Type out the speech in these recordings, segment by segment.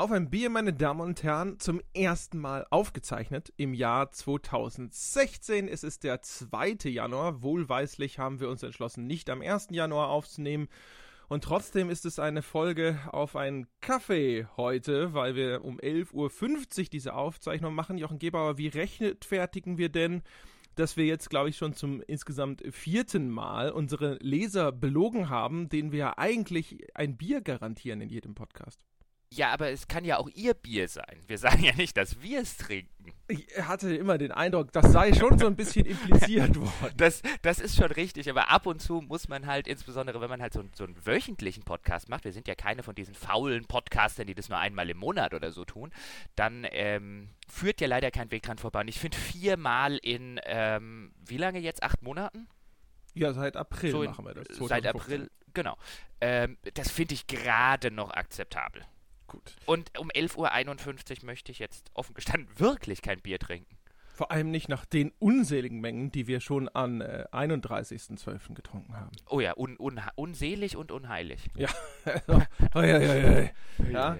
Auf ein Bier, meine Damen und Herren, zum ersten Mal aufgezeichnet im Jahr 2016. Es ist der 2. Januar. Wohlweislich haben wir uns entschlossen, nicht am 1. Januar aufzunehmen. Und trotzdem ist es eine Folge auf einen Kaffee heute, weil wir um 11.50 Uhr diese Aufzeichnung machen. Jochen Gebauer, wie rechtfertigen wir denn, dass wir jetzt, glaube ich, schon zum insgesamt vierten Mal unsere Leser belogen haben, denen wir ja eigentlich ein Bier garantieren in jedem Podcast? Ja, aber es kann ja auch ihr Bier sein. Wir sagen ja nicht, dass wir es trinken. Ich hatte immer den Eindruck, das sei schon so ein bisschen impliziert worden. Das, das ist schon richtig, aber ab und zu muss man halt, insbesondere wenn man halt so, so einen wöchentlichen Podcast macht, wir sind ja keine von diesen faulen Podcastern, die das nur einmal im Monat oder so tun, dann ähm, führt ja leider kein Weg dran vorbei. Und ich finde viermal in, ähm, wie lange jetzt? Acht Monaten? Ja, seit April so in, machen wir das. 2015. Seit April, genau. Ähm, das finde ich gerade noch akzeptabel. Gut. Und um 11.51 Uhr möchte ich jetzt offen gestanden wirklich kein Bier trinken. Vor allem nicht nach den unseligen Mengen, die wir schon an äh, 31.12. getrunken haben. Oh ja, un, un, unselig und unheilig. Ja. oh, ja, ja, ja, ja.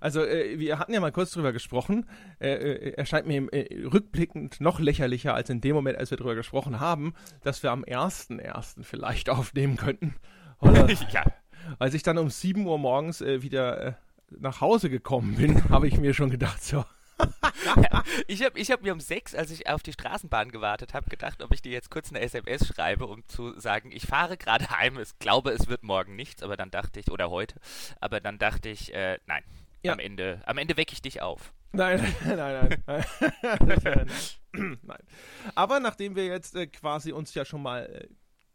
Also äh, wir hatten ja mal kurz drüber gesprochen. Äh, äh, er scheint mir äh, rückblickend noch lächerlicher als in dem Moment, als wir drüber gesprochen haben, dass wir am 1.1. vielleicht aufnehmen könnten. Oder, ja. Als ich dann um 7 Uhr morgens äh, wieder äh, nach Hause gekommen bin, habe ich mir schon gedacht, so. ich habe ich hab mir um sechs, als ich auf die Straßenbahn gewartet habe, gedacht, ob ich dir jetzt kurz eine SMS schreibe, um zu sagen, ich fahre gerade heim, ich glaube, es wird morgen nichts, aber dann dachte ich, oder heute, aber dann dachte ich, äh, nein, ja. am Ende, am Ende wecke ich dich auf. Nein, nein, nein, nein. nein. Aber nachdem wir jetzt äh, quasi uns ja schon mal äh,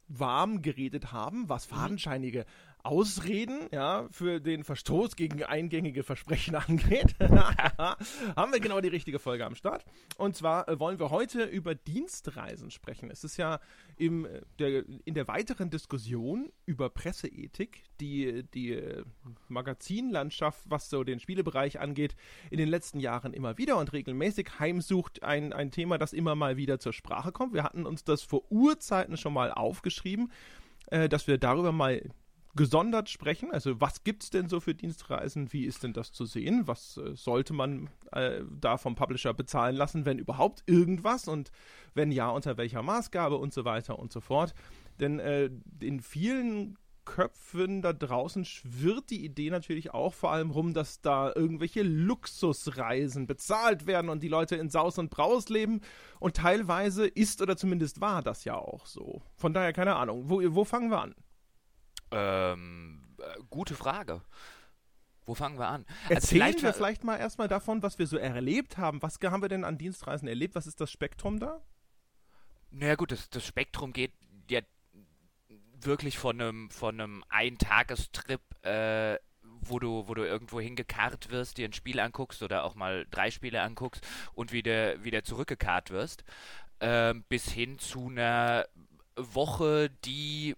warm geredet haben, was mhm. fadenscheinige Ausreden, ja, für den Verstoß gegen eingängige Versprechen angeht, haben wir genau die richtige Folge am Start. Und zwar äh, wollen wir heute über Dienstreisen sprechen. Es ist ja im, äh, der, in der weiteren Diskussion über Presseethik, die die äh, Magazinlandschaft, was so den Spielebereich angeht, in den letzten Jahren immer wieder und regelmäßig heimsucht ein, ein Thema, das immer mal wieder zur Sprache kommt. Wir hatten uns das vor Urzeiten schon mal aufgeschrieben, dass wir darüber mal gesondert sprechen. Also was gibt es denn so für Dienstreisen? Wie ist denn das zu sehen? Was äh, sollte man äh, da vom Publisher bezahlen lassen, wenn überhaupt irgendwas? Und wenn ja, unter welcher Maßgabe und so weiter und so fort. Denn äh, in vielen Köpfen da draußen schwirrt die Idee natürlich auch vor allem rum, dass da irgendwelche Luxusreisen bezahlt werden und die Leute in Saus und Braus leben. Und teilweise ist oder zumindest war das ja auch so. Von daher keine Ahnung. Wo, wo fangen wir an? Ähm, äh, gute Frage. Wo fangen wir an? Also Erzählen vielleicht wir vielleicht mal erstmal davon, was wir so erlebt haben. Was haben wir denn an Dienstreisen erlebt? Was ist das Spektrum da? Naja gut, das, das Spektrum geht ja wirklich von einem von einem Eintagestrip, äh, wo du, wo du irgendwo hingekarrt wirst, dir ein Spiel anguckst oder auch mal drei Spiele anguckst und wieder, wieder zurückgekarrt wirst, äh, bis hin zu einer Woche, die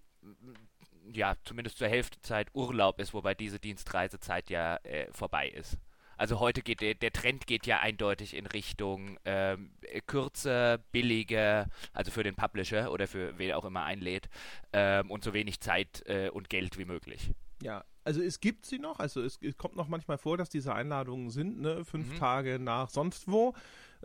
ja, zumindest zur Hälfte Zeit Urlaub ist, wobei diese Dienstreisezeit ja äh, vorbei ist. Also heute geht der, der Trend geht ja eindeutig in Richtung ähm, kürzer, billiger, also für den Publisher oder für wen auch immer einlädt ähm, und so wenig Zeit äh, und Geld wie möglich. Ja, also es gibt sie noch, also es, es kommt noch manchmal vor, dass diese Einladungen sind, ne, fünf mhm. Tage nach sonst wo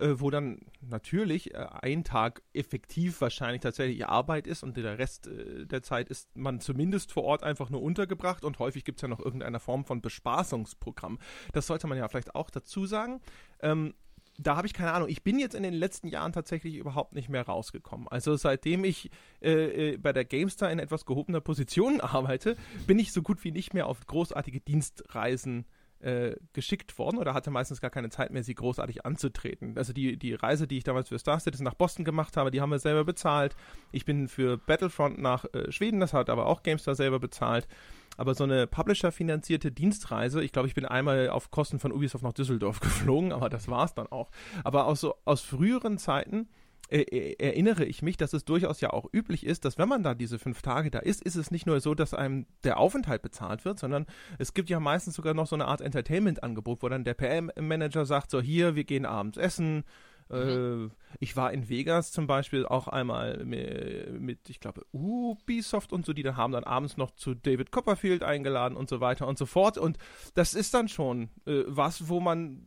äh, wo dann natürlich äh, ein Tag effektiv wahrscheinlich tatsächlich Arbeit ist und der Rest äh, der Zeit ist man zumindest vor Ort einfach nur untergebracht und häufig gibt es ja noch irgendeine Form von Bespaßungsprogramm. Das sollte man ja vielleicht auch dazu sagen. Ähm, da habe ich keine Ahnung. Ich bin jetzt in den letzten Jahren tatsächlich überhaupt nicht mehr rausgekommen. Also seitdem ich äh, äh bei der GameStar in etwas gehobener Position arbeite, bin ich so gut wie nicht mehr auf großartige Dienstreisen äh, geschickt worden oder hatte meistens gar keine Zeit mehr, sie großartig anzutreten. Also die, die Reise, die ich damals für Star Citizen nach Boston gemacht habe, die haben wir selber bezahlt. Ich bin für Battlefront nach äh, Schweden, das hat aber auch GameStar selber bezahlt. Aber so eine Publisher-finanzierte Dienstreise, ich glaube, ich bin einmal auf Kosten von Ubisoft nach Düsseldorf geflogen, aber das war es dann auch. Aber aus, aus früheren Zeiten äh, äh, erinnere ich mich, dass es durchaus ja auch üblich ist, dass wenn man da diese fünf Tage da ist, ist es nicht nur so, dass einem der Aufenthalt bezahlt wird, sondern es gibt ja meistens sogar noch so eine Art Entertainment-Angebot, wo dann der PM-Manager sagt, so hier, wir gehen abends essen, Mhm. Äh, ich war in Vegas zum Beispiel auch einmal mit, ich glaube, Ubisoft und so, die dann haben dann abends noch zu David Copperfield eingeladen und so weiter und so fort. Und das ist dann schon äh, was, wo man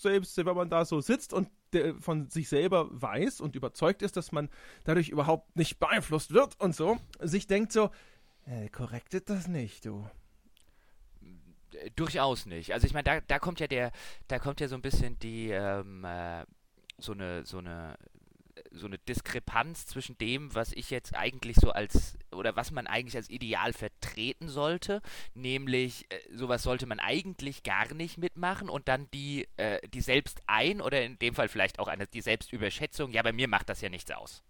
selbst, wenn man da so sitzt und von sich selber weiß und überzeugt ist, dass man dadurch überhaupt nicht beeinflusst wird und so, sich denkt so, äh, korrekt ist das nicht, du. Durchaus nicht. Also ich meine, da, da kommt ja der, da kommt ja so ein bisschen die, ähm, äh, so eine, so eine so eine Diskrepanz zwischen dem, was ich jetzt eigentlich so als oder was man eigentlich als Ideal vertreten sollte, nämlich äh, sowas sollte man eigentlich gar nicht mitmachen und dann die äh, die selbst ein oder in dem Fall vielleicht auch eine die Selbstüberschätzung. Ja, bei mir macht das ja nichts aus.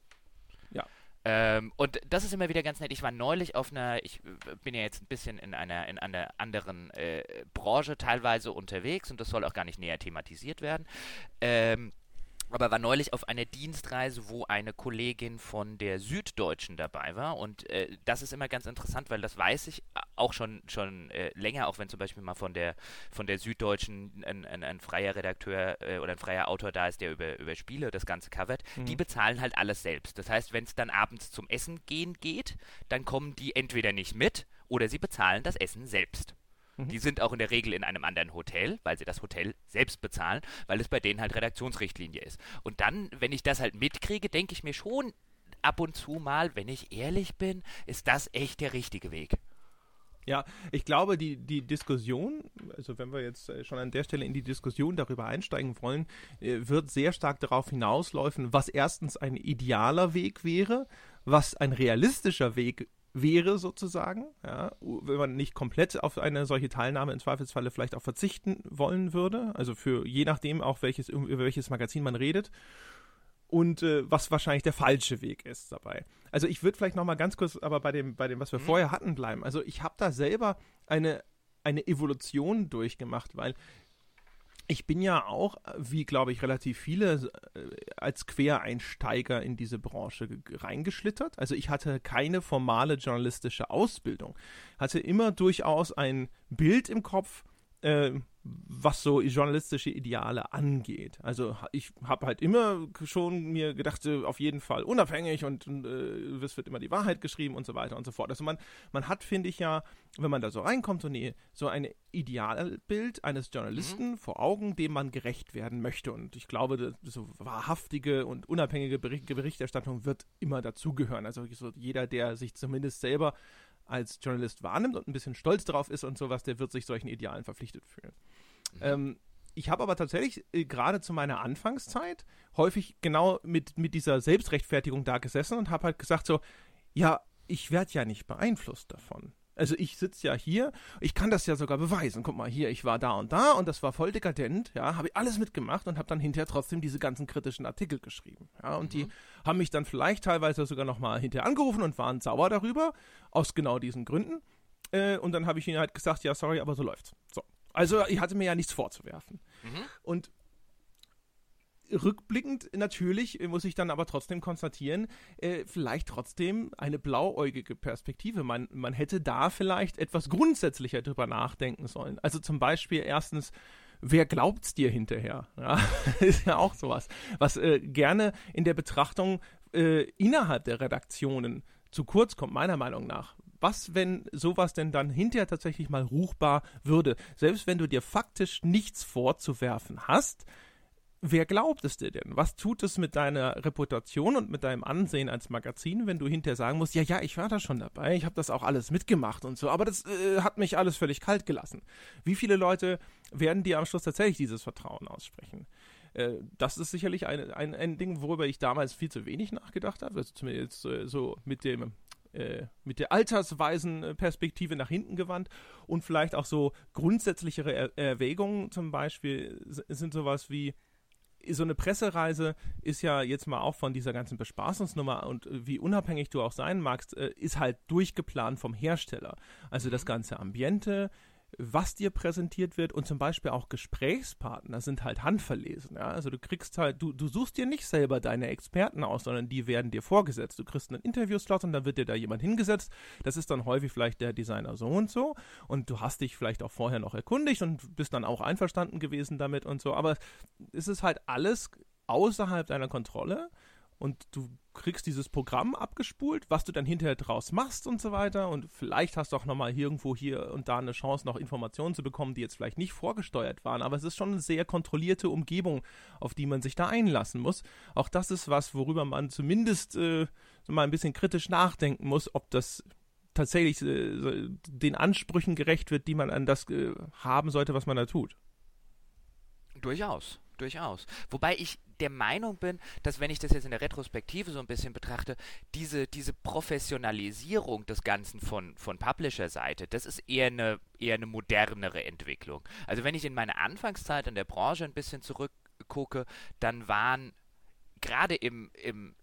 Ja. Ähm, und das ist immer wieder ganz nett. Ich war neulich auf einer, ich äh, bin ja jetzt ein bisschen in einer in einer anderen äh, Branche teilweise unterwegs und das soll auch gar nicht näher thematisiert werden. Ähm, aber war neulich auf einer Dienstreise, wo eine Kollegin von der Süddeutschen dabei war. Und äh, das ist immer ganz interessant, weil das weiß ich äh, auch schon, schon äh, länger, auch wenn zum Beispiel mal von der, von der Süddeutschen ein, ein, ein freier Redakteur äh, oder ein freier Autor da ist, der über, über Spiele das Ganze covert. Mhm. Die bezahlen halt alles selbst. Das heißt, wenn es dann abends zum Essen gehen geht, dann kommen die entweder nicht mit oder sie bezahlen das Essen selbst. Mhm. Die sind auch in der Regel in einem anderen Hotel, weil sie das Hotel selbst bezahlen, weil es bei denen halt Redaktionsrichtlinie ist. Und dann, wenn ich das halt mitkriege, denke ich mir schon ab und zu mal, wenn ich ehrlich bin, ist das echt der richtige Weg. Ja, ich glaube, die, die Diskussion, also wenn wir jetzt äh, schon an der Stelle in die Diskussion darüber einsteigen wollen, äh, wird sehr stark darauf hinausläufen, was erstens ein idealer Weg wäre, was ein realistischer Weg wäre sozusagen, ja, wenn man nicht komplett auf eine solche Teilnahme im Zweifelsfalle vielleicht auch verzichten wollen würde, also für je nachdem auch welches über welches Magazin man redet und äh, was wahrscheinlich der falsche Weg ist dabei. Also ich würde vielleicht noch mal ganz kurz aber bei dem bei dem was wir mhm. vorher hatten bleiben. Also ich habe da selber eine eine Evolution durchgemacht, weil ich bin ja auch, wie glaube ich, relativ viele äh, als Quereinsteiger in diese Branche reingeschlittert. Also ich hatte keine formale journalistische Ausbildung, hatte immer durchaus ein Bild im Kopf, äh, was so journalistische Ideale angeht. Also ich habe halt immer schon mir gedacht, auf jeden Fall unabhängig und äh, es wird immer die Wahrheit geschrieben und so weiter und so fort. Also man, man hat, finde ich ja, wenn man da so reinkommt, so, eine, so ein Idealbild eines Journalisten mhm. vor Augen, dem man gerecht werden möchte. Und ich glaube, so wahrhaftige und unabhängige Bericht Berichterstattung wird immer dazugehören. Also so jeder, der sich zumindest selber als Journalist wahrnimmt und ein bisschen stolz darauf ist und sowas, der wird sich solchen Idealen verpflichtet fühlen. Mhm. Ähm, ich habe aber tatsächlich äh, gerade zu meiner Anfangszeit häufig genau mit, mit dieser Selbstrechtfertigung da gesessen und habe halt gesagt so, ja, ich werde ja nicht beeinflusst davon. Also ich sitze ja hier, ich kann das ja sogar beweisen. Guck mal hier, ich war da und da und das war voll dekadent, ja, habe ich alles mitgemacht und habe dann hinterher trotzdem diese ganzen kritischen Artikel geschrieben. Ja, und mhm. die haben mich dann vielleicht teilweise sogar nochmal hinterher angerufen und waren sauer darüber, aus genau diesen Gründen. Äh, und dann habe ich ihnen halt gesagt, ja, sorry, aber so läuft's. So. Also ich hatte mir ja nichts vorzuwerfen. Mhm. Und rückblickend natürlich muss ich dann aber trotzdem konstatieren, äh, vielleicht trotzdem eine blauäugige Perspektive. Man, man hätte da vielleicht etwas grundsätzlicher drüber nachdenken sollen. Also zum Beispiel erstens, wer glaubt's dir hinterher? Ja, ist ja auch sowas, was äh, gerne in der Betrachtung äh, innerhalb der Redaktionen zu kurz kommt, meiner Meinung nach. Was, wenn sowas denn dann hinterher tatsächlich mal ruchbar würde? Selbst wenn du dir faktisch nichts vorzuwerfen hast, wer glaubt es dir denn? Was tut es mit deiner Reputation und mit deinem Ansehen als Magazin, wenn du hinterher sagen musst, ja, ja, ich war da schon dabei, ich habe das auch alles mitgemacht und so, aber das äh, hat mich alles völlig kalt gelassen. Wie viele Leute werden dir am Schluss tatsächlich dieses Vertrauen aussprechen? Äh, das ist sicherlich ein, ein, ein Ding, worüber ich damals viel zu wenig nachgedacht habe, also zumindest so mit dem äh, mit der altersweisen Perspektive nach hinten gewandt und vielleicht auch so grundsätzlichere er Erwägungen zum Beispiel sind sowas wie, so eine Pressereise ist ja jetzt mal auch von dieser ganzen Bespaßungsnummer und äh, wie unabhängig du auch sein magst, äh, ist halt durchgeplant vom Hersteller. Also das mhm. ganze Ambiente, was dir präsentiert wird und zum Beispiel auch Gesprächspartner sind halt handverlesen. Ja? Also du kriegst halt, du, du suchst dir nicht selber deine Experten aus, sondern die werden dir vorgesetzt. Du kriegst einen Interviewslot und dann wird dir da jemand hingesetzt. Das ist dann häufig vielleicht der Designer so und so und du hast dich vielleicht auch vorher noch erkundigt und bist dann auch einverstanden gewesen damit und so. Aber es ist halt alles außerhalb deiner Kontrolle und du kriegst dieses Programm abgespult, was du dann hinterher draus machst und so weiter und vielleicht hast du auch nochmal irgendwo hier und da eine Chance, noch Informationen zu bekommen, die jetzt vielleicht nicht vorgesteuert waren, aber es ist schon eine sehr kontrollierte Umgebung, auf die man sich da einlassen muss. Auch das ist was, worüber man zumindest äh, mal ein bisschen kritisch nachdenken muss, ob das tatsächlich äh, den Ansprüchen gerecht wird, die man an das äh, haben sollte, was man da tut. Durchaus, durchaus. Wobei ich der Meinung bin, dass wenn ich das jetzt in der Retrospektive so ein bisschen betrachte, diese, diese Professionalisierung des Ganzen von, von Publisher-Seite, das ist eher eine, eher eine modernere Entwicklung. Also wenn ich in meine Anfangszeit in der Branche ein bisschen zurückgucke, dann waren gerade im, im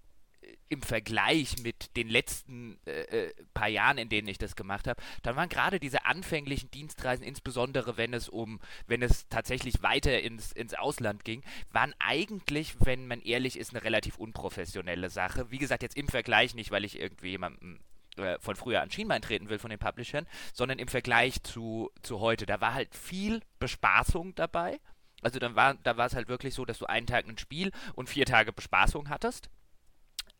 im Vergleich mit den letzten äh, äh, paar Jahren, in denen ich das gemacht habe, dann waren gerade diese anfänglichen Dienstreisen, insbesondere wenn es um, wenn es tatsächlich weiter ins, ins Ausland ging, waren eigentlich, wenn man ehrlich ist, eine relativ unprofessionelle Sache. Wie gesagt, jetzt im Vergleich nicht, weil ich irgendwie jemandem äh, von früher an Schienbein treten will von den Publishern, sondern im Vergleich zu, zu heute. Da war halt viel Bespaßung dabei. Also dann war, da war es halt wirklich so, dass du einen Tag ein Spiel und vier Tage Bespaßung hattest.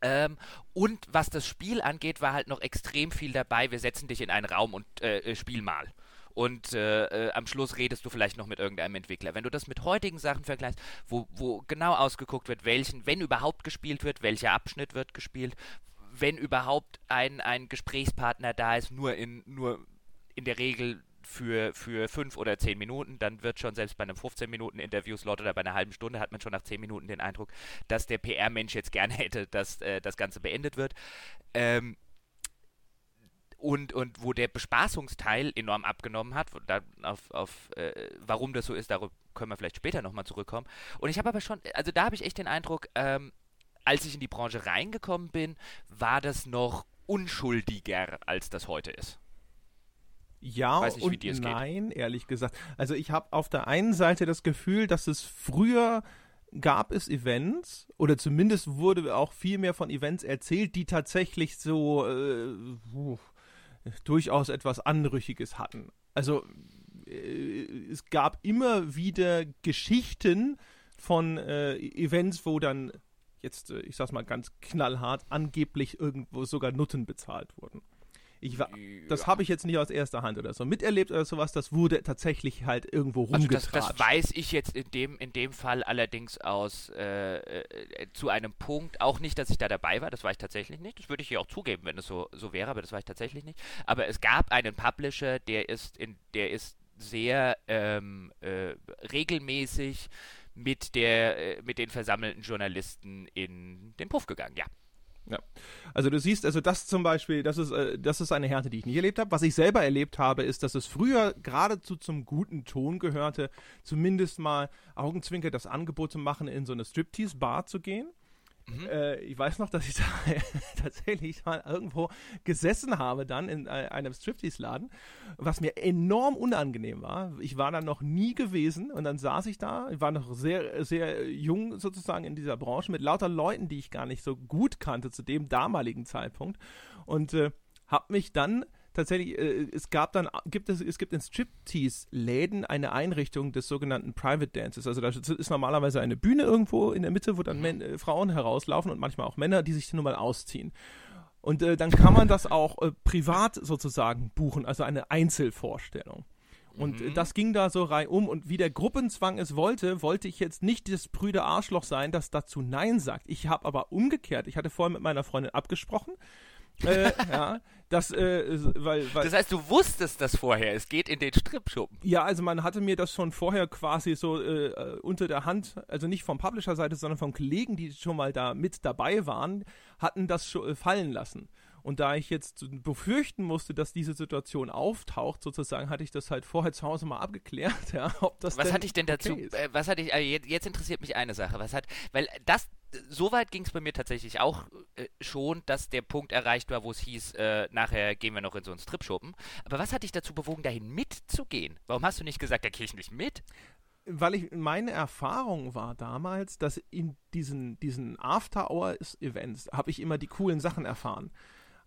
Ähm, und was das Spiel angeht, war halt noch extrem viel dabei. Wir setzen dich in einen Raum und äh, äh, spiel mal. Und äh, äh, am Schluss redest du vielleicht noch mit irgendeinem Entwickler. Wenn du das mit heutigen Sachen vergleichst, wo, wo genau ausgeguckt wird, welchen, wenn überhaupt gespielt wird, welcher Abschnitt wird gespielt, wenn überhaupt ein, ein Gesprächspartner da ist, nur in, nur in der Regel für, für fünf oder zehn Minuten, dann wird schon selbst bei einem 15 Minuten Interviewslot oder bei einer halben Stunde hat man schon nach zehn Minuten den Eindruck, dass der PR-Mensch jetzt gerne hätte, dass äh, das Ganze beendet wird. Ähm, und, und wo der Bespaßungsteil enorm abgenommen hat, da, auf, auf äh, warum das so ist, darüber können wir vielleicht später nochmal zurückkommen. Und ich habe aber schon, also da habe ich echt den Eindruck, ähm, als ich in die Branche reingekommen bin, war das noch unschuldiger, als das heute ist. Ja nicht, und nein, geht. ehrlich gesagt. Also ich habe auf der einen Seite das Gefühl, dass es früher gab es Events oder zumindest wurde auch viel mehr von Events erzählt, die tatsächlich so äh, durchaus etwas Anrüchiges hatten. Also äh, es gab immer wieder Geschichten von äh, Events, wo dann jetzt, äh, ich sag's mal ganz knallhart, angeblich irgendwo sogar Nutten bezahlt wurden. Ich war, das habe ich jetzt nicht aus erster Hand oder so miterlebt oder sowas. Das wurde tatsächlich halt irgendwo rumgetragen. Also das, das, weiß ich jetzt in dem, in dem Fall allerdings aus äh, äh, zu einem Punkt. Auch nicht, dass ich da dabei war. Das war ich tatsächlich nicht. Das würde ich hier auch zugeben, wenn es so, so wäre, aber das war ich tatsächlich nicht. Aber es gab einen Publisher, der ist in, der ist sehr ähm, äh, regelmäßig mit der, äh, mit den versammelten Journalisten in den Puff gegangen. Ja. Ja. Also du siehst, also das zum Beispiel, das ist, äh, das ist eine Härte, die ich nicht erlebt habe. Was ich selber erlebt habe, ist, dass es früher geradezu zum guten Ton gehörte, zumindest mal Augenzwinker das Angebot zu machen, in so eine Striptease-Bar zu gehen. Mhm. Äh, ich weiß noch, dass ich da tatsächlich mal irgendwo gesessen habe, dann in äh, einem Striptease-Laden, was mir enorm unangenehm war. Ich war da noch nie gewesen und dann saß ich da, ich war noch sehr, sehr jung sozusagen in dieser Branche mit lauter Leuten, die ich gar nicht so gut kannte zu dem damaligen Zeitpunkt und äh, habe mich dann tatsächlich, äh, es gab dann, gibt es, es gibt in Striptease-Läden eine Einrichtung des sogenannten Private Dances. Also da ist normalerweise eine Bühne irgendwo in der Mitte, wo dann Men äh, Frauen herauslaufen und manchmal auch Männer, die sich nur mal ausziehen. Und äh, dann kann man das auch äh, privat sozusagen buchen, also eine Einzelvorstellung. Und mhm. das ging da so reihum. Und wie der Gruppenzwang es wollte, wollte ich jetzt nicht das Brüder Arschloch sein, das dazu Nein sagt. Ich habe aber umgekehrt, ich hatte vorher mit meiner Freundin abgesprochen, äh, ja, das, äh, weil, weil, das heißt, du wusstest das vorher, es geht in den Stripschuppen. Ja, also man hatte mir das schon vorher quasi so äh, unter der Hand, also nicht vom Publisher-Seite, sondern von Kollegen, die schon mal da mit dabei waren, hatten das schon äh, fallen lassen. Und da ich jetzt befürchten musste, dass diese Situation auftaucht, sozusagen, hatte ich das halt vorher zu Hause mal abgeklärt, ja, ob das Was hatte ich denn dazu, okay äh, was hatte ich, äh, jetzt, jetzt, interessiert mich eine Sache, was hat, weil das, so weit ging es bei mir tatsächlich auch äh, schon, dass der Punkt erreicht war, wo es hieß, äh, nachher gehen wir noch in so einen Stripschuppen. Aber was hat dich dazu bewogen, dahin mitzugehen? Warum hast du nicht gesagt, da gehe ich nicht mit? weil ich meine Erfahrung war damals, dass in diesen, diesen After-Hours-Events habe ich immer die coolen Sachen erfahren.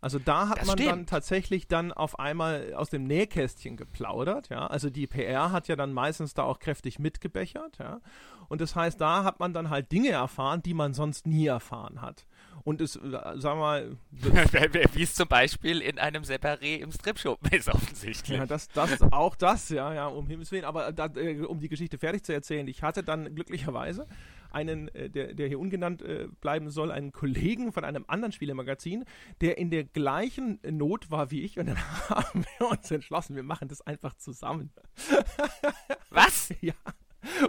Also da hat Das man dann stimmt. tatsächlich dann auf einmal aus dem Nähkästchen geplaudert, ja. Also die PR hat ja dann meistens da auch kräftig mitgebechert, ja. Und das heißt, da hat man dann halt Dinge erfahren, die man sonst nie erfahren hat. Und es, äh, sagen wir mal, Wie es zum Beispiel in einem Separé im Stripschuppen ist, offensichtlich. Ja, das, das, auch das, ja, ja, um Himmels Willen. Aber da, äh, um die Geschichte fertig zu erzählen, ich hatte dann glücklicherweise einen, äh, der, der hier ungenannt äh, bleiben soll, einen Kollegen von einem anderen Spielemagazin, der in der gleichen Not war wie ich. Und dann haben wir uns entschlossen, wir machen das einfach zusammen. Was? Ja.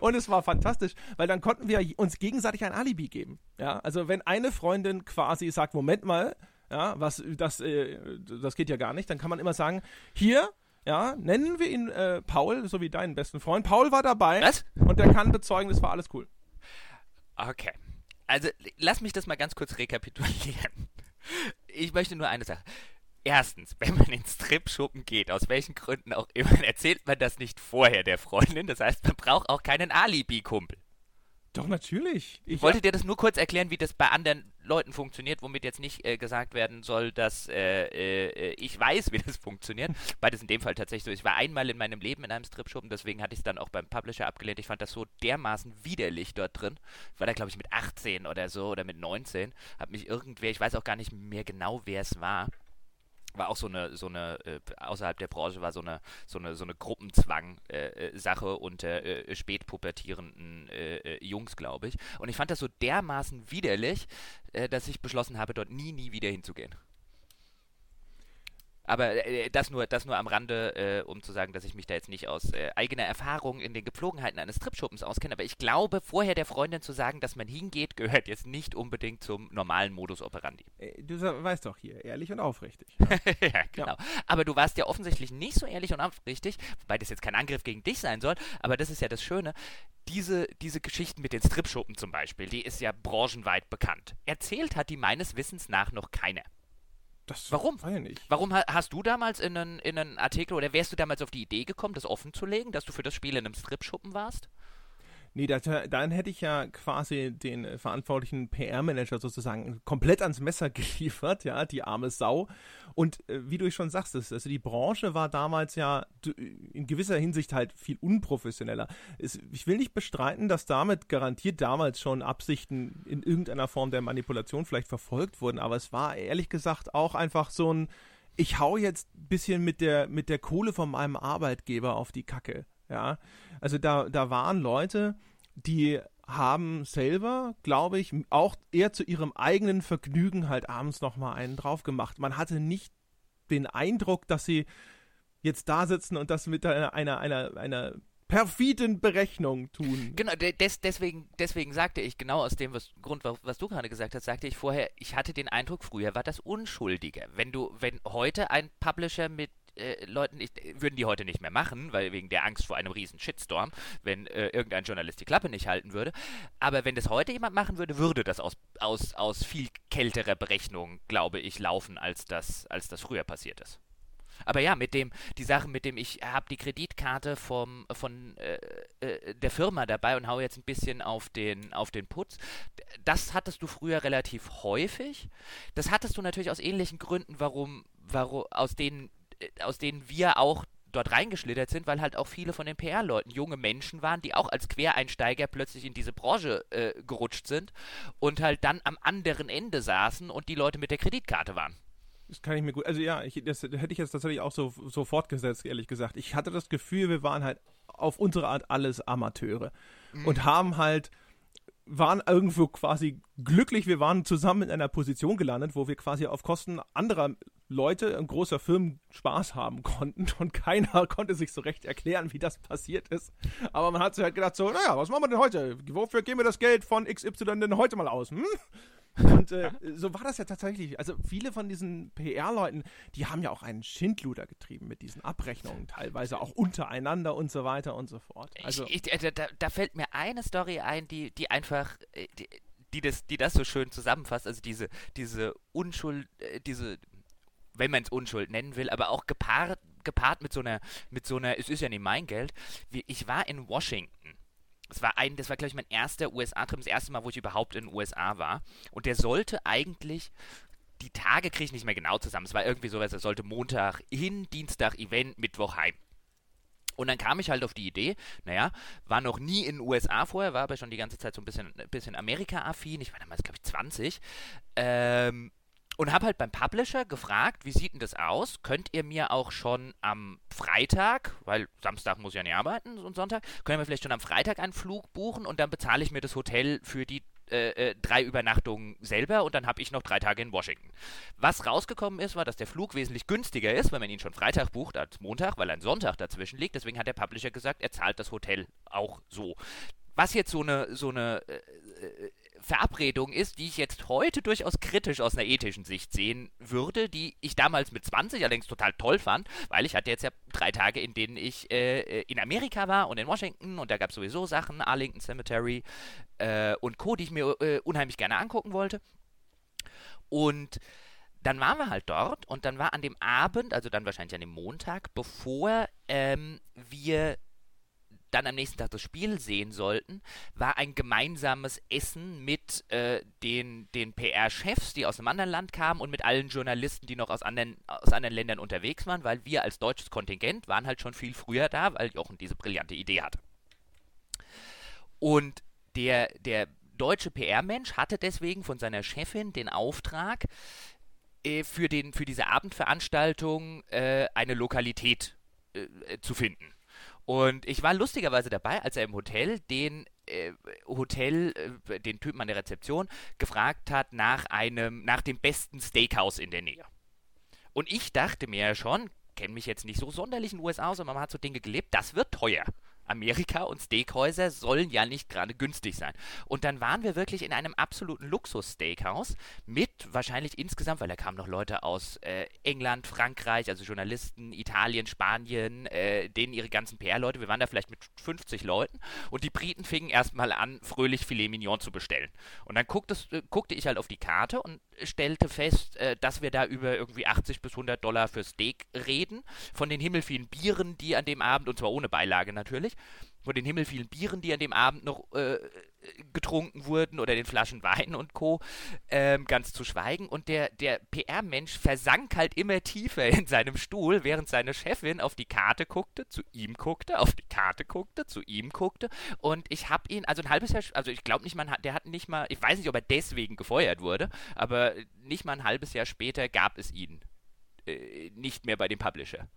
Und es war fantastisch, weil dann konnten wir uns gegenseitig ein Alibi geben. Ja, also wenn eine Freundin quasi sagt, Moment mal, ja, was, das, äh, das geht ja gar nicht, dann kann man immer sagen, hier, ja, nennen wir ihn äh, Paul, so wie deinen besten Freund. Paul war dabei Was? und der kann bezeugen, das war alles cool. Okay. Also, lass mich das mal ganz kurz rekapitulieren. Ich möchte nur eine Sache. Erstens, wenn man in Stripschuppen geht, aus welchen Gründen auch immer, erzählt man das nicht vorher der Freundin. Das heißt, man braucht auch keinen Alibi-Kumpel. Doch, natürlich. Ich wollte dir das nur kurz erklären, wie das bei anderen Leuten funktioniert, womit jetzt nicht äh, gesagt werden soll, dass äh, äh, ich weiß, wie das funktioniert. Beides in dem Fall tatsächlich so. Ich war einmal in meinem Leben in einem Stripschuppen, deswegen hatte ich es dann auch beim Publisher abgelehnt. Ich fand das so dermaßen widerlich dort drin. Ich war da, glaube ich, mit 18 oder so oder mit 19. Hat mich irgendwer, ich weiß auch gar nicht mehr genau, wer es war. War auch so eine, so eine, äh, außerhalb der Branche war so eine, so eine, so eine Gruppenzwang-Sache unter äh, spätpubertierenden äh, äh, Jungs, glaube ich. Und ich fand das so dermaßen widerlich, äh, dass ich beschlossen habe, dort nie, nie wieder hinzugehen. Aber äh, das, nur, das nur am Rande, äh, um zu sagen, dass ich mich da jetzt nicht aus äh, eigener Erfahrung in den Gepflogenheiten eines Stripschuppens auskenne. Aber ich glaube, vorher der Freundin zu sagen, dass man hingeht, gehört jetzt nicht unbedingt zum normalen Modus operandi. Äh, Du weißt doch hier, ehrlich und aufrichtig. ja, genau. Aber du warst ja offensichtlich nicht so ehrlich und aufrichtig, wobei das jetzt kein Angriff gegen dich sein soll, aber das ist ja das Schöne. Diese, diese Geschichten mit den Stripschuppen zum Beispiel, die ist ja branchenweit bekannt. Erzählt hat die meines Wissens nach noch keiner. Das Warum? Warum ha hast du damals in einen, in einen Artikel oder wärst du damals auf die Idee gekommen, das offen zu legen, dass du für das Spiel in einem Stripschuppen warst? Nee, das, dann hätte ich ja quasi den äh, verantwortlichen PR-Manager sozusagen komplett ans Messer geliefert, ja, die arme Sau. Und äh, wie du schon sagst, also die Branche war damals ja d- in gewisser Hinsicht halt viel unprofessioneller. Es, ich will nicht bestreiten, dass damit garantiert damals schon Absichten in irgendeiner Form der Manipulation vielleicht verfolgt wurden, aber es war ehrlich gesagt auch einfach so ein, ich hau jetzt ein bisschen mit der, mit der Kohle von meinem Arbeitgeber auf die Kacke. Ja, also da, da waren Leute, die haben selber, glaube ich, auch eher zu ihrem eigenen Vergnügen halt abends nochmal einen drauf gemacht. Man hatte nicht den Eindruck, dass sie jetzt da sitzen und das mit einer, einer, einer, einer perfiden Berechnung tun. Genau, de des, deswegen, deswegen sagte ich, genau aus dem was, Grund, wa- was du gerade gesagt hast, sagte ich vorher, ich hatte den Eindruck, früher war das unschuldiger. Wenn du, wenn heute ein Publisher mit äh, Leuten, ich, würden die heute nicht mehr machen, weil wegen der Angst vor einem riesen Shitstorm, wenn äh, irgendein Journalist die Klappe nicht halten würde. Aber wenn das heute jemand machen würde, würde das aus, aus, aus viel kälterer Berechnung, glaube ich, laufen, als das, als das früher passiert ist. Aber ja, mit dem, die Sache mit dem, ich habe die Kreditkarte vom, von äh, äh, der Firma dabei und hau jetzt ein bisschen auf den, auf den Putz. Das hattest du früher relativ häufig. Das hattest du natürlich aus ähnlichen Gründen, warum, warum aus denen, äh, aus denen wir auch dort reingeschlittert sind, weil halt auch viele von den PR-Leuten junge Menschen waren, die auch als Quereinsteiger plötzlich in diese Branche äh, gerutscht sind und halt dann am anderen Ende saßen und die Leute mit der Kreditkarte waren. Das kann ich mir gut. Also ja, ich, das hätte ich jetzt tatsächlich auch so, so fortgesetzt, ehrlich gesagt. Ich hatte das Gefühl, wir waren halt auf unsere Art alles Amateure und haben halt waren irgendwo quasi glücklich, wir waren zusammen in einer Position gelandet, wo wir quasi auf Kosten anderer Leute und großer Firmen Spaß haben konnten und keiner konnte sich so recht erklären, wie das passiert ist. Aber man hat sich halt gedacht so, naja, was machen wir denn heute? Wofür geben wir das Geld von XY denn heute mal aus? Hm? Und äh, so war das ja tatsächlich. Also viele von diesen PR-Leuten, die haben ja auch einen Schindluder getrieben mit diesen Abrechnungen, teilweise auch untereinander und so weiter und so fort. Also ich, ich, äh, da, da fällt mir eine Story ein, die, die einfach, äh, die, die, das, die das so schön zusammenfasst. Also diese, diese Unschuld, äh, diese, wenn man es Unschuld nennen will, aber auch gepaart, gepaart mit so einer, mit so einer, es ist ja nicht mein Geld. Ich war in Washington. Das war ein, das war glaube ich mein erster USA-Trip, das erste Mal, wo ich überhaupt in den USA war. Und der sollte eigentlich die Tage kriege ich nicht mehr genau zusammen. Es war irgendwie so, es sollte Montag hin, Dienstag Event, Mittwoch heim. Und dann kam ich halt auf die Idee, naja, war noch nie in den USA vorher, war aber schon die ganze Zeit so ein bisschen, bisschen Amerika-affin. Ich war damals, glaube ich, 20. Ähm, und habe halt beim Publisher gefragt, wie sieht denn das aus? Könnt ihr mir auch schon am Freitag, weil Samstag muss ich ja nicht arbeiten und Sonntag, können wir vielleicht schon am Freitag einen Flug buchen und dann bezahle ich mir das Hotel für die äh, äh, drei Übernachtungen selber und dann habe ich noch drei Tage in Washington. Was rausgekommen ist, war, dass der Flug wesentlich günstiger ist, wenn man ihn schon Freitag bucht als Montag, weil ein Sonntag dazwischen liegt. Deswegen hat der Publisher gesagt, er zahlt das Hotel auch so. Was jetzt so eine, so eine äh, äh Verabredung ist, die ich jetzt heute durchaus kritisch aus einer ethischen Sicht sehen würde, die ich damals mit 20 allerdings total toll fand, weil ich hatte jetzt ja drei Tage, in denen ich äh, in Amerika war und in Washington und da gab es sowieso Sachen, Arlington Cemetery äh, und Co., die ich mir äh, unheimlich gerne angucken wollte. Und dann waren wir halt dort und dann war an dem Abend, also dann wahrscheinlich an dem Montag, bevor ähm, wir dann am nächsten Tag das Spiel sehen sollten, war ein gemeinsames Essen mit äh, den, den PR-Chefs, die aus einem anderen Land kamen und mit allen Journalisten, die noch aus anderen, aus anderen Ländern unterwegs waren, weil wir als deutsches Kontingent waren halt schon viel früher da, weil Jochen diese brillante Idee hatte. Und der, der deutsche PR-Mensch hatte deswegen von seiner Chefin den Auftrag, äh, für, den, für diese Abendveranstaltung äh, eine Lokalität äh, zu finden. Und ich war lustigerweise dabei, als er im Hotel den äh, Hotel, äh, den Typen an der Rezeption, gefragt hat nach einem, nach dem besten Steakhouse in der Nähe. Und ich dachte mir ja schon, kenne mich jetzt nicht so sonderlich in den USA aus, aber man hat so Dinge gelebt, das wird teuer. Amerika und Steakhäuser sollen ja nicht gerade günstig sein. Und dann waren wir wirklich in einem absoluten Luxus-Steakhouse mit wahrscheinlich insgesamt, weil da kamen noch Leute aus äh, England, Frankreich, also Journalisten, Italien, Spanien, äh, denen ihre ganzen PR-Leute. Wir waren da vielleicht mit 50 Leuten und die Briten fingen erstmal an, fröhlich Filet Mignon zu bestellen. Und dann gucktes, äh, guckte ich halt auf die Karte und stellte fest, äh, dass wir da über irgendwie 80 bis 100 Dollar für Steak reden. Von den himmelvielen Bieren, die an dem Abend, und zwar ohne Beilage natürlich, von den himmelvielen Bieren, die an dem Abend noch äh, getrunken wurden oder den Flaschen Wein und Co. Ähm, ganz zu schweigen. Und der, der PR-Mensch versank halt immer tiefer in seinem Stuhl, während seine Chefin auf die Karte guckte, zu ihm guckte, auf die Karte guckte, zu ihm guckte. Und ich habe ihn, also ein halbes Jahr, also ich glaube nicht mal, der hat nicht mal, ich weiß nicht, ob er deswegen gefeuert wurde, aber nicht mal ein halbes Jahr später gab es ihn äh, nicht mehr bei dem Publisher.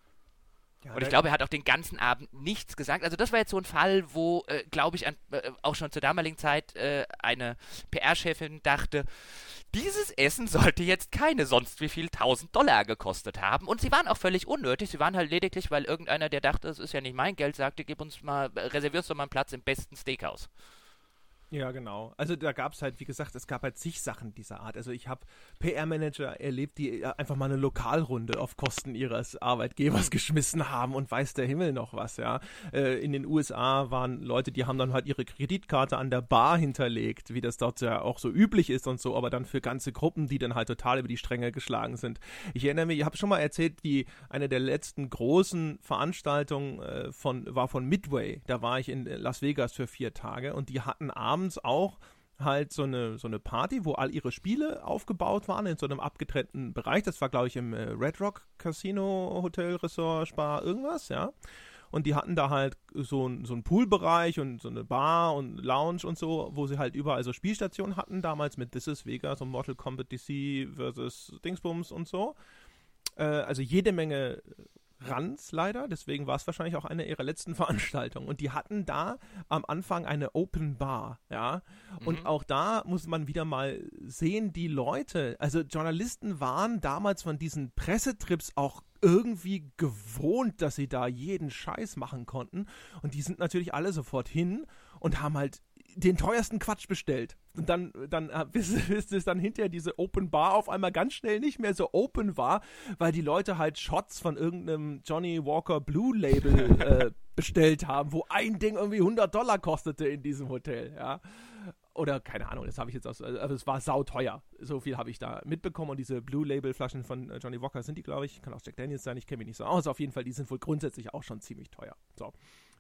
Ja, und ich glaube, er hat auch den ganzen Abend nichts gesagt. Also das war jetzt so ein Fall, wo, äh, glaube ich, an, äh, auch schon zur damaligen Zeit äh, eine PR-Chefin dachte, dieses Essen sollte jetzt keine sonst wie viel tausend Dollar gekostet haben. Und sie waren auch völlig unnötig. Sie waren halt lediglich, weil irgendeiner, der dachte, es ist ja nicht mein Geld, sagte, gib uns mal, reservierst du mal einen Platz im besten Steakhouse. Ja, genau. Also da gab es halt, wie gesagt, es gab halt zig Sachen dieser Art. Also ich habe PR-Manager erlebt, die äh, einfach mal eine Lokalrunde auf Kosten ihres Arbeitgebers geschmissen haben und weiß der Himmel noch was, ja. Äh, in den USA waren Leute, die haben dann halt ihre Kreditkarte an der Bar hinterlegt, wie das dort ja auch so üblich ist und so, aber dann für ganze Gruppen, die dann halt total über die Stränge geschlagen sind. Ich erinnere mich, ich habe schon mal erzählt, wie eine der letzten großen Veranstaltungen äh, von, war von Midway. Da war ich in Las Vegas für vier Tage und die hatten abends abends auch halt so eine, so eine Party, wo all ihre Spiele aufgebaut waren in so einem abgetrennten Bereich. Das war, glaube ich, im äh, Red Rock Casino, Hotel, Resort, Spa, irgendwas, ja. Und die hatten da halt so, so einen Poolbereich und so eine Bar und Lounge und so, wo sie halt überall so Spielstationen hatten, damals mit This is Vegas und Mortal Kombat DC versus Dingsbums und so. Äh, also jede Menge Ranz leider, deswegen war es wahrscheinlich auch eine ihrer letzten Veranstaltungen. Und die hatten da am Anfang eine Open Bar, ja. Und mhm. auch da muss man wieder mal sehen, die Leute, also Journalisten waren damals von diesen Pressetrips auch irgendwie gewohnt, dass sie da jeden Scheiß machen konnten. Und die sind natürlich alle sofort hin und haben halt den teuersten Quatsch bestellt. Und dann, dann äh, bis, bis es dann hinterher diese Open Bar auf einmal ganz schnell nicht mehr so open war, weil die Leute halt Shots von irgendeinem Johnny Walker Blue Label äh, bestellt haben, wo ein Ding irgendwie 100 Dollar kostete in diesem Hotel, ja. Oder keine Ahnung, das habe ich jetzt aus, also es war sauteuer. So viel habe ich da mitbekommen und diese Blue Label Flaschen von äh, Johnny Walker sind die, glaube ich, kann auch Jack Daniels sein, ich kenne mich nicht so aus. Auf jeden Fall, die sind wohl grundsätzlich auch schon ziemlich teuer. So.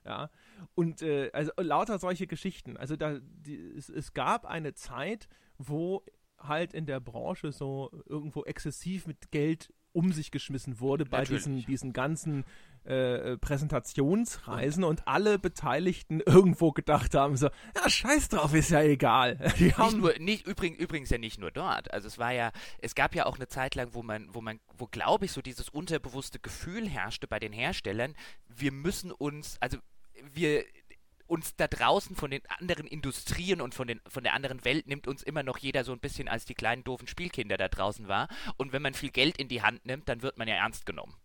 Ja. Und äh, also lauter solche Geschichten. Also da, die, es, es gab eine Zeit, wo halt in der Branche so irgendwo exzessiv mit Geld um sich geschmissen wurde bei diesen, diesen ganzen äh, Präsentationsreisen und alle Beteiligten irgendwo gedacht haben, so, ja, scheiß drauf, ist ja egal. Die nicht haben nur, nicht, übrigens, übrigens ja nicht nur dort. Also es war ja, es gab ja auch eine Zeit lang, wo man, wo man, wo glaube ich, so dieses unterbewusste Gefühl herrschte bei den Herstellern, wir müssen uns, also wir uns da draußen von den anderen Industrien und von, den, von der anderen Welt nimmt uns immer noch jeder so ein bisschen als die kleinen doofen Spielkinder da draußen war. Und wenn man viel Geld in die Hand nimmt, dann wird man ja ernst genommen.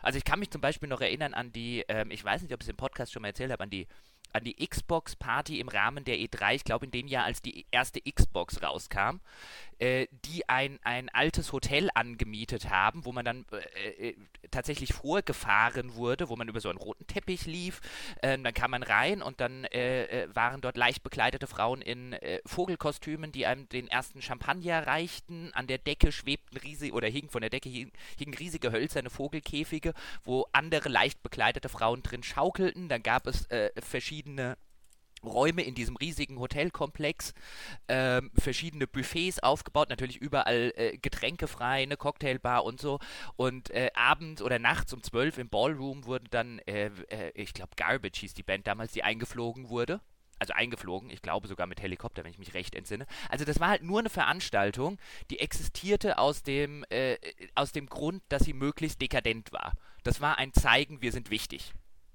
Also ich kann mich zum Beispiel noch erinnern an die, ähm, ich weiß nicht, ob ich es im Podcast schon mal erzählt habe, an die an die Xbox-Party im Rahmen der E3, ich glaube in dem Jahr, als die erste Xbox rauskam, äh, die ein, ein altes Hotel angemietet haben, wo man dann äh, äh, tatsächlich vorgefahren wurde, wo man über so einen roten Teppich lief. Ähm, dann kam man rein und dann äh, äh, waren dort leicht bekleidete Frauen in äh, Vogelkostümen, die einem den ersten Champagner reichten. An der Decke schwebten riesige, oder hingen von der Decke hingen, hingen riesige hölzerne Vogelkäfige, wo andere leicht bekleidete Frauen drin schaukelten. Dann gab es verschiedene verschiedene Räume in diesem riesigen Hotelkomplex, ähm, verschiedene Buffets aufgebaut, natürlich überall äh, getränkefrei, eine Cocktailbar und so. Und äh, abends oder nachts um 12 im Ballroom wurde dann, äh, äh, ich glaube, Garbage hieß die Band damals, die eingeflogen wurde. Also eingeflogen, ich glaube sogar mit Helikopter, wenn ich mich recht entsinne. Also das war halt nur eine Veranstaltung, die existierte aus dem, äh, aus dem Grund, dass sie möglichst dekadent war. Das war ein Zeigen, wir sind wichtig.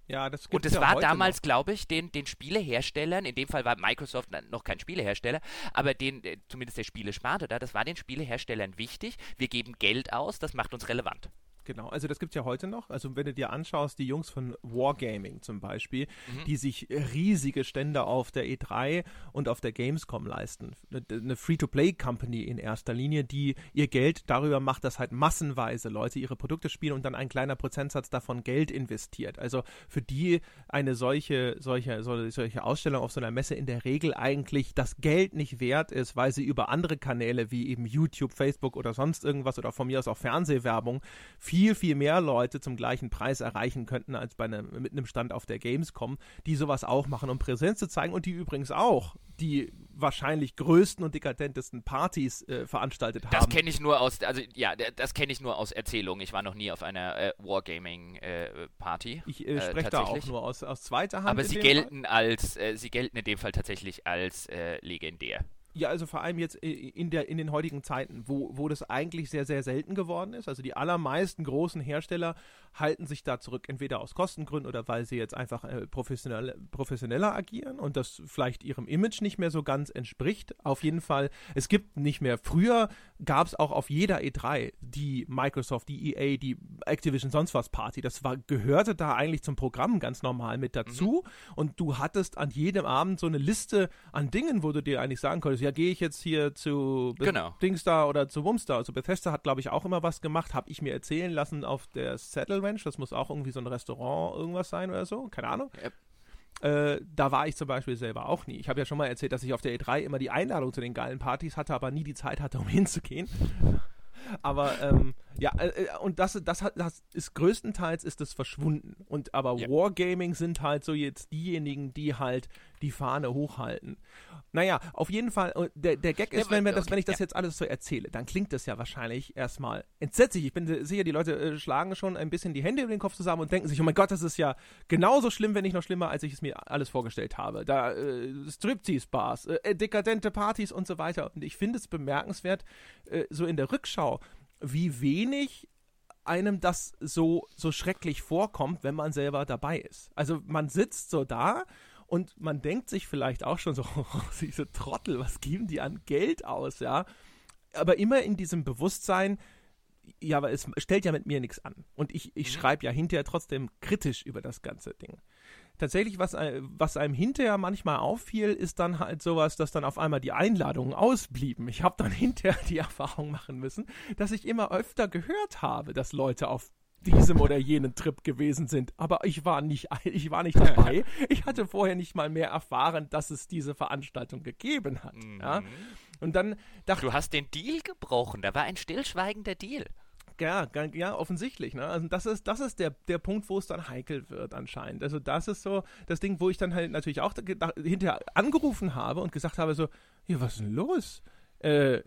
Ja, das Und es ja war damals, glaube ich, den, den Spieleherstellern, in dem Fall war Microsoft noch kein Spielehersteller, aber den, äh, zumindest der Spielesparte da, das war den Spieleherstellern wichtig. Wir geben Geld aus, das macht uns relevant. Genau, also das gibt es ja heute noch. Also wenn du dir anschaust, die Jungs von Wargaming zum Beispiel, mhm. die sich riesige Stände auf der E3 und auf der Gamescom leisten. Eine Free-to-Play-Company in erster Linie, die ihr Geld darüber macht, dass halt massenweise Leute ihre Produkte spielen und dann ein kleiner Prozentsatz davon Geld investiert. Also für die eine solche, solche, solche Ausstellung auf so einer Messe in der Regel eigentlich das Geld nicht wert ist, weil sie über andere Kanäle wie eben YouTube, Facebook oder sonst irgendwas oder von mir aus auch Fernsehwerbung viel viel, viel mehr Leute zum gleichen Preis erreichen könnten als bei einem, mit einem Stand auf der Gamescom, die sowas auch machen, um Präsenz zu zeigen und die übrigens auch die wahrscheinlich größten und dekadentesten Partys äh, veranstaltet haben. Das kenne ich nur aus, also ja, das kenne ich nur aus Erzählungen. Ich war noch nie auf einer äh, Wargaming-Party. Äh, ich äh, spreche da auch nur aus, aus zweiter Hand. Aber sie gelten Fall. als, äh, sie gelten in dem Fall tatsächlich als äh, legendär. Ja, also vor allem jetzt in, der, in den heutigen Zeiten, wo, wo das eigentlich sehr, sehr selten geworden ist. Also die allermeisten großen Hersteller halten sich da zurück, entweder aus Kostengründen oder weil sie jetzt einfach äh, professionell, professioneller agieren und das vielleicht ihrem Image nicht mehr so ganz entspricht. Auf jeden Fall, es gibt nicht mehr. Früher gab es auch auf jeder E3 die Microsoft, die EA, die Activision sonst was Party. Das war, gehörte da eigentlich zum Programm ganz normal mit dazu. Mhm. Und du hattest an jedem Abend so eine Liste an Dingen, wo du dir eigentlich sagen konntest, ja, gehe ich jetzt hier zu Be genau. Dingstar oder zu Wumstar. Also Bethesda hat, glaube ich, auch immer was gemacht, habe ich mir erzählen lassen auf der Settle Ranch. Das muss auch irgendwie so ein Restaurant irgendwas sein oder so. Keine Ahnung. Yep. Äh, da war ich zum Beispiel selber auch nie. Ich habe ja schon mal erzählt, dass ich auf der E3 immer die Einladung zu den geilen Partys hatte, aber nie die Zeit hatte, um hinzugehen. aber ähm, ja, äh, äh, und das, das, hat, das ist größtenteils ist es verschwunden. Und aber ja. Wargaming sind halt so jetzt diejenigen, die halt die Fahne hochhalten. Naja, auf jeden Fall, der, der Gag ist, wenn, wir das, wenn ich das jetzt alles so erzähle, dann klingt das ja wahrscheinlich erstmal entsetzlich. Ich bin sicher, die Leute äh, schlagen schon ein bisschen die Hände über den Kopf zusammen und denken sich, oh mein Gott, das ist ja genauso schlimm, wenn nicht noch schlimmer, als ich es mir alles vorgestellt habe. Da äh, Striptease-Bars, äh, dekadente Partys und so weiter. Und ich finde es bemerkenswert, äh, so in der Rückschau, wie wenig einem das so, so schrecklich vorkommt, wenn man selber dabei ist. Also man sitzt so da und man denkt sich vielleicht auch schon so, oh, diese Trottel, was geben die an Geld aus, ja? Aber immer in diesem Bewusstsein, ja, aber es stellt ja mit mir nichts an. Und ich, ich mhm. schreibe ja hinterher trotzdem kritisch über das ganze Ding. Tatsächlich, was, was einem hinterher manchmal auffiel, ist dann halt sowas, dass dann auf einmal die Einladungen ausblieben. Ich habe dann hinterher die Erfahrung machen müssen, dass ich immer öfter gehört habe, dass Leute auf diesem oder jenen Trip gewesen sind. Aber ich war nicht, ich war nicht dabei. Ich hatte vorher nicht mal mehr erfahren, dass es diese Veranstaltung gegeben hat. Mhm. Ja? Und dann dachte Du hast den Deal gebrochen. Da war ein stillschweigender Deal. Ja, ja, offensichtlich. Ne? Also das ist, das ist der, der Punkt, wo es dann heikel wird anscheinend. Also das ist so das Ding, wo ich dann halt natürlich auch hinterher angerufen habe und gesagt habe so, hier, was ist denn los? Äh,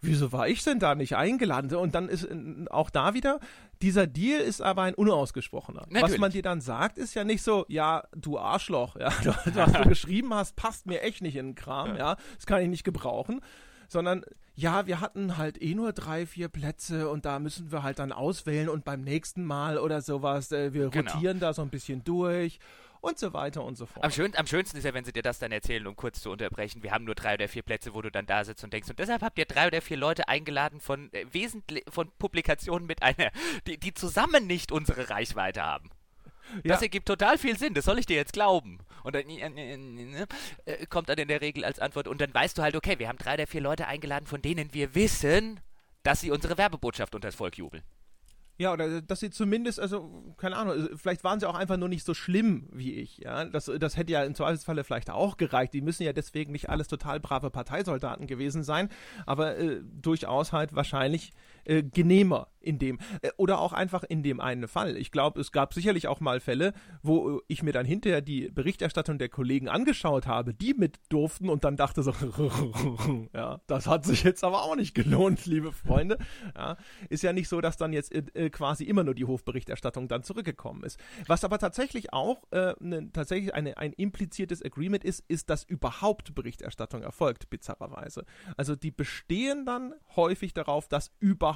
wieso war ich denn da nicht eingeladen? Und dann ist auch da wieder, dieser Deal ist aber ein unausgesprochener. Natürlich. Was man dir dann sagt, ist ja nicht so, ja, du Arschloch, ja, was du geschrieben hast, passt mir echt nicht in den Kram, ja, das kann ich nicht gebrauchen sondern ja, wir hatten halt eh nur drei, vier Plätze und da müssen wir halt dann auswählen und beim nächsten Mal oder sowas, äh, wir genau. rotieren da so ein bisschen durch und so weiter und so fort. Am, schön, am, schönsten ist ja, wenn sie dir das dann erzählen, um kurz zu unterbrechen. Wir haben nur drei oder vier Plätze, wo du dann da sitzt und denkst. Und deshalb habt ihr drei oder vier Leute eingeladen von äh, wesentlich von Publikationen mit einer, die, die zusammen nicht unsere Reichweite haben. Das ja. ergibt total viel Sinn, das soll ich dir jetzt glauben. Und dann äh, kommt dann in der Regel als Antwort, und dann weißt du halt, okay, wir haben drei oder vier Leute eingeladen, von denen wir wissen, dass sie unsere Werbebotschaft unter das Volk jubeln. Ja, oder dass sie zumindest, also, keine Ahnung, also, vielleicht waren sie auch einfach nur nicht so schlimm wie ich, ja. Das, das hätte ja im Zweifelsfalle vielleicht auch gereicht. Die müssen ja deswegen nicht alles total brave Parteisoldaten gewesen sein, aber äh, durchaus halt wahrscheinlich äh, genehmer in dem. Äh, oder auch einfach in dem einen Fall. Ich glaube, es gab sicherlich auch mal Fälle, wo ich mir dann hinterher die Berichterstattung der Kollegen angeschaut habe, die mit durften und dann dachte so, ja, das hat sich jetzt aber auch nicht gelohnt, liebe Freunde. Ja, ist ja nicht so, dass dann jetzt äh, quasi immer nur die Hofberichterstattung dann zurückgekommen ist. Was aber tatsächlich auch äh, ne, tatsächlich eine, ein impliziertes Agreement ist, ist, dass überhaupt Berichterstattung erfolgt, bizarrerweise. Also die bestehen dann häufig darauf, dass überhaupt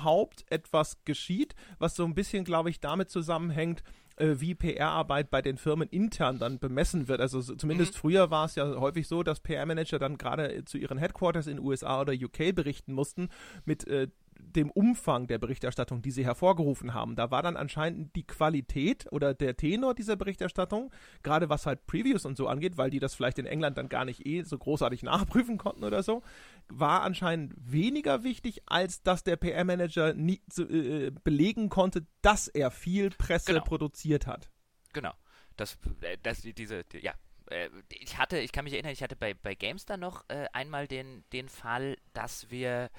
etwas geschieht, was so ein bisschen, glaube ich, damit zusammenhängt, äh, wie PR-Arbeit bei den Firmen intern dann bemessen wird. Also zumindest mhm. früher war es ja häufig so, dass PR-Manager dann gerade zu ihren Headquarters in USA oder UK berichten mussten mit äh, dem Umfang der Berichterstattung, die sie hervorgerufen haben. Da war dann anscheinend die Qualität oder der Tenor dieser Berichterstattung, gerade was halt Previews und so angeht, weil die das vielleicht in England dann gar nicht eh so großartig nachprüfen konnten oder so, war anscheinend weniger wichtig, als dass der PR-Manager nie äh, belegen konnte, dass er viel Presse genau. produziert hat. Genau. Das, äh, das, diese, die, ja, äh, ich hatte, ich kann mich erinnern, ich hatte bei, bei Gamestar noch äh, einmal den, den Fall, dass wir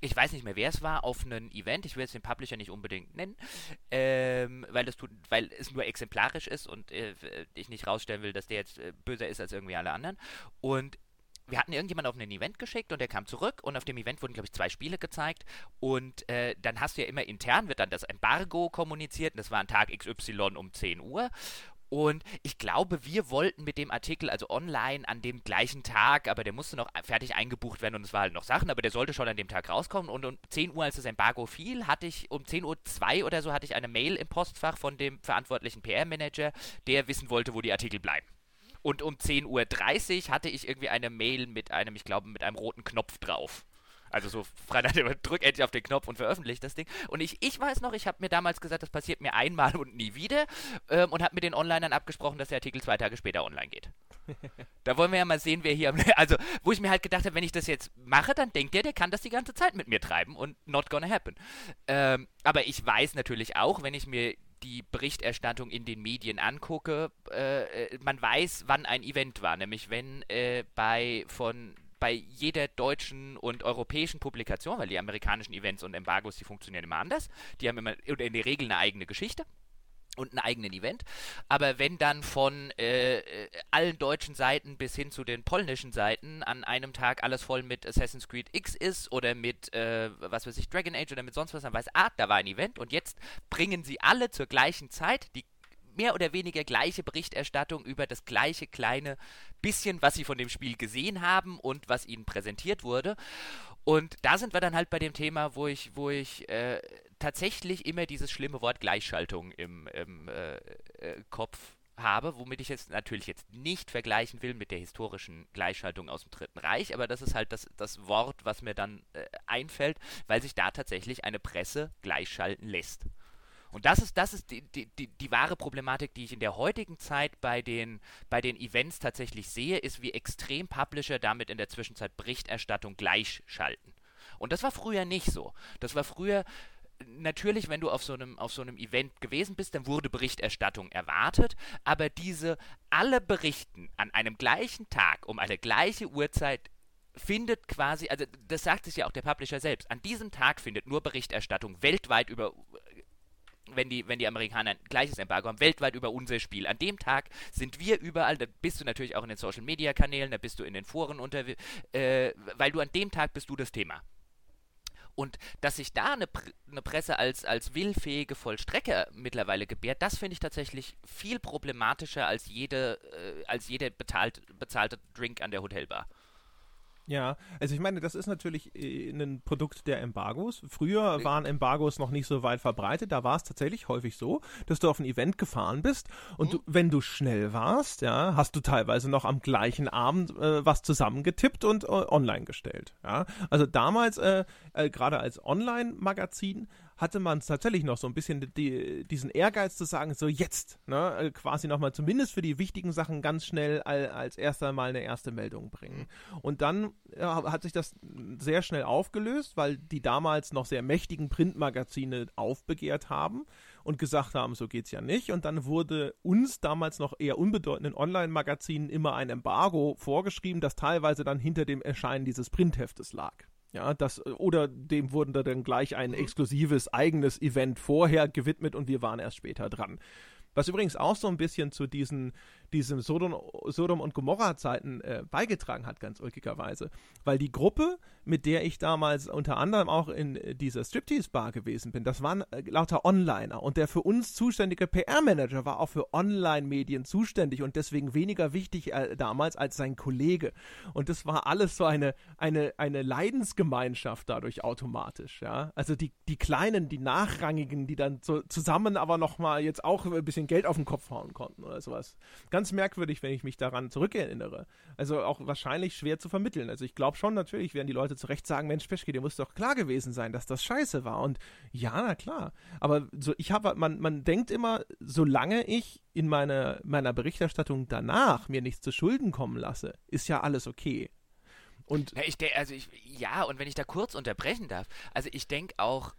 ich weiß nicht mehr, wer es war, auf einem Event, ich will jetzt den Publisher nicht unbedingt nennen, ähm, weil, das tut, weil es nur exemplarisch ist und äh, ich nicht rausstellen will, dass der jetzt äh, böser ist als irgendwie alle anderen. Und wir hatten irgendjemanden auf ein Event geschickt und der kam zurück und auf dem Event wurden, glaube ich, zwei Spiele gezeigt. Und äh, dann hast du ja immer intern, wird dann das Embargo kommuniziert und das war ein Tag XY um 10 Uhr und ich glaube, wir wollten mit dem Artikel, also online an dem gleichen Tag, aber der musste noch fertig eingebucht werden und es war halt noch Sachen, aber der sollte schon an dem Tag rauskommen. Und um 10 Uhr, als das Embargo fiel, hatte ich um 10 Uhr 2 oder so, hatte ich eine Mail im Postfach von dem verantwortlichen PR-Manager, der wissen wollte, wo die Artikel bleiben. Und um 10.30 Uhr hatte ich irgendwie eine Mail mit einem, ich glaube, mit einem roten Knopf drauf. Also so frei dem drück endlich auf den Knopf und veröffentlicht das Ding. Und ich, ich weiß noch, ich habe mir damals gesagt, das passiert mir einmal und nie wieder ähm, und habe mit den Onlinern abgesprochen, dass der Artikel zwei Tage später online geht. da wollen wir ja mal sehen, wer hier. Also, wo ich mir halt gedacht habe, wenn ich das jetzt mache, dann denkt der, der kann das die ganze Zeit mit mir treiben und not gonna happen. Ähm, aber ich weiß natürlich auch, wenn ich mir die Berichterstattung in den Medien angucke, äh, äh man weiß, wann ein Event war. Nämlich wenn äh, bei von bei jeder deutschen und europäischen Publikation, weil die amerikanischen Events und Embargos, die funktionieren immer anders. Die haben immer in der Regel eine eigene Geschichte und einen eigenen Event. Aber wenn dann von äh, allen deutschen Seiten bis hin zu den polnischen Seiten an einem Tag alles voll mit Assassin's Creed X ist oder mit, äh, was weiß ich, Dragon Age oder mit sonst was, dann weiß, ah, da war ein Event und jetzt bringen sie alle zur gleichen Zeit die mehr oder weniger gleiche Berichterstattung über das gleiche kleine bisschen, was sie von dem Spiel gesehen haben und was ihnen präsentiert wurde. Und da sind wir dann halt bei dem Thema, wo ich, wo ich äh, tatsächlich immer dieses schlimme Wort Gleichschaltung im, im äh, äh, Kopf habe, womit ich jetzt natürlich jetzt nicht vergleichen will mit der historischen Gleichschaltung aus dem Dritten Reich, aber das ist halt das, das Wort, was mir dann äh, einfällt, weil sich da tatsächlich eine Presse gleichschalten lässt. Und das ist, das ist die, die, die, die, wahre Problematik, die ich in der heutigen Zeit bei den, bei den Events tatsächlich sehe, ist, wie extrem Publisher damit in der Zwischenzeit Berichterstattung gleichschalten. Und das war früher nicht so. Das war früher natürlich, wenn du auf so einem auf so einem Event gewesen bist, dann wurde Berichterstattung erwartet, aber diese alle berichten an einem gleichen Tag um eine gleiche Uhrzeit findet quasi, also das sagt es ja auch der Publisher selbst, an diesem Tag findet nur Berichterstattung weltweit über wenn die, wenn die Amerikaner ein gleiches Embargo haben, weltweit über unser Spiel. An dem Tag sind wir überall, da bist du natürlich auch in den Social Media Kanälen, da bist du in den Foren unter, äh, weil du an dem Tag bist du das Thema. Und dass sich da eine, eine Presse als, als willfähige Vollstrecker mittlerweile gebärt, das finde ich tatsächlich viel problematischer als jede, äh, als jeder bezahlt, bezahlte Drink an der Hotelbar. Ja, also ich meine, das ist natürlich äh, ein Produkt der Embargos. Früher waren Embargos noch nicht so weit verbreitet. Da war es tatsächlich häufig so, dass du auf ein Event gefahren bist und mhm. du, wenn du schnell warst, ja, hast du teilweise noch am gleichen Abend äh, was zusammengetippt und äh, online gestellt. Ja, also damals äh, äh gerade als Online-Magazin hatte man tatsächlich noch so ein bisschen die, diesen Ehrgeiz zu sagen, so jetzt, ne, äh, quasi nochmal zumindest für die wichtigen Sachen ganz schnell als, erster mal eine erste Meldung bringen. Und dann ja, hat sich das sehr schnell aufgelöst, weil die damals noch sehr mächtigen Printmagazine aufbegehrt haben und gesagt haben, so geht's ja nicht. Und dann wurde uns damals noch eher unbedeutenden Online-Magazinen immer ein Embargo vorgeschrieben, das teilweise dann hinter dem Erscheinen dieses Printheftes lag. Ja, das, oder dem wurden da dann gleich ein mhm. exklusives eigenes Event vorher gewidmet und wir waren erst später dran. Was übrigens auch so ein bisschen zu diesen diesem Sodom, Sodom und Gomorra-Zeiten äh, beigetragen hat, ganz ulkigerweise. Weil die Gruppe, mit der ich damals unter anderem auch in äh, dieser Striptease-Bar gewesen bin, das waren äh, lauter Onliner. Und der für uns zuständige PR-Manager war auch für Online-Medien zuständig und deswegen weniger wichtig äh, damals als sein Kollege. Und das war alles so eine, eine, eine Leidensgemeinschaft dadurch automatisch. Ja? Also die, die Kleinen, die Nachrangigen, die dann so zusammen aber nochmal jetzt auch ein bisschen Geld auf den Kopf hauen konnten oder sowas. Ganz merkwürdig, wenn ich mich daran zurückerinnere. Also auch wahrscheinlich schwer zu vermitteln. Also ich glaube schon, natürlich werden die Leute zu Recht sagen, Mensch, Peschke, dir muss doch klar gewesen sein, dass das scheiße war. Und ja, na klar. Aber so, ich habe, man, man denkt immer, solange ich in meine, meiner Berichterstattung danach mir nichts zu Schulden kommen lasse, ist ja alles okay. Und ja, ich also ich, ja, und wenn ich da kurz unterbrechen darf, also ich denke auch,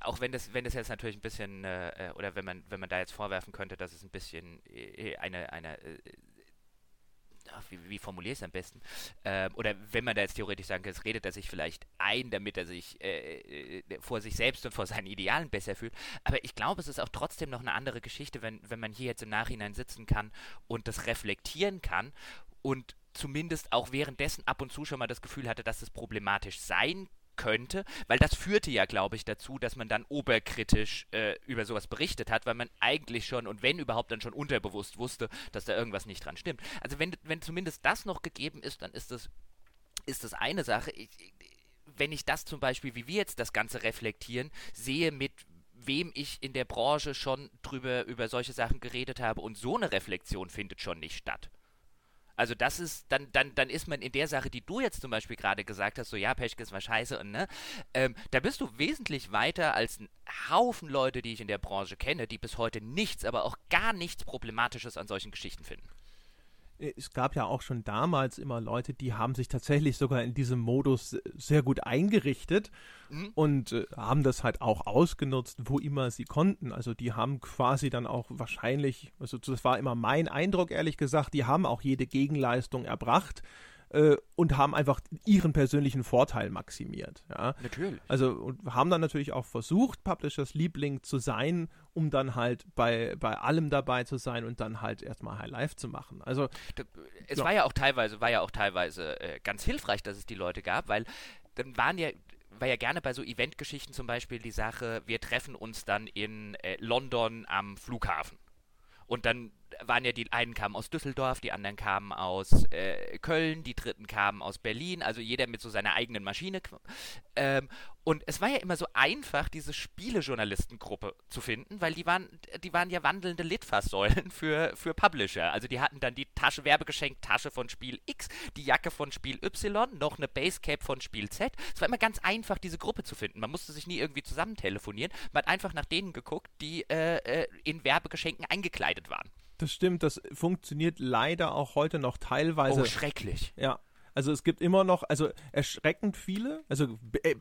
auch wenn das, wenn das jetzt natürlich ein bisschen, äh, äh, oder wenn man, wenn man da jetzt vorwerfen könnte, dass es ein bisschen äh, eine, eine äh, wie, wie formuliere ich es am besten? Ähm, oder wenn man da jetzt theoretisch sagen kann, es redet er sich vielleicht ein, damit er sich äh, äh, vor sich selbst und vor seinen Idealen besser fühlt. Aber ich glaube, es ist auch trotzdem noch eine andere Geschichte, wenn, wenn man hier jetzt im Nachhinein sitzen kann und das reflektieren kann und zumindest auch währenddessen ab und zu schon mal das Gefühl hatte, dass es problematisch sein könnte, weil das führte ja, glaube ich, dazu, dass man dann oberkritisch äh, über sowas berichtet hat, weil man eigentlich schon und wenn überhaupt dann schon unterbewusst wusste, dass da irgendwas nicht dran stimmt. Also wenn, wenn zumindest das noch gegeben ist, dann ist das, ist das eine Sache. Ich, wenn ich das zum Beispiel, wie wir jetzt das Ganze reflektieren, sehe mit wem ich in der Branche schon drüber über solche Sachen geredet habe und so eine Reflexion findet schon nicht statt. Also das ist, dann, dann, dann ist man in der Sache, die du jetzt zum Beispiel gerade gesagt hast, so ja, Peschkes war scheiße und ne, ähm, da bist du wesentlich weiter als ein Haufen Leute, die ich in der Branche kenne, die bis heute nichts, aber auch gar nichts Problematisches an solchen Geschichten finden es gab ja auch schon damals immer Leute, die haben sich tatsächlich sogar in diesem Modus sehr gut eingerichtet mhm. und äh, haben das halt auch ausgenutzt, wo immer sie konnten. Also die haben quasi dann auch wahrscheinlich, also das war immer mein Eindruck, ehrlich gesagt, die haben auch jede Gegenleistung erbracht äh, und haben einfach ihren persönlichen Vorteil maximiert. Ja? Natürlich. Also und haben dann natürlich auch versucht, Publishers Liebling zu sein, um dann halt bei, bei allem dabei zu sein und dann halt erstmal High Life zu machen. Also es ja. war ja auch teilweise, war ja auch teilweise äh, ganz hilfreich, dass es die Leute gab, weil dann waren ja war ja gerne bei so Eventgeschichten zum Beispiel die Sache, wir treffen uns dann in äh, London am Flughafen. Und dann waren ja die einen kamen aus Düsseldorf, die anderen kamen aus äh, Köln, die dritten kamen aus Berlin, also jeder mit so seiner eigenen Maschine. Ähm, und es war ja immer so einfach, diese Spielejournalistengruppe zu finden, weil die waren, die waren ja wandelnde Litfaßsäulen für, für Publisher. Also die hatten dann die Tasche, Werbegeschenk-Tasche von Spiel X, die Jacke von Spiel Y, noch eine Basecap von Spiel Z. Es war immer ganz einfach, diese Gruppe zu finden. Man musste sich nie irgendwie zusammen telefonieren. Man hat einfach nach denen geguckt, die äh, äh in Werbegeschenken eingekleidet waren. Das stimmt, das funktioniert leider auch heute noch teilweise. Oh, schrecklich. Ja. Also es gibt immer noch, also erschreckend viele, also äh,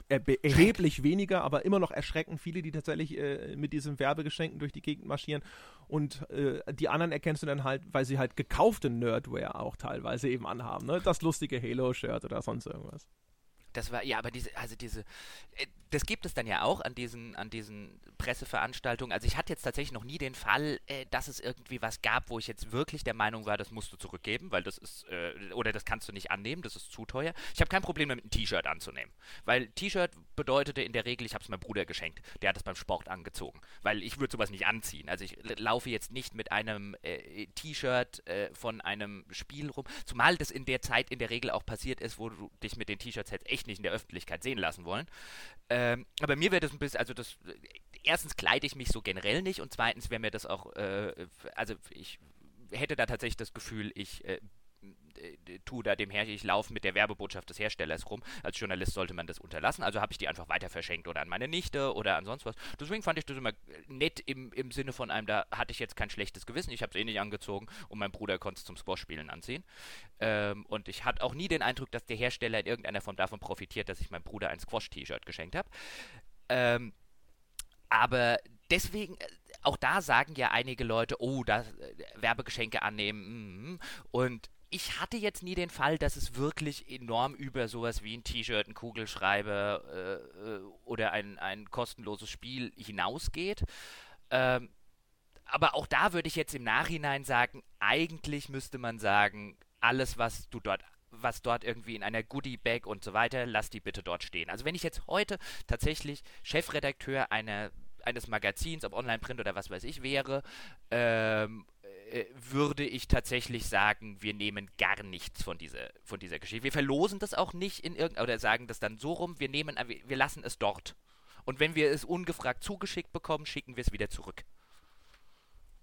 erheblich weniger, aber immer noch erschreckend viele, die tatsächlich äh, mit diesen Werbegeschenken durch die Gegend marschieren. Und äh, die anderen erkennst du dann halt, weil sie halt gekaufte Nerdware auch teilweise eben anhaben. Ne? Das lustige Halo-Shirt oder sonst irgendwas. Das war, ja, aber diese, also diese, äh, das gibt es dann ja auch an diesen, an diesen Presseveranstaltungen. Also ich hatte jetzt tatsächlich noch nie den Fall, äh, dass es irgendwie was gab, wo ich jetzt wirklich der Meinung war, das musst du zurückgeben, weil das ist, äh, oder das kannst du nicht annehmen, das ist zu teuer. Ich habe kein Problem damit, ein T-Shirt anzunehmen. Weil T-Shirt bedeutete in der Regel, ich habe es meinem Bruder geschenkt. Der hat es beim Sport angezogen. Weil ich würde sowas nicht anziehen. Also ich laufe jetzt nicht mit einem äh, T-Shirt äh, von einem Spiel rum. Zumal das in der Zeit in der Regel auch passiert ist, wo du dich mit den T-Shirts hättest echt nicht in der Öffentlichkeit sehen lassen wollen. Ähm, aber mir wäre das ein bisschen, also das, erstens kleide ich mich so generell nicht und zweitens wäre mir das auch, äh, also ich hätte da tatsächlich das Gefühl, ich äh, tue da dem Hersteller, ich laufe mit der Werbebotschaft des Herstellers rum. Als Journalist sollte man das unterlassen. Also habe ich die einfach weiter verschenkt oder an meine Nichte oder an sonst was. Deswegen fand ich das immer nett im, im Sinne von einem, da hatte ich jetzt kein schlechtes Gewissen. Ich habe es eh nicht angezogen und mein Bruder konnte es zum Squash-Spielen anziehen. Ähm, und ich hatte auch nie den Eindruck, dass der Hersteller in irgendeiner Form davon profitiert, dass ich meinem Bruder ein Squash-T-Shirt geschenkt habe. Ähm, aber deswegen, äh, auch da sagen ja einige Leute, oh, da äh, Werbegeschenke annehmen. Mm, und ich hatte jetzt nie den Fall, dass es wirklich enorm über sowas wie ein T-Shirt, ein Kugelschreiber äh, äh, oder ein, ein kostenloses Spiel hinausgeht. Ähm, aber auch da würde ich jetzt im Nachhinein sagen, eigentlich müsste man sagen, alles, was du dort was dort irgendwie in einer Goodie-Bag und so weiter, lass die bitte dort stehen. Also wenn ich jetzt heute tatsächlich Chefredakteur einer, eines Magazins, ob Online-Print oder was weiß ich wäre, ähm, äh, würde ich tatsächlich sagen, wir nehmen gar nichts von dieser, von dieser Geschichte. Wir verlosen das auch nicht in irgendeiner, oder sagen das dann so rum, wir nehmen, wir lassen es dort. Und wenn wir es ungefragt zugeschickt bekommen, schicken wir es wieder zurück.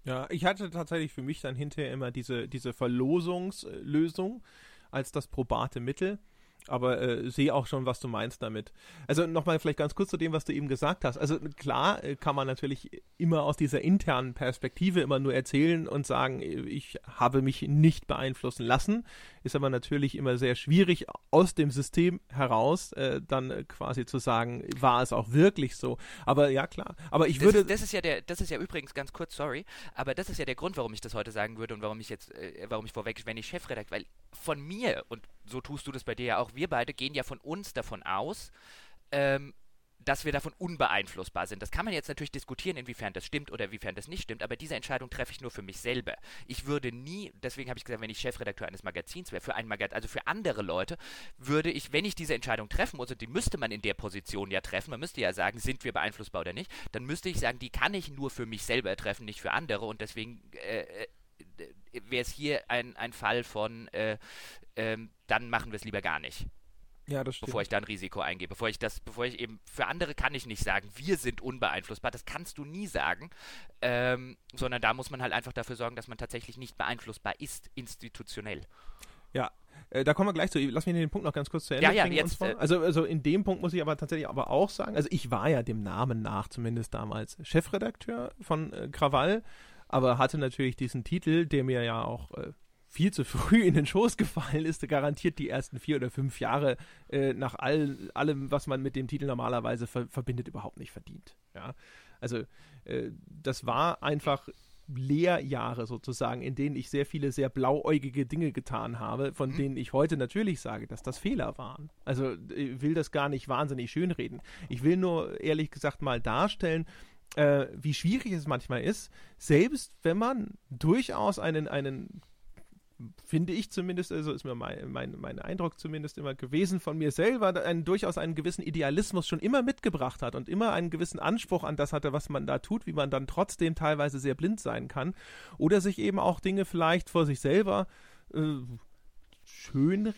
Ja, ich hatte tatsächlich für mich dann hinterher immer diese, diese Verlosungslösung als das probate Mittel aber äh, sehe auch schon, was du meinst damit. Also nochmal vielleicht ganz kurz zu dem, was du eben gesagt hast. Also klar äh, kann man natürlich immer aus dieser internen Perspektive immer nur erzählen und sagen, ich habe mich nicht beeinflussen lassen. Ist aber natürlich immer sehr schwierig, aus dem System heraus äh, dann äh, quasi zu sagen, war es auch wirklich so. Aber ja, klar. Aber ich das würde. Ist, das ist ja der, das ist ja übrigens ganz kurz, sorry, aber das ist ja der Grund, warum ich das heute sagen würde und warum ich jetzt, äh, warum ich vorweg, wenn ich Chefredakteur, weil von mir und so tust du das bei dir ja auch, wir beide gehen ja von uns davon aus, ähm, dass wir davon unbeeinflussbar sind. Das kann man jetzt natürlich diskutieren, inwiefern das stimmt oder inwiefern das nicht stimmt, aber diese Entscheidung treffe ich nur für mich selber. Ich würde nie, deswegen habe ich gesagt, wenn ich Chefredakteur eines Magazins wäre, für ein Magazin, also für andere Leute, würde ich, wenn ich diese Entscheidung treffen muss, und die müsste man in der Position ja treffen, man müsste ja sagen, sind wir beeinflussbar oder nicht, dann müsste ich sagen, die kann ich nur für mich selber treffen, nicht für andere und deswegen äh, äh wäre es hier ein, ein Fall von, äh, ähm, dann machen wir es lieber gar nicht. Ja, das stimmt. Bevor ich da ein Risiko eingehe. Bevor ich das, bevor ich eben, für andere kann ich nicht sagen, wir sind unbeeinflussbar. Das kannst du nie sagen. Ähm, sondern da muss man halt einfach dafür sorgen, dass man tatsächlich nicht beeinflussbar ist, institutionell. Ja, äh, da kommen wir gleich zu. Lass mich den Punkt noch ganz kurz zu Ende ja, ja, jetzt, äh, also, also in dem Punkt muss ich aber tatsächlich aber auch sagen, also ich war ja dem Namen nach zumindest damals Chefredakteur von äh, Krawall, aber hatte natürlich diesen Titel, der mir ja auch äh, viel zu früh in den Schoß gefallen ist, garantiert die ersten vier oder fünf Jahre äh, nach all, allem, was man mit dem Titel normalerweise ver verbindet, überhaupt nicht verdient. Ja? Also äh, das war einfach Lehrjahre sozusagen, in denen ich sehr viele sehr blauäugige Dinge getan habe, von mhm. denen ich heute natürlich sage, dass das Fehler waren. Also ich will das gar nicht wahnsinnig schönreden. Ich will nur ehrlich gesagt mal darstellen, äh, wie schwierig es manchmal ist, selbst wenn man durchaus einen, einen finde ich zumindest, also ist mir mein, mein, mein Eindruck zumindest immer gewesen von mir selber, einen, durchaus einen gewissen Idealismus schon immer mitgebracht hat und immer einen gewissen Anspruch an das hatte, was man da tut, wie man dann trotzdem teilweise sehr blind sein kann. Oder sich eben auch Dinge vielleicht vor sich selber äh, schön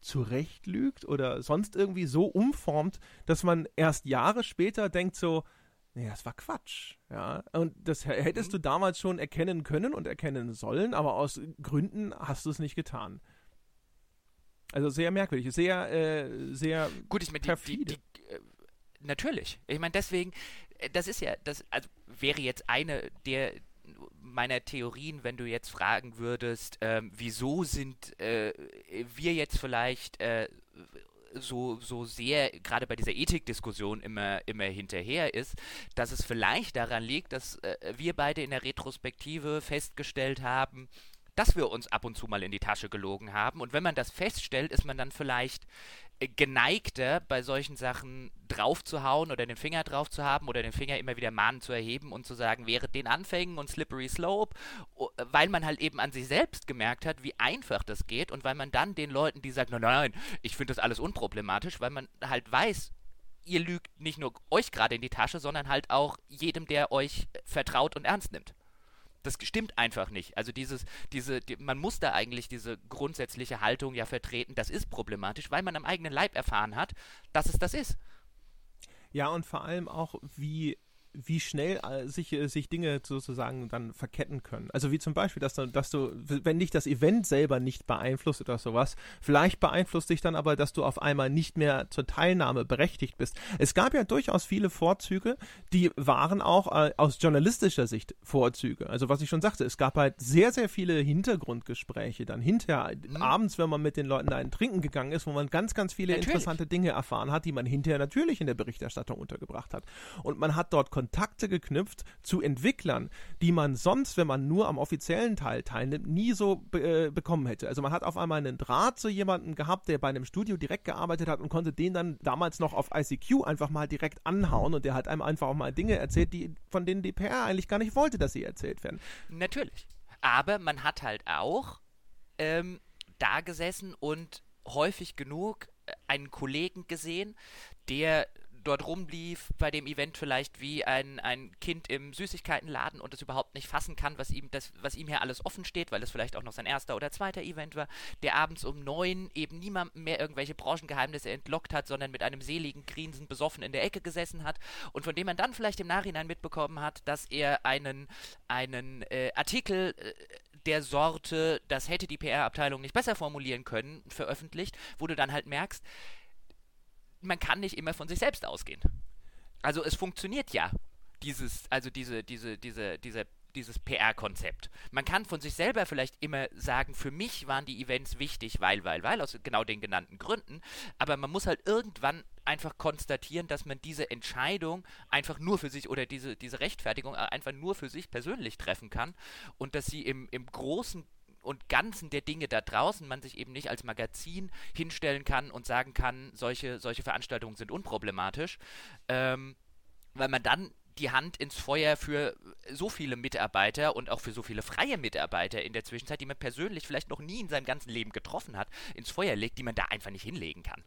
zurechtlügt oder sonst irgendwie so umformt, dass man erst Jahre später denkt so, Nee, das war Quatsch. Ja, und das hättest mhm. du damals schon erkennen können und erkennen sollen, aber aus Gründen hast du es nicht getan. Also sehr merkwürdig, sehr, äh, sehr. Gut, ich meine, die, die, die, äh, natürlich. Ich meine, deswegen, äh, das ist ja, das also wäre jetzt eine der meiner Theorien, wenn du jetzt fragen würdest, ähm, wieso sind äh, wir jetzt vielleicht äh, so, so sehr gerade bei dieser Ethikdiskussion immer, immer hinterher ist, dass es vielleicht daran liegt, dass äh, wir beide in der Retrospektive festgestellt haben, dass wir uns ab und zu mal in die Tasche gelogen haben. Und wenn man das feststellt, ist man dann vielleicht äh, geneigter, bei solchen Sachen draufzuhauen oder den Finger drauf zu haben oder den Finger immer wieder mahnend zu erheben und zu sagen, während den Anfängen und Slippery Slope, weil man halt eben an sich selbst gemerkt hat, wie einfach das geht und weil man dann den Leuten, die sagen, nein, nein, ich finde das alles unproblematisch, weil man halt weiß, ihr lügt nicht nur euch gerade in die Tasche, sondern halt auch jedem, der euch vertraut und ernst nimmt. Das stimmt einfach nicht. Also dieses, diese, die, man muss da eigentlich diese grundsätzliche Haltung ja vertreten, das ist problematisch, weil man am eigenen Leib erfahren hat, dass es das ist. Ja, und vor allem auch, wie wie schnell äh, sich, äh, sich Dinge sozusagen dann verketten können. Also wie zum Beispiel, dass du, dass du, wenn dich das Event selber nicht beeinflusst oder sowas, vielleicht beeinflusst dich dann aber, dass du auf einmal nicht mehr zur Teilnahme berechtigt bist. Es gab ja durchaus viele Vorzüge, die waren auch äh, aus journalistischer Sicht Vorzüge. Also was ich schon sagte, es gab halt sehr, sehr viele Hintergrundgespräche dann hinterher, mhm. abends, wenn man mit den Leuten da einen Trinken gegangen ist, wo man ganz, ganz viele natürlich. interessante Dinge erfahren hat, die man hinterher natürlich in der Berichterstattung untergebracht hat. Und man hat dort Kontakte geknüpft zu Entwicklern, die man sonst, wenn man nur am offiziellen Teil teilnimmt, nie so äh, bekommen hätte. Also man hat auf einmal einen Draht zu jemandem gehabt, der bei einem Studio direkt gearbeitet hat und konnte den dann damals noch auf ICQ einfach mal direkt anhauen und der hat einem einfach auch mal Dinge erzählt, die von denen die PR eigentlich gar nicht wollte, dass sie erzählt werden. Natürlich. Aber man hat halt auch ähm, da gesessen und häufig genug äh, einen Kollegen gesehen, der dort rumlief bei dem Event vielleicht wie ein, ein Kind im Süßigkeitenladen und es überhaupt nicht fassen kann, was ihm, das, was ihm hier alles offen steht, weil es vielleicht auch noch sein erster oder zweiter Event war, der abends um neun eben niemandem mehr irgendwelche Branchengeheimnisse entlockt hat, sondern mit einem seligen Grinsen besoffen in der Ecke gesessen hat und von dem man dann vielleicht im Nachhinein mitbekommen hat, dass er einen, einen äh, Artikel äh, der Sorte, das hätte die PR-Abteilung nicht besser formulieren können, veröffentlicht, wo du dann halt merkst, man kann nicht immer von sich selbst ausgehen. Also es funktioniert ja, dieses, also diese, diese, diese, diese dieses PR-Konzept. Man kann von sich selber vielleicht immer sagen, für mich waren die Events wichtig, weil, weil, weil, aus genau den genannten Gründen, aber man muss halt irgendwann einfach konstatieren, dass man diese Entscheidung einfach nur für sich oder diese, diese Rechtfertigung einfach nur für sich persönlich treffen kann und dass sie im, im großen und Ganzen der Dinge da draußen man sich eben nicht als Magazin hinstellen kann und sagen kann, solche, solche Veranstaltungen sind unproblematisch, ähm, weil man dann die Hand ins Feuer für so viele Mitarbeiter und auch für so viele freie Mitarbeiter in der Zwischenzeit, die man persönlich vielleicht noch nie in seinem ganzen Leben getroffen hat, ins Feuer legt, die man da einfach nicht hinlegen kann.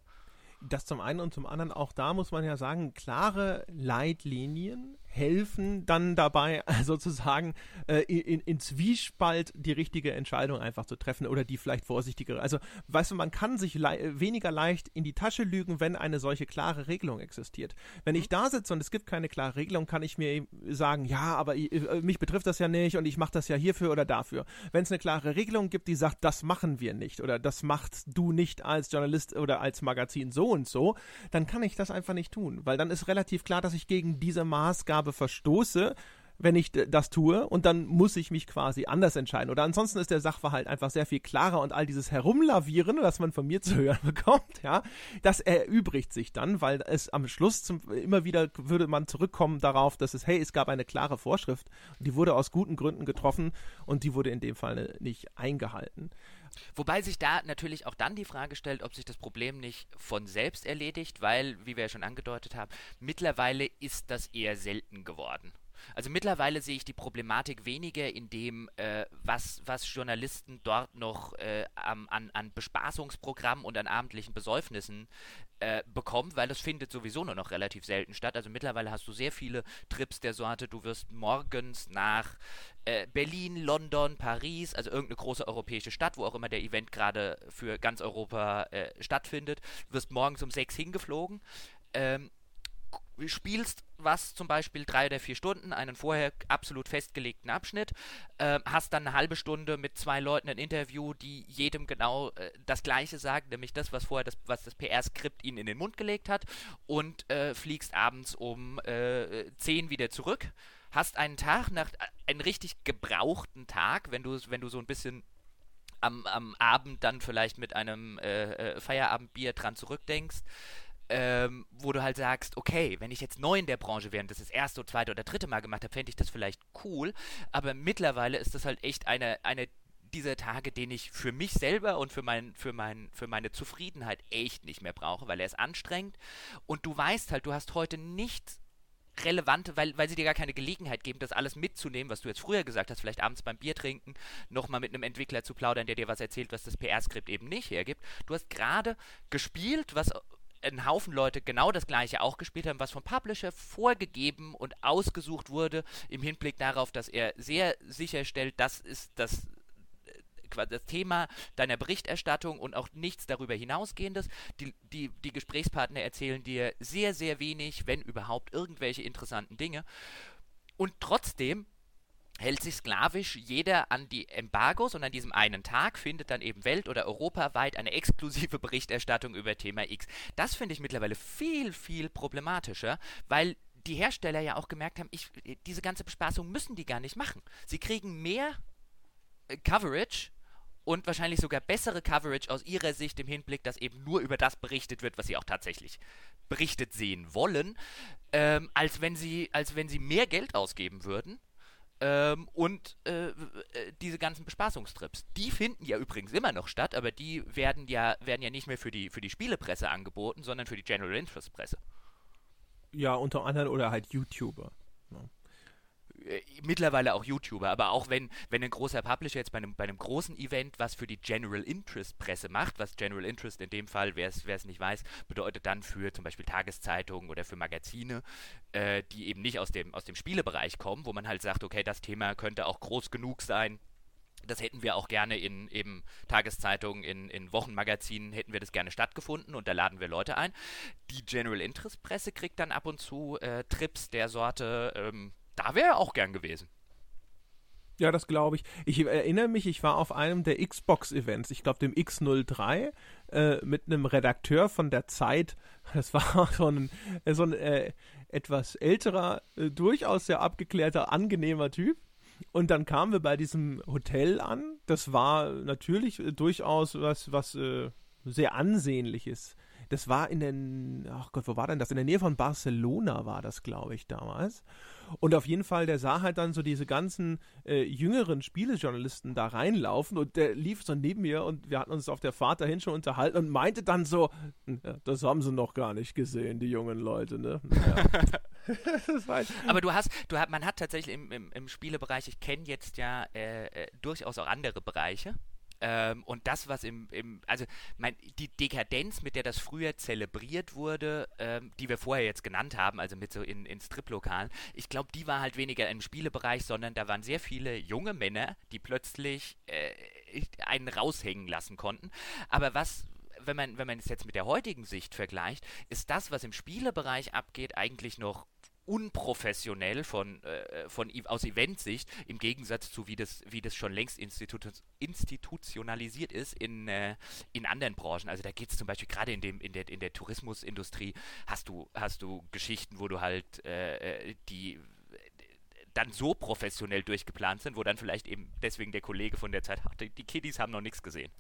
Das zum einen und zum anderen auch da muss man ja sagen, klare Leitlinien, helfen dann dabei, sozusagen äh, in, in Zwiespalt die richtige Entscheidung einfach zu treffen oder die vielleicht vorsichtigere. Also, weißt du, man kann sich le weniger leicht in die Tasche lügen, wenn eine solche klare Regelung existiert. Wenn ich mhm. da sitze und es gibt keine klare Regelung, kann ich mir sagen, ja, aber ich, äh, mich betrifft das ja nicht und ich mache das ja hierfür oder dafür. Wenn es eine klare Regelung gibt, die sagt, das machen wir nicht oder das machst du nicht als Journalist oder als Magazin so und so, dann kann ich das einfach nicht tun, weil dann ist relativ klar, dass ich gegen diese Maßgabe habe, verstoße, wenn ich das tue und dann muss ich mich quasi anders entscheiden. Oder ansonsten ist der Sachverhalt einfach sehr viel klarer und all dieses Herumlavieren, was man von mir zu hören bekommt, ja, das erübrigt sich dann, weil es am Schluss zum, immer wieder würde man zurückkommen darauf, dass es, hey, es gab eine klare Vorschrift, die wurde aus guten Gründen getroffen und die wurde in dem Fall nicht eingehalten. Wobei sich da natürlich auch dann die Frage stellt, ob sich das Problem nicht von selbst erledigt, weil, wie wir ja schon angedeutet haben, mittlerweile ist das eher selten geworden. Also mittlerweile sehe ich die Problematik weniger in dem, äh, was, was Journalisten dort noch äh, an, an Bespaßungsprogrammen und an abendlichen Besäufnissen äh, bekommen, weil das findet sowieso nur noch relativ selten statt. Also mittlerweile hast du sehr viele Trips der Sorte, du wirst morgens nach äh, Berlin, London, Paris, also irgendeine große europäische Stadt, wo auch immer der Event gerade für ganz Europa äh, stattfindet, wirst morgens um sechs hingeflogen. Ähm, spielst was zum Beispiel drei oder vier Stunden, einen vorher absolut festgelegten Abschnitt, äh, hast dann eine halbe Stunde mit zwei Leuten ein Interview, die jedem genau äh, das Gleiche sagen, nämlich das, was vorher das, was das PR-Skript ihnen in den Mund gelegt hat, und äh, fliegst abends um äh, zehn wieder zurück. Hast einen Tag nach äh, einen richtig gebrauchten Tag, wenn du wenn du so ein bisschen am, am Abend dann vielleicht mit einem äh, Feierabendbier dran zurückdenkst, ähm, wo du halt sagst, okay, wenn ich jetzt neu in der Branche wäre und das das erste, zweite oder dritte Mal gemacht habe, fände ich das vielleicht cool, aber mittlerweile ist das halt echt eine, eine dieser Tage, den ich für mich selber und für, mein, für, mein, für meine Zufriedenheit echt nicht mehr brauche, weil er ist anstrengend. Und du weißt halt, du hast heute nichts relevante, weil, weil sie dir gar keine Gelegenheit geben, das alles mitzunehmen, was du jetzt früher gesagt hast, vielleicht abends beim Bier trinken, nochmal mit einem Entwickler zu plaudern, der dir was erzählt, was das PR-Skript eben nicht hergibt. Du hast gerade gespielt, was ein Haufen Leute genau das gleiche auch gespielt haben, was vom Publisher vorgegeben und ausgesucht wurde, im Hinblick darauf, dass er sehr sicherstellt, das ist das das Thema deiner Berichterstattung und auch nichts darüber hinausgehendes. Die, die, die Gesprächspartner erzählen dir sehr, sehr wenig, wenn überhaupt, irgendwelche interessanten Dinge. Und trotzdem hält sich sklavisch jeder an die Embargos und an diesem einen Tag findet dann eben welt- oder europaweit eine exklusive Berichterstattung über Thema X. Das finde ich mittlerweile viel, viel problematischer, weil die Hersteller ja auch gemerkt haben, ich, diese ganze Bespaßung müssen die gar nicht machen. Sie kriegen mehr äh, Coverage und wahrscheinlich sogar bessere Coverage aus ihrer Sicht im Hinblick, dass eben nur über das berichtet wird, was sie auch tatsächlich berichtet sehen wollen, ähm, als wenn sie, als wenn sie mehr Geld ausgeben würden. Ähm, und äh, äh, diese ganzen Bespaßungstrips, die finden ja übrigens immer noch statt, aber die werden ja, werden ja nicht mehr für die, für die Spielepresse angeboten, sondern für die General Interest Presse. Ja, unter anderem oder halt YouTuber. Äh, mittlerweile auch YouTuber, aber auch wenn, wenn ein großer Publisher jetzt bei einem, bei einem großen Event was für die General Interest Presse macht, was General Interest in dem Fall, wer es nicht weiß, bedeutet dann für zum Beispiel Tageszeitungen oder für Magazine, äh, die eben nicht aus dem, aus dem Spielebereich kommen, wo man halt sagt, okay, das Thema könnte auch groß genug sein, das hätten wir auch gerne in eben Tageszeitungen, in, in Wochenmagazinen hätten wir das gerne stattgefunden und da laden wir Leute ein. Die General Interest Presse kriegt dann ab und zu äh, Trips der Sorte, ähm, da wäre er auch gern gewesen. Ja, das glaube ich. Ich erinnere mich, ich war auf einem der Xbox-Events, ich glaube dem X03, äh, mit einem Redakteur von der Zeit. Das war so ein, so ein äh, etwas älterer, äh, durchaus sehr abgeklärter, angenehmer Typ. Und dann kamen wir bei diesem Hotel an. Das war natürlich äh, durchaus was, was äh, sehr ansehnliches. Das war in den, ach Gott, wo war denn das? In der Nähe von Barcelona war das, glaube ich, damals. Und auf jeden Fall, der sah halt dann so diese ganzen äh, jüngeren Spielejournalisten da reinlaufen und der lief so neben mir und wir hatten uns auf der Fahrt dahin schon unterhalten und meinte dann so, ja, das haben sie noch gar nicht gesehen, die jungen Leute, ne? Ja. halt Aber du hast, du hat, man hat tatsächlich im, im, im Spielebereich, ich kenne jetzt ja äh, äh, durchaus auch andere Bereiche, ähm, und das, was im, im also mein, die Dekadenz, mit der das früher zelebriert wurde, ähm, die wir vorher jetzt genannt haben, also mit so in, in Striplokalen, ich glaube, die war halt weniger im Spielebereich, sondern da waren sehr viele junge Männer, die plötzlich äh, einen raushängen lassen konnten. Aber was, wenn man, wenn man es jetzt mit der heutigen Sicht vergleicht, ist das, was im Spielebereich abgeht, eigentlich noch unprofessionell von, äh, von aus Eventsicht, im Gegensatz zu wie das, wie das schon längst institu institutionalisiert ist in, äh, in anderen Branchen. Also da geht es zum Beispiel gerade in dem, in der, in der Tourismusindustrie hast du, hast du Geschichten, wo du halt äh, äh die dann so professionell durchgeplant sind, wo dann vielleicht eben deswegen der Kollege von der Zeit, ach, die, die Kiddies haben noch nichts gesehen,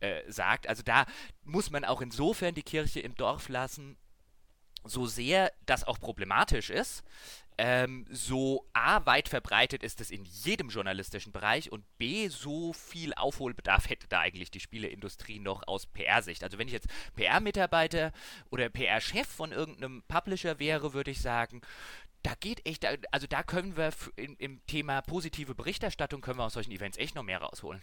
äh, sagt. Also da muss man auch insofern die Kirche im Dorf lassen, so sehr das auch problematisch ist, ähm, so A, weit verbreitet ist es in jedem journalistischen Bereich und B, so viel Aufholbedarf hätte da eigentlich die Spieleindustrie noch aus PR-Sicht. Also wenn ich jetzt PR-Mitarbeiter oder PR-Chef von irgendeinem Publisher wäre, würde ich sagen, da geht echt, also da können wir in, im Thema positive Berichterstattung können wir aus solchen Events echt noch mehr rausholen.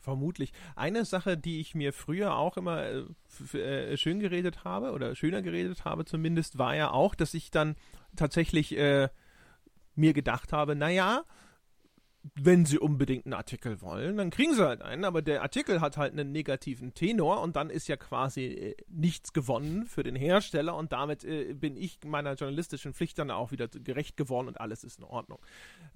Vermutlich. Eine Sache, die ich mir früher auch immer äh, äh, schön geredet habe oder schöner geredet habe zumindest, war ja auch, dass ich dann tatsächlich äh, mir gedacht habe, naja, wenn sie unbedingt einen Artikel wollen, dann kriegen sie halt einen, aber der Artikel hat halt einen negativen Tenor und dann ist ja quasi äh, nichts gewonnen für den Hersteller und damit äh, bin ich meiner journalistischen Pflicht dann auch wieder gerecht geworden und alles ist in Ordnung.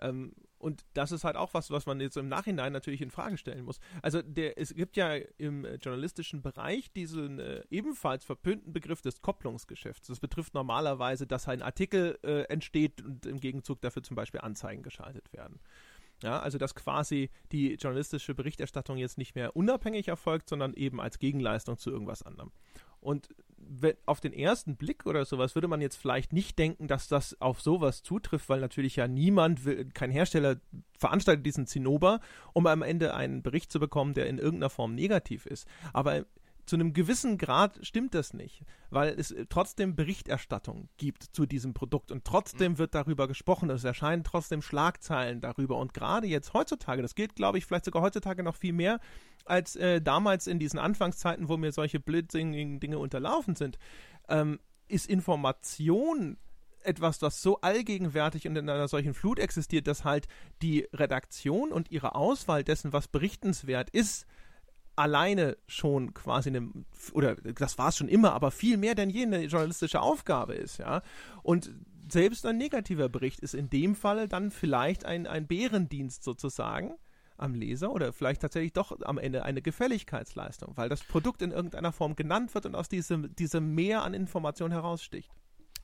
Ähm, und das ist halt auch was, was man jetzt im Nachhinein natürlich in Frage stellen muss. Also der, es gibt ja im journalistischen Bereich diesen äh, ebenfalls verpönten Begriff des Kopplungsgeschäfts. Das betrifft normalerweise, dass ein Artikel äh, entsteht und im Gegenzug dafür zum Beispiel Anzeigen geschaltet werden. Ja, also dass quasi die journalistische Berichterstattung jetzt nicht mehr unabhängig erfolgt, sondern eben als Gegenleistung zu irgendwas anderem. Und auf den ersten Blick oder sowas würde man jetzt vielleicht nicht denken, dass das auf sowas zutrifft, weil natürlich ja niemand will, kein Hersteller veranstaltet diesen Zinnober, um am Ende einen Bericht zu bekommen, der in irgendeiner Form negativ ist. Aber zu einem gewissen Grad stimmt das nicht, weil es trotzdem Berichterstattung gibt zu diesem Produkt und trotzdem mhm. wird darüber gesprochen, es erscheinen trotzdem Schlagzeilen darüber und gerade jetzt heutzutage, das gilt glaube ich vielleicht sogar heutzutage noch viel mehr als äh, damals in diesen Anfangszeiten, wo mir solche blödsinnigen Dinge unterlaufen sind, ähm, ist Information etwas, das so allgegenwärtig und in einer solchen Flut existiert, dass halt die Redaktion und ihre Auswahl dessen, was berichtenswert ist, alleine schon quasi eine, oder das war es schon immer, aber viel mehr denn je eine journalistische Aufgabe ist, ja. Und selbst ein negativer Bericht ist in dem Fall dann vielleicht ein, ein Bärendienst sozusagen am Leser oder vielleicht tatsächlich doch am Ende eine Gefälligkeitsleistung, weil das Produkt in irgendeiner Form genannt wird und aus diesem, diesem Meer an Informationen heraussticht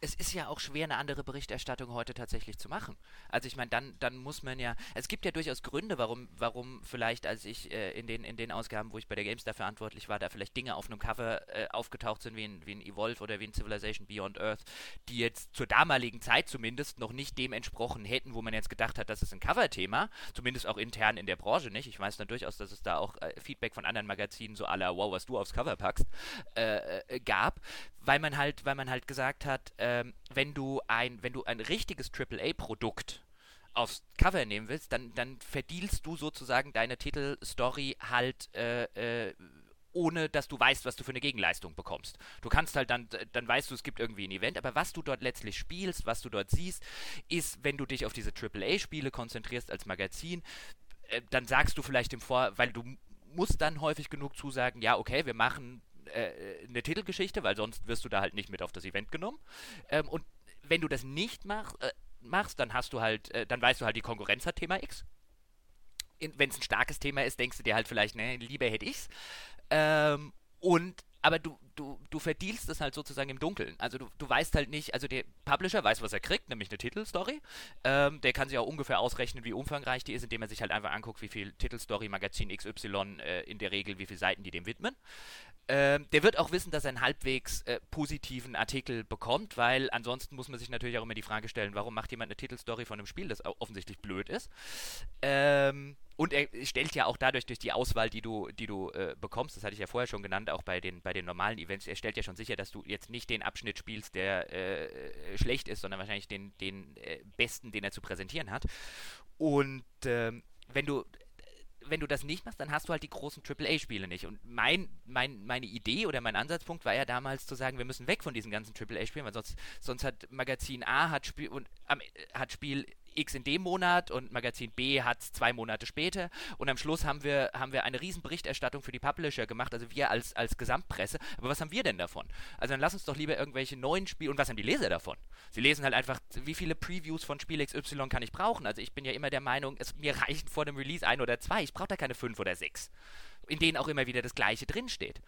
es ist ja auch schwer, eine andere Berichterstattung heute tatsächlich zu machen. Also ich meine, dann, dann muss man ja, es gibt ja durchaus Gründe, warum, warum vielleicht, als ich äh, in, den, in den Ausgaben, wo ich bei der GameStar verantwortlich war, da vielleicht Dinge auf einem Cover äh, aufgetaucht sind, wie ein, wie ein Evolve oder wie ein Civilization Beyond Earth, die jetzt zur damaligen Zeit zumindest noch nicht dem entsprochen hätten, wo man jetzt gedacht hat, das ist ein Cover-Thema, zumindest auch intern in der Branche nicht. Ich weiß dann durchaus, dass es da auch äh, Feedback von anderen Magazinen, so aller wow, was du aufs Cover packst, äh, äh, gab, weil man halt, weil man halt gesagt hat, ähm, wenn du ein, wenn du ein richtiges AAA-Produkt aufs Cover nehmen willst, dann, dann verdielst du sozusagen deine Titelstory halt äh, äh, ohne dass du weißt, was du für eine Gegenleistung bekommst. Du kannst halt dann, dann weißt du, es gibt irgendwie ein Event, aber was du dort letztlich spielst, was du dort siehst, ist, wenn du dich auf diese AAA-Spiele konzentrierst als Magazin, äh, dann sagst du vielleicht im Vor, weil du musst dann häufig genug zusagen, ja, okay, wir machen äh, eine Titelgeschichte, weil sonst wirst du da halt nicht mit auf das Event genommen. Ähm, und wenn du das nicht mach, äh, machst, dann hast du halt, äh, dann weißt du halt, die Konkurrenz hat Thema X. Wenn es ein starkes Thema ist, denkst du dir halt vielleicht, ne, lieber hätte ich's. Ähm, und aber du, du, du verdielst es halt sozusagen im Dunkeln. Also du, du weißt halt nicht, also der Publisher weiß, was er kriegt, nämlich eine Titelstory. Ähm, der kann sich auch ungefähr ausrechnen, wie umfangreich die ist, indem er sich halt einfach anguckt, wie viel Titelstory Magazin XY äh, in der Regel, wie viele Seiten die dem widmen. Ähm, der wird auch wissen, dass er einen halbwegs äh, positiven Artikel bekommt, weil ansonsten muss man sich natürlich auch immer die Frage stellen, warum macht jemand eine Titelstory von einem Spiel, das offensichtlich blöd ist. Ähm, und er stellt ja auch dadurch durch die Auswahl, die du, die du äh, bekommst, das hatte ich ja vorher schon genannt, auch bei den, bei den normalen Events, er stellt ja schon sicher, dass du jetzt nicht den Abschnitt spielst, der äh, schlecht ist, sondern wahrscheinlich den, den äh, besten, den er zu präsentieren hat. Und ähm, wenn du wenn du das nicht machst, dann hast du halt die großen AAA-Spiele nicht. Und mein, mein, meine Idee oder mein Ansatzpunkt war ja damals zu sagen, wir müssen weg von diesen ganzen AAA-Spielen, weil sonst, sonst hat Magazin A hat Spiel und hat Spiel X in dem Monat und Magazin B hat es zwei Monate später. Und am Schluss haben wir, haben wir eine riesen Berichterstattung für die Publisher gemacht, also wir als, als Gesamtpresse. Aber was haben wir denn davon? Also dann lass uns doch lieber irgendwelche neuen Spiele. Und was haben die Leser davon? Sie lesen halt einfach, wie viele Previews von Spiel XY kann ich brauchen? Also ich bin ja immer der Meinung, es mir reichen vor dem Release ein oder zwei. Ich brauche da keine fünf oder sechs in denen auch immer wieder das Gleiche drinsteht.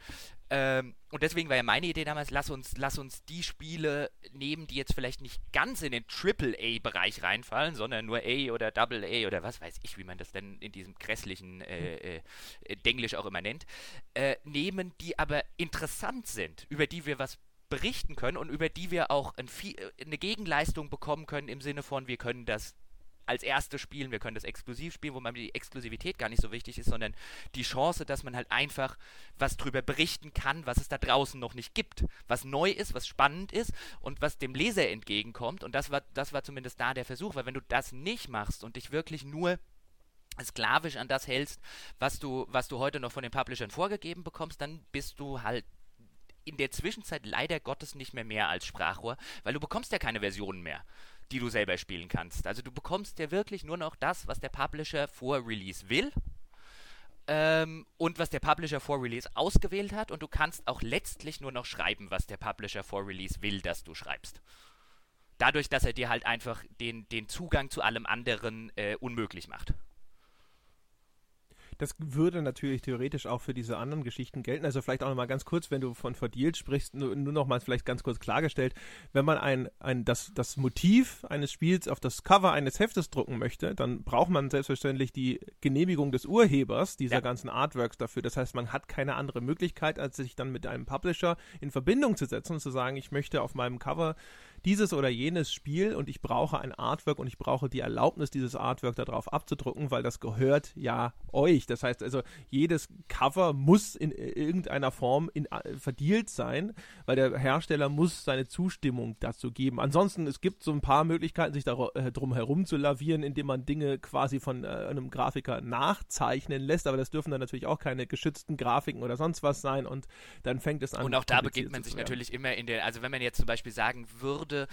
Ähm, und deswegen war ja meine Idee damals, lass uns, lass uns die Spiele nehmen, die jetzt vielleicht nicht ganz in den Triple-A-Bereich reinfallen, sondern nur A oder Double A oder was weiß ich, wie man das denn in diesem grässlichen äh, äh, Denglisch auch immer nennt, äh, nehmen, die aber interessant sind, über die wir was berichten können und über die wir auch ein, eine Gegenleistung bekommen können im Sinne von, wir können das als erstes spielen, wir können das exklusiv spielen, wo man die Exklusivität gar nicht so wichtig ist, sondern die Chance, dass man halt einfach was drüber berichten kann, was es da draußen noch nicht gibt, was neu ist, was spannend ist und was dem Leser entgegenkommt. Und das war, das war zumindest da der Versuch, weil wenn du das nicht machst und dich wirklich nur sklavisch an das hältst, was du, was du heute noch von den Publishern vorgegeben bekommst, dann bist du halt in der Zwischenzeit leider Gottes nicht mehr mehr als Sprachrohr, weil du bekommst ja keine Versionen mehr die du selber spielen kannst. Also du bekommst ja wirklich nur noch das, was der Publisher vor Release will. Ähm, und was der Publisher vor Release ausgewählt hat. Und du kannst auch letztlich nur noch schreiben, was der Publisher vor Release will, dass du schreibst. Dadurch, dass er dir halt einfach den, den Zugang zu allem anderen äh, unmöglich macht Das würde natürlich theoretisch auch für diese anderen Geschichten gelten. Also vielleicht auch nochmal ganz kurz, wenn du von Verdealt sprichst, nur, nur nochmal vielleicht ganz kurz klargestellt, wenn man ein, ein, das, das Motiv eines Spiels auf das Cover eines Heftes drucken möchte, dann braucht man selbstverständlich die Genehmigung des Urhebers dieser ja. ganzen Artworks dafür. Das heißt, man hat keine andere Möglichkeit, als sich dann mit einem Publisher in Verbindung zu setzen und zu sagen, ich möchte auf meinem Cover dieses oder jenes Spiel und ich brauche ein Artwork und ich brauche die Erlaubnis, dieses Artwork darauf abzudrucken, weil das gehört ja euch. Das heißt also, jedes Cover muss in irgendeiner Form in, äh, verdealt sein, weil der Hersteller muss seine Zustimmung dazu geben. Ansonsten, es gibt so ein paar Möglichkeiten, sich darum äh, herum zu lavieren, indem man Dinge quasi von äh, einem Grafiker nachzeichnen lässt, aber das dürfen dann natürlich auch keine geschützten Grafiken oder sonst was sein und dann fängt es an. Und auch da beginnt man sich natürlich immer in der, also wenn man jetzt zum Beispiel sagen würde, würde,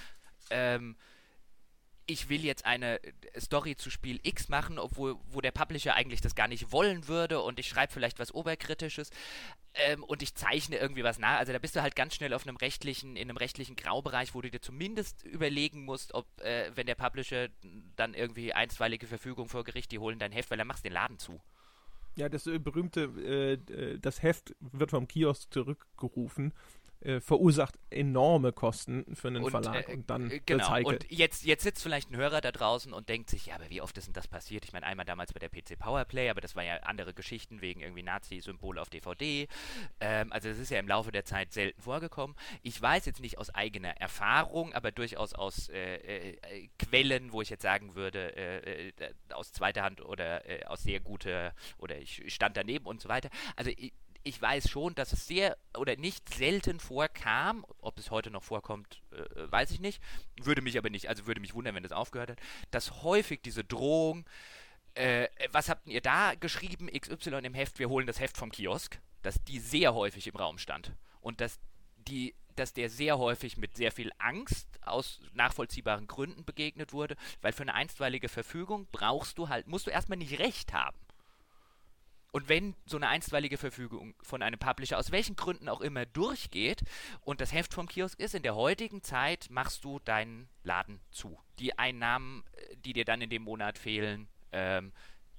ähm, ich will jetzt eine Story zu Spiel X machen, obwohl wo der Publisher eigentlich das gar nicht wollen würde und ich schreibe vielleicht was Oberkritisches ähm, und ich zeichne irgendwie was nach. Also da bist du halt ganz schnell auf einem rechtlichen, in einem rechtlichen Graubereich, wo du dir zumindest überlegen musst, ob, äh, wenn der Publisher dann irgendwie einstweilige Verfügung vor Gericht, die holen dein Heft, weil dann machst du den Laden zu. Ja, das äh, berühmte, äh, äh, das Heft wird vom Kiosk zurückgerufen äh, verursacht enorme Kosten für einen und, Verlag äh, und dann äh, genau. Und jetzt, jetzt sitzt vielleicht ein Hörer da draußen und denkt sich, ja, aber wie oft ist denn das passiert? Ich meine, einmal damals bei der PC Powerplay, aber das war ja andere Geschichten wegen irgendwie Nazi-Symbole auf DVD. Ähm, also das ist ja im Laufe der Zeit selten vorgekommen. Ich weiß jetzt nicht aus eigener Erfahrung, aber durchaus aus äh, Quellen, wo ich jetzt sagen würde, aus zweiter Hand oder aus sehr guter oder ich stand daneben und so weiter. Also ich, ich weiß schon, dass es sehr oder nicht selten vorkam, ob es heute noch vorkommt, äh, weiß ich nicht, würde mich aber nicht, also würde mich wundern, wenn das aufgehört hat, dass häufig diese Drohung, äh, was habt ihr da geschrieben, XY im Heft, wir holen das Heft vom Kiosk, dass die sehr häufig im Raum stand und dass die dass der sehr häufig mit sehr viel Angst aus nachvollziehbaren Gründen begegnet wurde, weil für eine einstweilige Verfügung brauchst du halt, musst du erstmal nicht recht haben. Und wenn so eine einstweilige Verfügung von einem Publisher aus welchen Gründen auch immer durchgeht und das Heft vom Kiosk ist, in der heutigen Zeit machst du deinen Laden zu. Die Einnahmen, äh, die dir dann in dem Monat fehlen, ähm,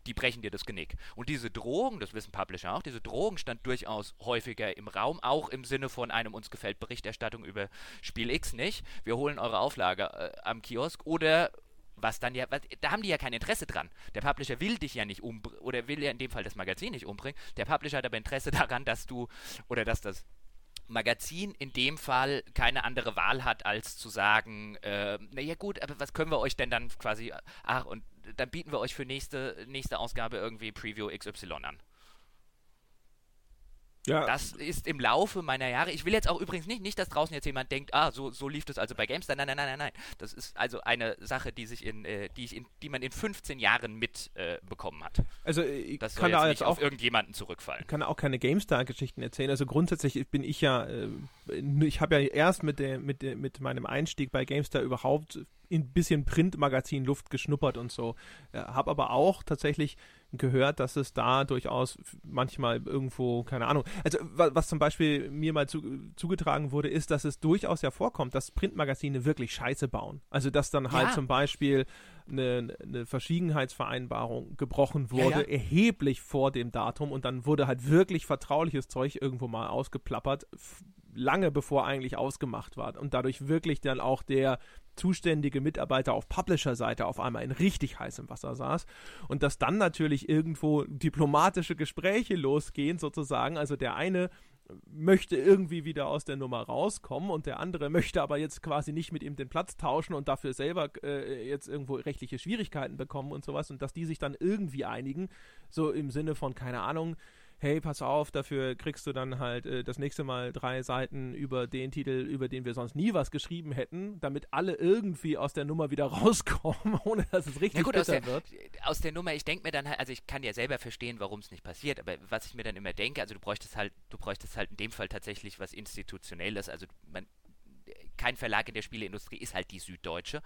die brechen dir das Genick. Und diese Drohung, das wissen Publisher auch, diese Drohung stand durchaus häufiger im Raum, auch im Sinne von einem uns gefällt Berichterstattung über Spiel X nicht. Wir holen eure Auflage äh, am Kiosk oder was dann ja, was, da haben die ja kein Interesse dran. Der Publisher will dich ja nicht umbringen, oder will ja in dem Fall das Magazin nicht umbringen. Der Publisher hat aber Interesse daran, dass du, oder dass das Magazin in dem Fall keine andere Wahl hat, als zu sagen, äh, naja gut, aber was können wir euch denn dann quasi, ach, und dann bieten wir euch für nächste, nächste Ausgabe irgendwie Preview XY an. Ja. Das ist im Laufe meiner Jahre. Ich will jetzt auch übrigens nicht, nicht, dass draußen jetzt jemand denkt, ah, so, so lief das also bei GameStar. Nein, nein, nein, nein, nein. Das ist also eine Sache, die sich in, äh, die ich in, die man in 15 Jahren mitbekommen äh, hat. Also ich das kann da jetzt auch auf irgendjemanden zurückfallen. Ich kann auch keine GameStar-Geschichten erzählen. Also grundsätzlich bin ich ja, äh, ich habe ja erst mit der, mit der, mit meinem Einstieg bei GameStar überhaupt ein bisschen Printmagazin Luft geschnuppert und so. Äh, habe aber auch tatsächlich gehört, dass es da durchaus manchmal irgendwo, keine Ahnung. Also was, zum Beispiel mir mal zu, zugetragen wurde, ist, dass es durchaus ja vorkommt, dass Printmagazine wirklich Scheiße bauen. Also dass dann halt ja. zum Beispiel eine, eine Verschwiegenheitsvereinbarung gebrochen wurde, ja, ja. erheblich vor dem Datum und dann wurde halt wirklich vertrauliches Zeug irgendwo mal ausgeplappert, lange bevor eigentlich ausgemacht war und dadurch wirklich dann auch der zuständige Mitarbeiter auf Publisher-Seite auf einmal in richtig heißem Wasser saß und dass dann natürlich irgendwo diplomatische Gespräche losgehen sozusagen. Also der eine möchte irgendwie wieder aus der Nummer rauskommen und der andere möchte aber jetzt quasi nicht mit ihm den Platz tauschen und dafür selber äh, jetzt irgendwo rechtliche Schwierigkeiten bekommen und sowas und dass die sich dann irgendwie einigen, so im Sinne von, keine Ahnung, hey, pass auf, dafür kriegst du dann halt äh, das nächste Mal drei Seiten über den Titel, über den wir sonst nie was geschrieben hätten, damit alle irgendwie aus der Nummer wieder rauskommen, ohne dass es richtig ja, gut, aus der, wird. Aus der Nummer, ich denke mir dann halt, also ich kann ja selber verstehen, warum es nicht passiert, aber was ich mir dann immer denke, also du bräuchtest halt, du bräuchtest halt in dem Fall tatsächlich was Institutionelles, also man kein Verlag in der Spieleindustrie ist halt die Süddeutsche.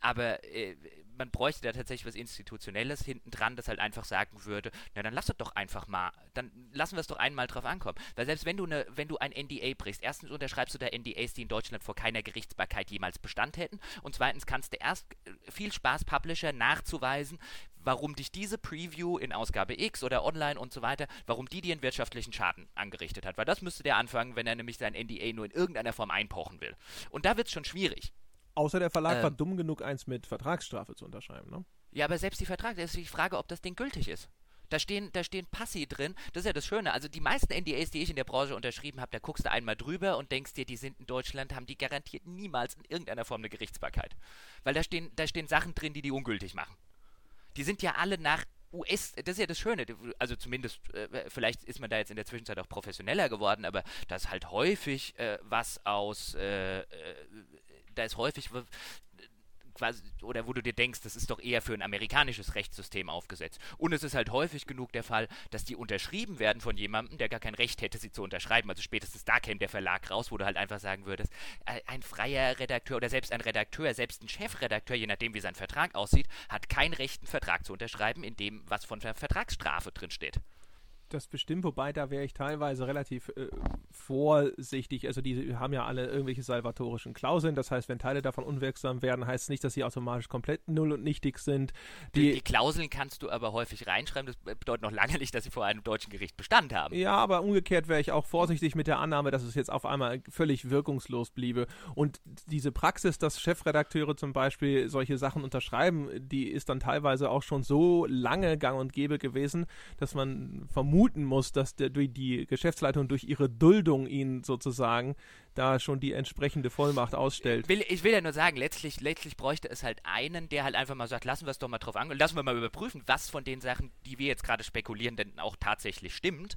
Aber äh, man bräuchte da tatsächlich was Institutionelles hinten dran, das halt einfach sagen würde, na dann lass es doch einfach mal, dann lassen wir es doch einmal drauf ankommen. Weil selbst wenn du eine, wenn du ein NDA brichst, erstens unterschreibst du da NDAs, die in Deutschland vor keiner Gerichtsbarkeit jemals Bestand hätten und zweitens kannst du erst viel Spaß Publisher nachzuweisen, warum dich diese Preview in Ausgabe X oder online und so weiter, warum die dir einen wirtschaftlichen Schaden angerichtet hat. Weil das müsste der anfangen, wenn er nämlich sein NDA nur in irgendeiner Form einpochen will. Und da wird es schon schwierig. Außer der Verlag ähm, war dumm genug, eins mit Vertragsstrafe zu unterschreiben, ne? Ja, aber selbst die Vertrag, das ist die Frage, ob das Ding gültig ist. Da stehen, da stehen Passi drin. Das ist ja das Schöne. Also die meisten NDAs, die ich in der Branche unterschrieben habe, da guckst du einmal drüber und denkst dir, die sind in Deutschland, haben die garantiert niemals in irgendeiner Form eine Gerichtsbarkeit. Weil da stehen, da stehen Sachen drin, die die ungültig machen die sind ja alle nach US, das ist ja das Schöne, also zumindest, äh, vielleicht ist man da jetzt in der Zwischenzeit auch professioneller geworden, aber da ist halt häufig äh, was aus, äh, äh da ist häufig quasi, oder wo du dir denkst, das ist doch eher für ein amerikanisches Rechtssystem aufgesetzt. Und es ist halt häufig genug der Fall, dass die unterschrieben werden von jemandem, der gar kein Recht hätte, sie zu unterschreiben. Also spätestens da käme der Verlag raus, wo du halt einfach sagen würdest, äh, ein freier Redakteur oder selbst ein Redakteur, selbst ein Chefredakteur, je nachdem wie sein Vertrag aussieht, hat kein Recht, einen Vertrag zu unterschreiben, in dem was von der Vertragsstrafe drin steht. Das bestimmt, wobei da wäre ich teilweise relativ äh, vorsichtig. Also die haben ja alle irgendwelche salvatorischen Klauseln. Das heißt, wenn Teile davon unwirksam werden, heißt es nicht, dass sie automatisch komplett null und nichtig sind. Die, die, Klauseln kannst du aber häufig reinschreiben. Das bedeutet noch lange nicht, dass sie vor einem deutschen Gericht Bestand haben. Ja, aber umgekehrt wäre ich auch vorsichtig mit der Annahme, dass es jetzt auf einmal völlig wirkungslos bliebe. Und diese Praxis, dass Chefredakteure zum Beispiel solche Sachen unterschreiben, die ist dann teilweise auch schon so lange gang und gäbe gewesen, dass man vermuten muss, dass der, die Geschäftsleitung durch ihre Duldung ihn sozusagen da schon die entsprechende Vollmacht ausstellt. Ich will, ich will ja nur sagen, letztlich, letztlich bräuchte es halt einen, der halt einfach mal sagt, lassen wir es doch mal drauf an, lassen wir mal überprüfen, was von den Sachen, die wir jetzt gerade spekulieren, denn auch tatsächlich stimmt.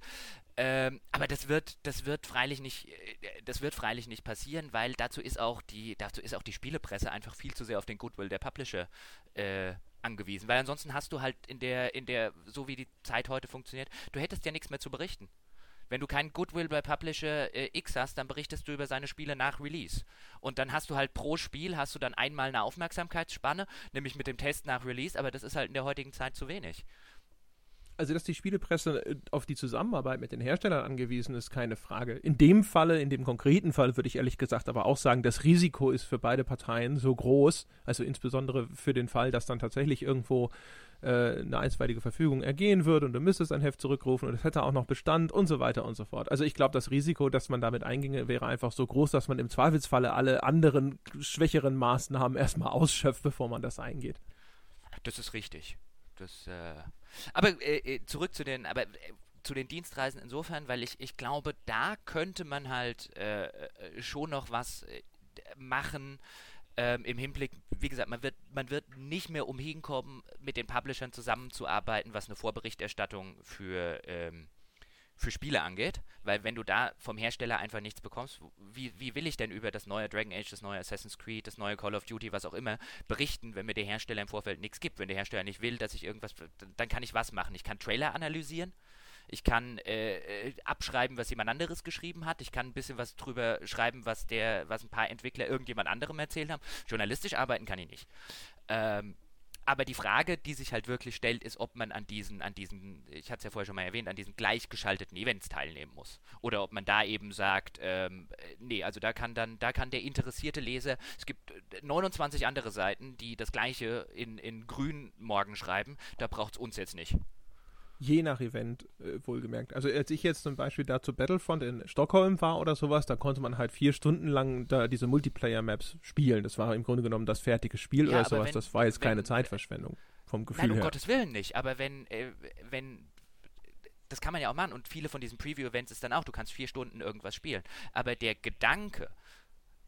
Ähm, aber das wird, das wird freilich nicht, äh, das wird freilich nicht passieren, weil dazu ist auch die, dazu ist auch die Spielepresse einfach viel zu sehr auf den Goodwill der Publisher äh, angewiesen, weil ansonsten hast du halt in der, in der, so wie die Zeit heute funktioniert, du hättest ja nichts mehr zu berichten. Wenn du keinen Goodwill bei Publisher äh, X hast, dann berichtest du über seine Spiele nach Release. Und dann hast du halt pro Spiel, hast du dann einmal eine Aufmerksamkeitsspanne, nämlich mit dem Test nach Release, aber das ist halt in der heutigen Zeit zu wenig also dass die Spielepresse äh, auf die Zusammenarbeit mit den Herstellern angewiesen ist, keine Frage. In dem Falle, in dem konkreten Fall, würde ich ehrlich gesagt aber auch sagen, das Risiko ist für beide Parteien so groß, also insbesondere für den Fall, dass dann tatsächlich irgendwo äh, eine einstweilige Verfügung ergehen würde und du müsstest ein Heft zurückrufen und es hätte auch noch Bestand und so weiter und so fort. Also ich glaube, das Risiko, dass man damit einginge, wäre einfach so groß, dass man im Zweifelsfalle alle anderen schwächeren Maßnahmen erstmal ausschöpft, bevor man das eingeht. Das ist richtig. Das, äh aber äh, äh, zurück zu den, aber äh, zu den Dienstreisen insofern, weil ich, ich glaube, da könnte man halt äh, schon noch was machen. Ähm, Im Hinblick, wie gesagt, man wird, man wird nicht mehr umhin kommen, mit den Publishern zusammenzuarbeiten, was eine Vorberichterstattung für ähm, für Spiele angeht, weil wenn du da vom Hersteller einfach nichts bekommst, wie, wie will ich denn über das neue Dragon Age, das neue Assassin's Creed, das neue Call of Duty, was auch immer, berichten, wenn mir der Hersteller im Vorfeld nichts gibt? Wenn der Hersteller nicht will, dass ich irgendwas, dann kann ich was machen. Ich kann Trailer analysieren, ich kann äh, äh, abschreiben, was jemand anderes geschrieben hat. Ich kann ein bisschen was drüber schreiben, was der, was ein paar Entwickler irgendjemand anderem erzählt haben. Journalistisch arbeiten kann ich nicht. Ähm, aber die Frage, die sich halt wirklich stellt, ist, ob man an diesen, an diesen, ich hatte es ja vorher schon mal erwähnt, an diesen gleichgeschalteten Events teilnehmen muss. Oder ob man da eben sagt, ähm, nee, also da kann dann, da kann der interessierte Leser, es gibt 29 andere Seiten, die das gleiche in, in grün morgen schreiben, da braucht es uns jetzt nicht je nach Event äh, wohlgemerkt. Also als ich jetzt zum Beispiel da zu Battlefront in Stockholm war oder sowas, da konnte man halt vier Stunden lang da diese Multiplayer-Maps spielen. Das war im Grunde genommen das fertige Spiel ja, oder sowas. Wenn, das war jetzt wenn, keine Zeitverschwendung vom Gefühl nein, um her. um Gottes Willen nicht. Aber wenn, äh, wenn das kann man ja auch machen und viele von diesen Preview-Events ist dann auch, du kannst vier Stunden irgendwas spielen. Aber der Gedanke,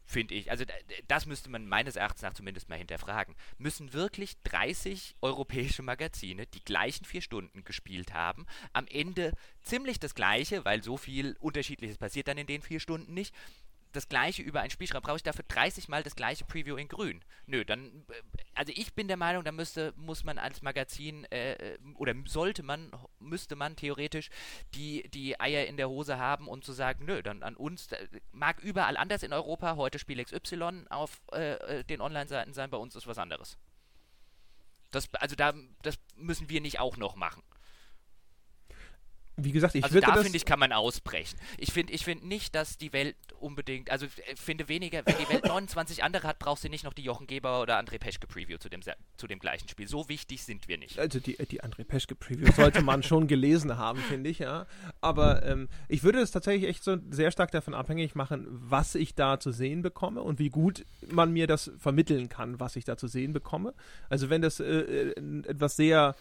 finde ich. Also das müsste man meines Erachtens nach zumindest mal hinterfragen. Müssen wirklich 30 europäische Magazine die gleichen vier Stunden gespielt haben, am Ende ziemlich das gleiche, weil so viel Unterschiedliches passiert dann in den vier Stunden nicht, das gleiche über ein Spiel schreibe, brauche ich dafür 30 Mal das gleiche Preview in grün. Nö, dann, äh, also ich bin der Meinung, da müsste, muss man als Magazin, äh, äh, oder sollte man, müsste man theoretisch die, die Eier in der Hose haben und zu sagen, nö, dann an uns, mag überall anders in Europa heute Spiel XY auf äh, äh, den Online-Seiten sein, bei uns ist was anderes. Das, also da, das müssen wir nicht auch noch machen. Wie gesagt, ich also würde da finde ich, kann man ausbrechen. Ich finde ich find nicht, dass die Welt unbedingt, also ich finde weniger, wenn die Welt 29 andere hat, brauchst du nicht noch die Jochen Geber oder André Peschke Preview zu dem, zu dem gleichen Spiel. So wichtig sind wir nicht. Also die, die André Peschke Preview sollte man schon gelesen haben, finde ich, ja. Aber ähm, ich würde es tatsächlich echt so sehr stark davon abhängig machen, was ich da zu sehen bekomme und wie gut man mir das vermitteln kann, was ich da zu sehen bekomme. Also wenn das äh, äh etwas sehr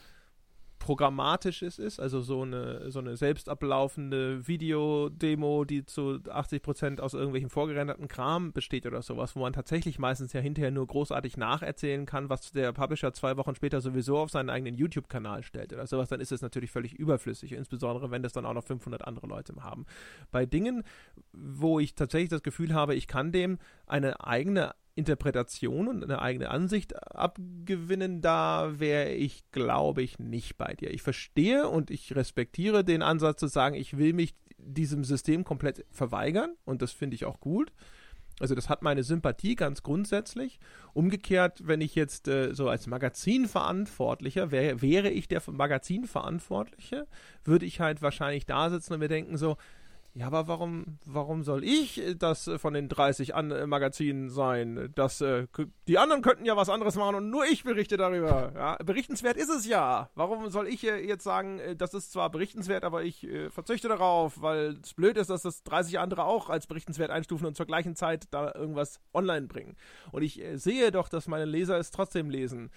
programmatisches ist, also so eine, so eine selbst ablaufende Videodemo, die zu 80% aus irgendwelchen vorgerenderten Kram besteht oder sowas, wo man tatsächlich meistens ja hinterher nur großartig nacherzählen kann, was der Publisher zwei Wochen später sowieso auf seinen eigenen YouTube-Kanal stellt oder sowas, dann ist es natürlich völlig überflüssig, insbesondere wenn das dann auch noch 500 andere Leute haben. Bei Dingen, wo ich tatsächlich das Gefühl habe, ich kann dem eine eigene Interpretation und eine eigene Ansicht abgewinnen, da wäre ich, glaube ich, nicht bei dir. Ich verstehe und ich respektiere den Ansatz zu sagen, ich will mich diesem System komplett verweigern und das finde ich auch gut. Also das hat meine Sympathie ganz grundsätzlich. Umgekehrt, wenn ich jetzt äh, so als Magazinverantwortlicher wäre, wäre ich der Magazinverantwortliche, würde ich halt wahrscheinlich da sitzen und mir denken so, ja, aber warum, warum soll ich das von den 30 An äh, Magazinen sein? Das, äh, die anderen könnten ja was anderes machen und nur ich berichte darüber. Ja, berichtenswert ist es ja. Warum soll ich äh, jetzt sagen, das ist zwar berichtenswert, aber ich verzichte darauf, weil es blöd ist, dass das 30 andere auch als berichtenswert einstufen und zur gleichen Zeit da irgendwas online bringen. Und ich sehe doch, dass meine Leser es trotzdem lesen.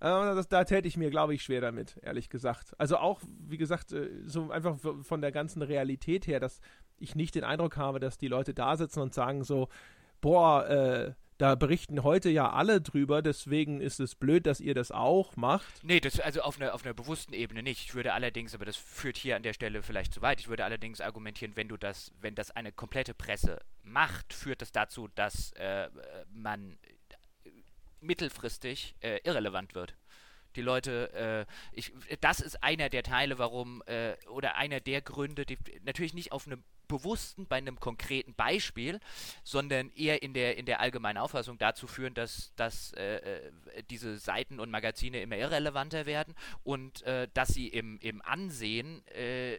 Äh, das, da täte ich mir, glaube ich, schwer damit, ehrlich gesagt. Also auch, wie gesagt, äh, so einfach von der ganzen Realität her, dass ich nicht den Eindruck habe, dass die Leute da sitzen und sagen so, boah, äh, da berichten heute ja alle drüber, deswegen ist es blöd, dass ihr das auch macht. Nee, das also auf einer auf einer bewussten Ebene nicht. Ich würde allerdings, aber das führt hier an der Stelle vielleicht zu weit. Ich würde allerdings argumentieren, wenn du das, wenn das eine komplette Presse macht, führt das dazu, dass äh, man mittelfristig äh, irrelevant wird. Die Leute, äh, ich, das ist einer der Teile, warum, äh, oder einer der Gründe, die natürlich nicht auf einem bewussten, bei einem konkreten Beispiel, sondern eher in der, in der allgemeinen Auffassung dazu führen, dass, dass äh, äh diese Seiten und Magazine immer irrelevanter werden und äh, dass sie im, im Ansehen, äh,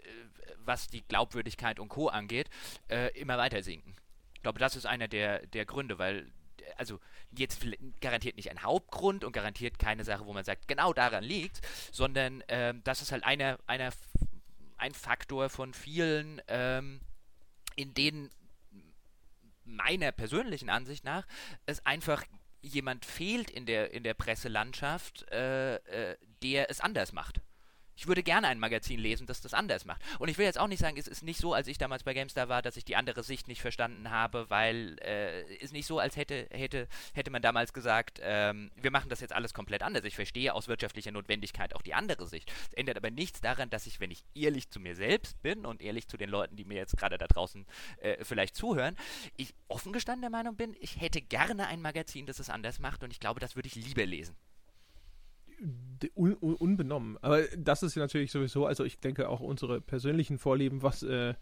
was die Glaubwürdigkeit und Co. angeht, äh, immer weiter sinken. Ich glaube, das ist einer der, der Gründe, weil also jetzt garantiert nicht ein Hauptgrund und garantiert keine Sache, wo man sagt, genau daran liegt, sondern ähm, das ist halt einer, einer, ein Faktor von vielen, ähm, in denen meiner persönlichen Ansicht nach es einfach jemand fehlt in der, in der Presselandschaft, äh, äh, der es anders macht ich würde gerne ein Magazin lesen, das das anders macht. Und ich will jetzt auch nicht sagen, es ist nicht so, als ich damals bei GameStar war, dass ich die andere Sicht nicht verstanden habe, weil äh, es nicht so, als hätte, hätte, hätte man damals gesagt, ähm, wir machen das jetzt alles komplett anders. Ich verstehe aus wirtschaftlicher Notwendigkeit auch die andere Sicht. Es ändert aber nichts daran, dass ich, wenn ich ehrlich zu mir selbst bin und ehrlich zu den Leuten, die mir jetzt gerade da draußen äh, vielleicht zuhören, ich offen gestanden der Meinung bin, ich hätte gerne ein Magazin, das es anders macht und ich glaube, das würde ich lieber lesen un, un, unbenommen. Aber das ist ja natürlich sowieso, also ich denke auch unsere persönlichen Vorlieben, was, äh,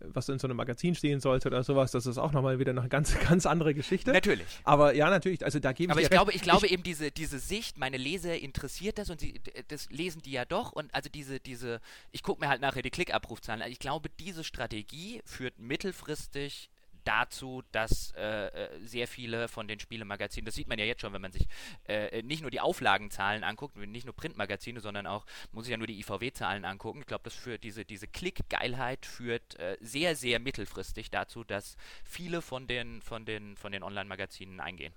was in so einem Magazin stehen sollte oder sowas, das ist auch nochmal wieder eine ganz, ganz andere Geschichte. Natürlich. Aber ja, natürlich, also da gebe ich Aber ich glaube, ich glaube ich, eben diese, diese Sicht, meine Leser interessiert das und sie, das lesen die ja doch und also diese, diese, ich gucke mir halt nachher die Klickabrufzahlen an. Ich glaube, diese Strategie führt mittelfristig dazu, dass äh, äh, sehr viele von den Spielemagazinen, das sieht man ja jetzt schon, wenn man sich äh, nicht nur die Auflagenzahlen anguckt, nicht nur Printmagazine, sondern auch, muss ich ja nur die IVW-Zahlen angucken. Ich glaube, das führt diese, diese Klickgeilheit führt äh, sehr, sehr mittelfristig dazu, dass viele von den, von den, von den Online-Magazinen eingehen.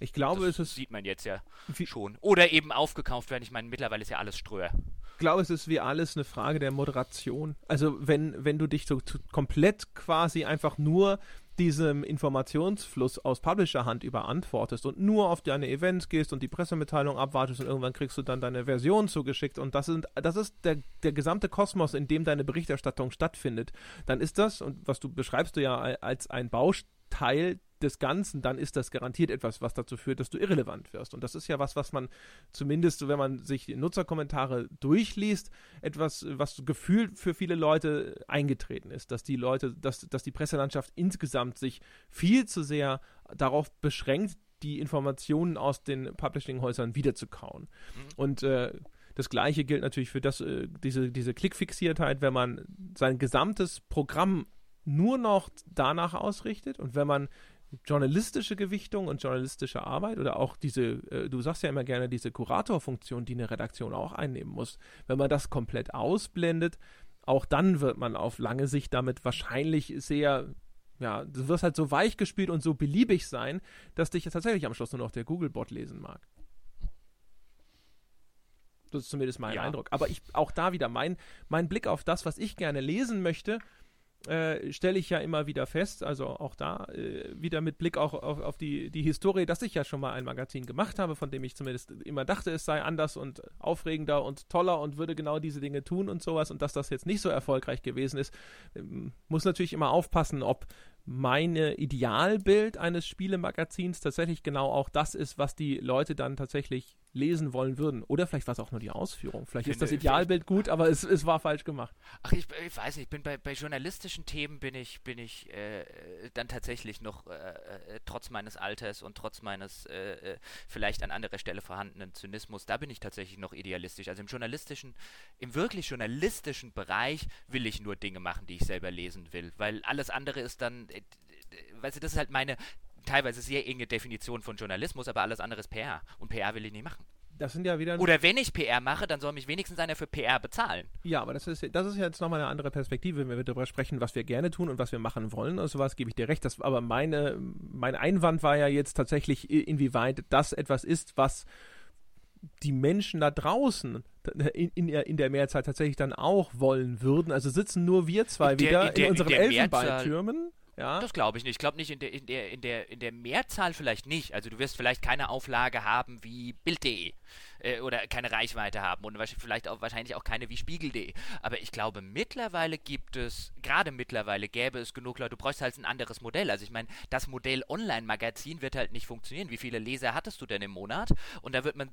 Ich glaube, das es ist. Sieht man jetzt ja schon. Oder eben aufgekauft werden. Ich meine, mittlerweile ist ja alles Ströer. Ich glaube, es ist wie alles eine Frage der Moderation. Also, wenn, wenn du dich so komplett quasi einfach nur diesem Informationsfluss aus Publisher-Hand überantwortest und nur auf deine Events gehst und die Pressemitteilung abwartest und irgendwann kriegst du dann deine Version zugeschickt und das, sind, das ist der, der gesamte Kosmos, in dem deine Berichterstattung stattfindet, dann ist das, und was du beschreibst du ja als ein Bausteil des Ganzen, dann ist das garantiert etwas, was dazu führt, dass du irrelevant wirst. Und das ist ja was, was man zumindest, wenn man sich Nutzerkommentare durchliest, etwas, was gefühlt für viele Leute eingetreten ist, dass die Leute, dass, dass die Presselandschaft insgesamt sich viel zu sehr darauf beschränkt, die Informationen aus den Publishing-Häusern wiederzukauen. Mhm. Und äh, das gleiche gilt natürlich für das, äh, diese, diese Klickfixiertheit, wenn man sein gesamtes Programm nur noch danach ausrichtet und wenn man journalistische Gewichtung und journalistische Arbeit oder auch diese, äh, du sagst ja immer gerne, diese Kuratorfunktion, die eine Redaktion auch einnehmen muss, wenn man das komplett ausblendet, auch dann wird man auf lange Sicht damit wahrscheinlich sehr, ja, du wirst halt so weich gespielt und so beliebig sein, dass dich tatsächlich am Schluss nur noch der Google-Bot lesen mag. Das ist zumindest mein ja. Eindruck. Aber ich, auch da wieder mein, mein Blick auf das, was ich gerne lesen möchte, äh, stelle ich ja immer wieder fest, also auch da äh, wieder mit Blick auch auf, auf, die, die Historie, dass ich ja schon mal ein Magazin gemacht habe, von dem ich zumindest immer dachte, es sei anders und aufregender und toller und würde genau diese Dinge tun und sowas. Und dass das jetzt nicht so erfolgreich gewesen ist, ähm, muss natürlich immer aufpassen, ob meine Idealbild eines Spielemagazins tatsächlich genau auch das ist, was die Leute dann tatsächlich lesen wollen würden. Oder vielleicht war es auch nur die Ausführung. Vielleicht ist das Idealbild gut, aber es, es war falsch gemacht. Ach, ich, ich weiß nicht, bin bei, bei journalistischen Themen bin ich, bin ich äh, dann tatsächlich noch, äh, äh trotz meines Alters und trotz meines äh, äh, vielleicht an anderer Stelle vorhandenen Zynismus, da bin ich tatsächlich noch idealistisch. Also im journalistischen, im wirklich journalistischen Bereich will ich nur Dinge machen, die ich selber lesen will. Weil alles andere ist dann, äh, weißt du, das ist halt meine teilweise sehr enge Definition von Journalismus, aber alles andere ist PR. Und PR will ich nicht machen. Das sind ja wieder. Oder wenn ich PR mache, dann soll mich wenigstens einer für PR bezahlen. Ja, aber das ist, das ist jetzt nochmal eine andere Perspektive, wenn wir darüber sprechen, was wir gerne tun und was wir machen wollen. Und sowas gebe ich dir recht. Das, aber meine, mein Einwand war ja jetzt tatsächlich, inwieweit das etwas ist, was die Menschen da draußen in, in, in, der Mehrzahl tatsächlich dann auch wollen würden. Also sitzen nur wir zwei der, wieder in, der, in unseren Elfenbeintürmen. Ja? Das glaube ich nicht. Ich glaube nicht in der, in, der, in, der, in der Mehrzahl vielleicht nicht. Also du wirst vielleicht keine Auflage haben wie Bild.de äh, oder keine Reichweite haben und vielleicht auch wahrscheinlich auch keine wie Spiegel.de. Aber ich glaube, mittlerweile gibt es, gerade mittlerweile gäbe es genug Leute, du brauchst halt ein anderes Modell. Also ich meine, das Modell Online-Magazin wird halt nicht funktionieren. Wie viele Leser hattest du denn im Monat? Und da wird man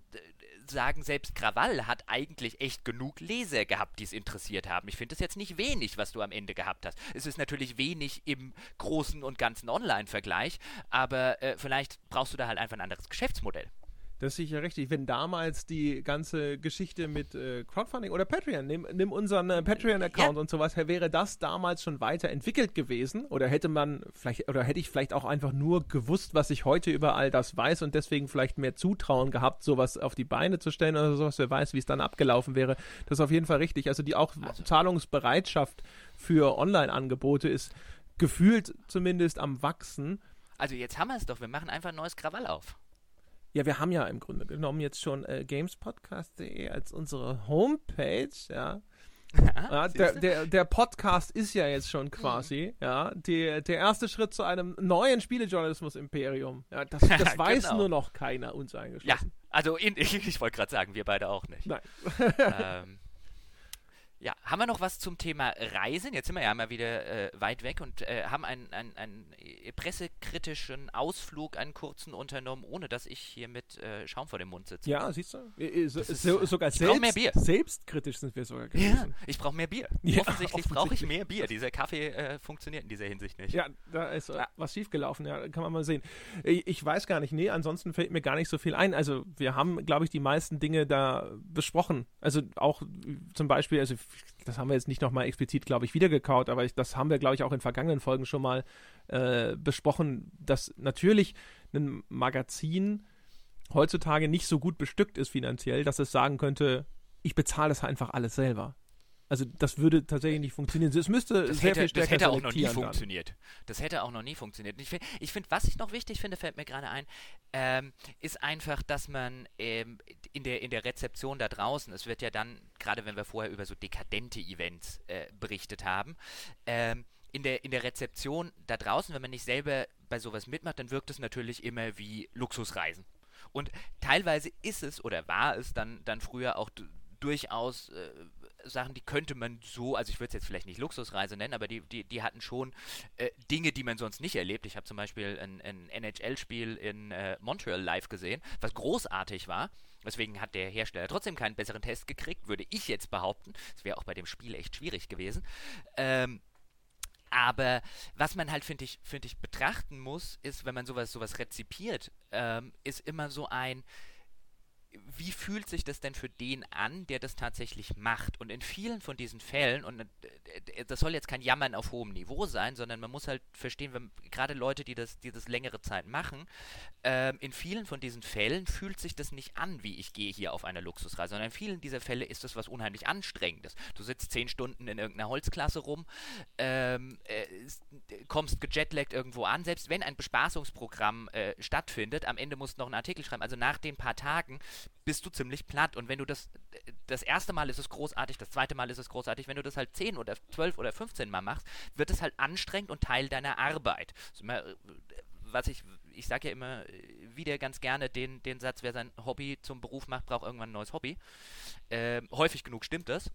sagen, selbst Krawall hat eigentlich echt genug Leser gehabt, die es interessiert haben. Ich finde es jetzt nicht wenig, was du am Ende gehabt hast. Es ist natürlich wenig im großen und ganzen Online-Vergleich, aber äh, vielleicht brauchst du da halt einfach ein anderes Geschäftsmodell. Das ist sicher richtig. Wenn damals die ganze Geschichte mit äh, Crowdfunding oder Patreon, nimm, nimm unseren äh, Patreon-Account ja. und sowas, wäre das damals schon weiterentwickelt gewesen? Oder hätte man vielleicht, oder hätte ich vielleicht auch einfach nur gewusst, was ich heute über all das weiß und deswegen vielleicht mehr Zutrauen gehabt, sowas auf die Beine zu stellen oder sowas, wer weiß, wie es dann abgelaufen wäre. Das ist auf jeden Fall richtig. Also die auch also. Zahlungsbereitschaft für Online-Angebote ist gefühlt zumindest am Wachsen. Also jetzt haben wir es doch, wir machen einfach ein neues Krawall auf. Ja, wir haben ja im Grunde genommen jetzt schon äh, gamespodcast.de als unsere Homepage, ja. ja der, der, der, Podcast ist ja jetzt schon quasi, mhm. ja, die, der erste Schritt zu einem neuen Spielejournalismus-Imperium. Ja, das, das weiß genau. nur noch keiner, uns eingeschlossen. Ja, also in, ich, ich wollte gerade sagen, wir beide auch nicht. Nein. ähm, ja, haben wir noch was zum Thema Reisen? Jetzt sind wir ja mal wieder äh, weit weg und äh, haben einen, einen, einen, pressekritischen Ausflug, einen kurzen unternommen, ohne dass ich hier mit äh, Schaum vor dem Mund sitze. Ja, siehst du? Äh, so, so, sogar selbst, mehr Bier. selbstkritisch sind wir sogar gewesen. Ja, ich brauche mehr Bier. Ja, offensichtlich brauche ich mehr Bier. Dieser Kaffee äh, funktioniert in dieser Hinsicht nicht. Ja, da ist ja. was schiefgelaufen, ja, kann man mal sehen. Ich weiß gar nicht, nee, ansonsten fällt mir gar nicht so viel ein. Also wir haben, glaube ich, die meisten Dinge da besprochen. Also auch zum Beispiel, also das haben wir jetzt nicht nochmal explizit, glaube ich, wiedergekaut, aber ich, das haben wir, glaube ich, auch in vergangenen Folgen schon mal äh, besprochen, dass natürlich ein Magazin heutzutage nicht so gut bestückt ist finanziell, dass es sagen könnte, ich bezahle das einfach alles selber. Also das würde tatsächlich nicht funktionieren. Es müsste das sehr hätte, viel stärker Das hätte auch noch nie dann. funktioniert. Das hätte auch noch nie funktioniert. Ich finde, find, was ich noch wichtig finde, fällt mir gerade ein, ähm, ist einfach, dass man ähm, in, der, in der Rezeption da draußen, es wird ja dann, gerade wenn wir vorher über so dekadente Events äh, berichtet haben, ähm, in der, in der Rezeption da draußen, wenn man nicht selber bei sowas mitmacht, dann wirkt es natürlich immer wie Luxusreisen. Und teilweise ist es oder war es dann, dann früher auch durchaus äh, Sachen, die könnte man so, also ich würde es jetzt vielleicht nicht Luxusreise nennen, aber die, die, die hatten schon äh, Dinge, die man sonst nicht erlebt. Ich habe zum Beispiel ein, ein NHL-Spiel in äh, Montreal live gesehen, was großartig war. Deswegen hat der Hersteller trotzdem keinen besseren Test gekriegt, würde ich jetzt behaupten. Das wäre auch bei dem Spiel echt schwierig gewesen. Ähm, Aber was man halt, finde ich, finde ich, betrachten muss, ist, wenn man sowas, sowas rezipiert, ähm, ist immer so ein, wie fühlt sich das denn für den an, der das tatsächlich macht? Und in vielen von diesen Fällen, und äh, äh, das soll jetzt kein Jammern auf hohem Niveau sein, sondern man muss halt verstehen, wenn gerade Leute, die das, die das längere Zeit machen, ähm, in vielen von diesen Fällen fühlt sich das nicht an, wie ich gehe hier auf eine Luxusreise, sondern in vielen dieser Fälle ist das was unheimlich Anstrengendes. Du sitzt zehn Stunden in irgendeiner Holzklasse rum, ähm, äh, kommst gejetlaggt irgendwo an, selbst wenn ein Bespaßungsprogramm äh, stattfindet, am Ende musst du noch einen Artikel schreiben. Also nach den paar Tagen bist du ziemlich platt. Und wenn du das, das erste Mal ist es großartig, das zweite Mal ist es großartig, wenn du das halt 10 oder 12 oder 15 Mal machst, wird es halt anstrengend und Teil deiner Arbeit. was ich, ich sage ja immer wieder ganz gerne den, den Satz, wer sein Hobby zum Beruf macht, braucht irgendwann ein neues Hobby. Äh, häufig genug stimmt das.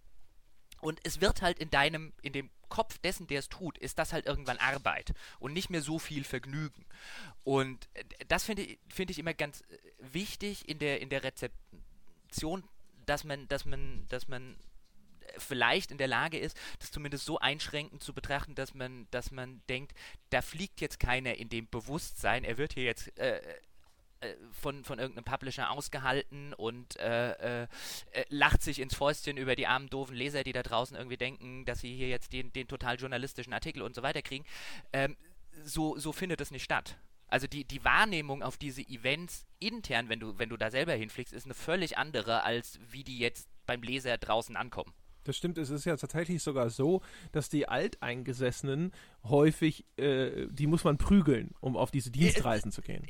Und es wird halt in deinem, in dem Kopf dessen, der es tut, ist das halt irgendwann Arbeit und nicht mehr so viel Vergnügen. Und äh, das finde ich, find ich immer ganz äh, wichtig in der, in der Rezeption, dass man, dass man, dass man vielleicht in der Lage ist, das zumindest so einschränkend zu betrachten, dass man, dass man denkt, da fliegt jetzt keiner in dem Bewusstsein, er wird hier jetzt äh, äh, von, von irgendeinem Publisher ausgehalten und äh, äh, lacht sich ins Fäustchen über die armen, doofen Leser, die da draußen irgendwie denken, dass sie hier jetzt den, den total journalistischen Artikel und so weiter kriegen. Ähm, so, so findet es nicht statt. Also die, die Wahrnehmung auf diese Events intern, wenn du, wenn du da selber hinfliegst, ist eine völlig andere, als wie die jetzt beim Leser draußen ankommen. Das stimmt, es ist ja tatsächlich sogar so, dass die Alteingesessenen häufig, äh, die muss man prügeln, um auf diese Dienstreisen zu gehen.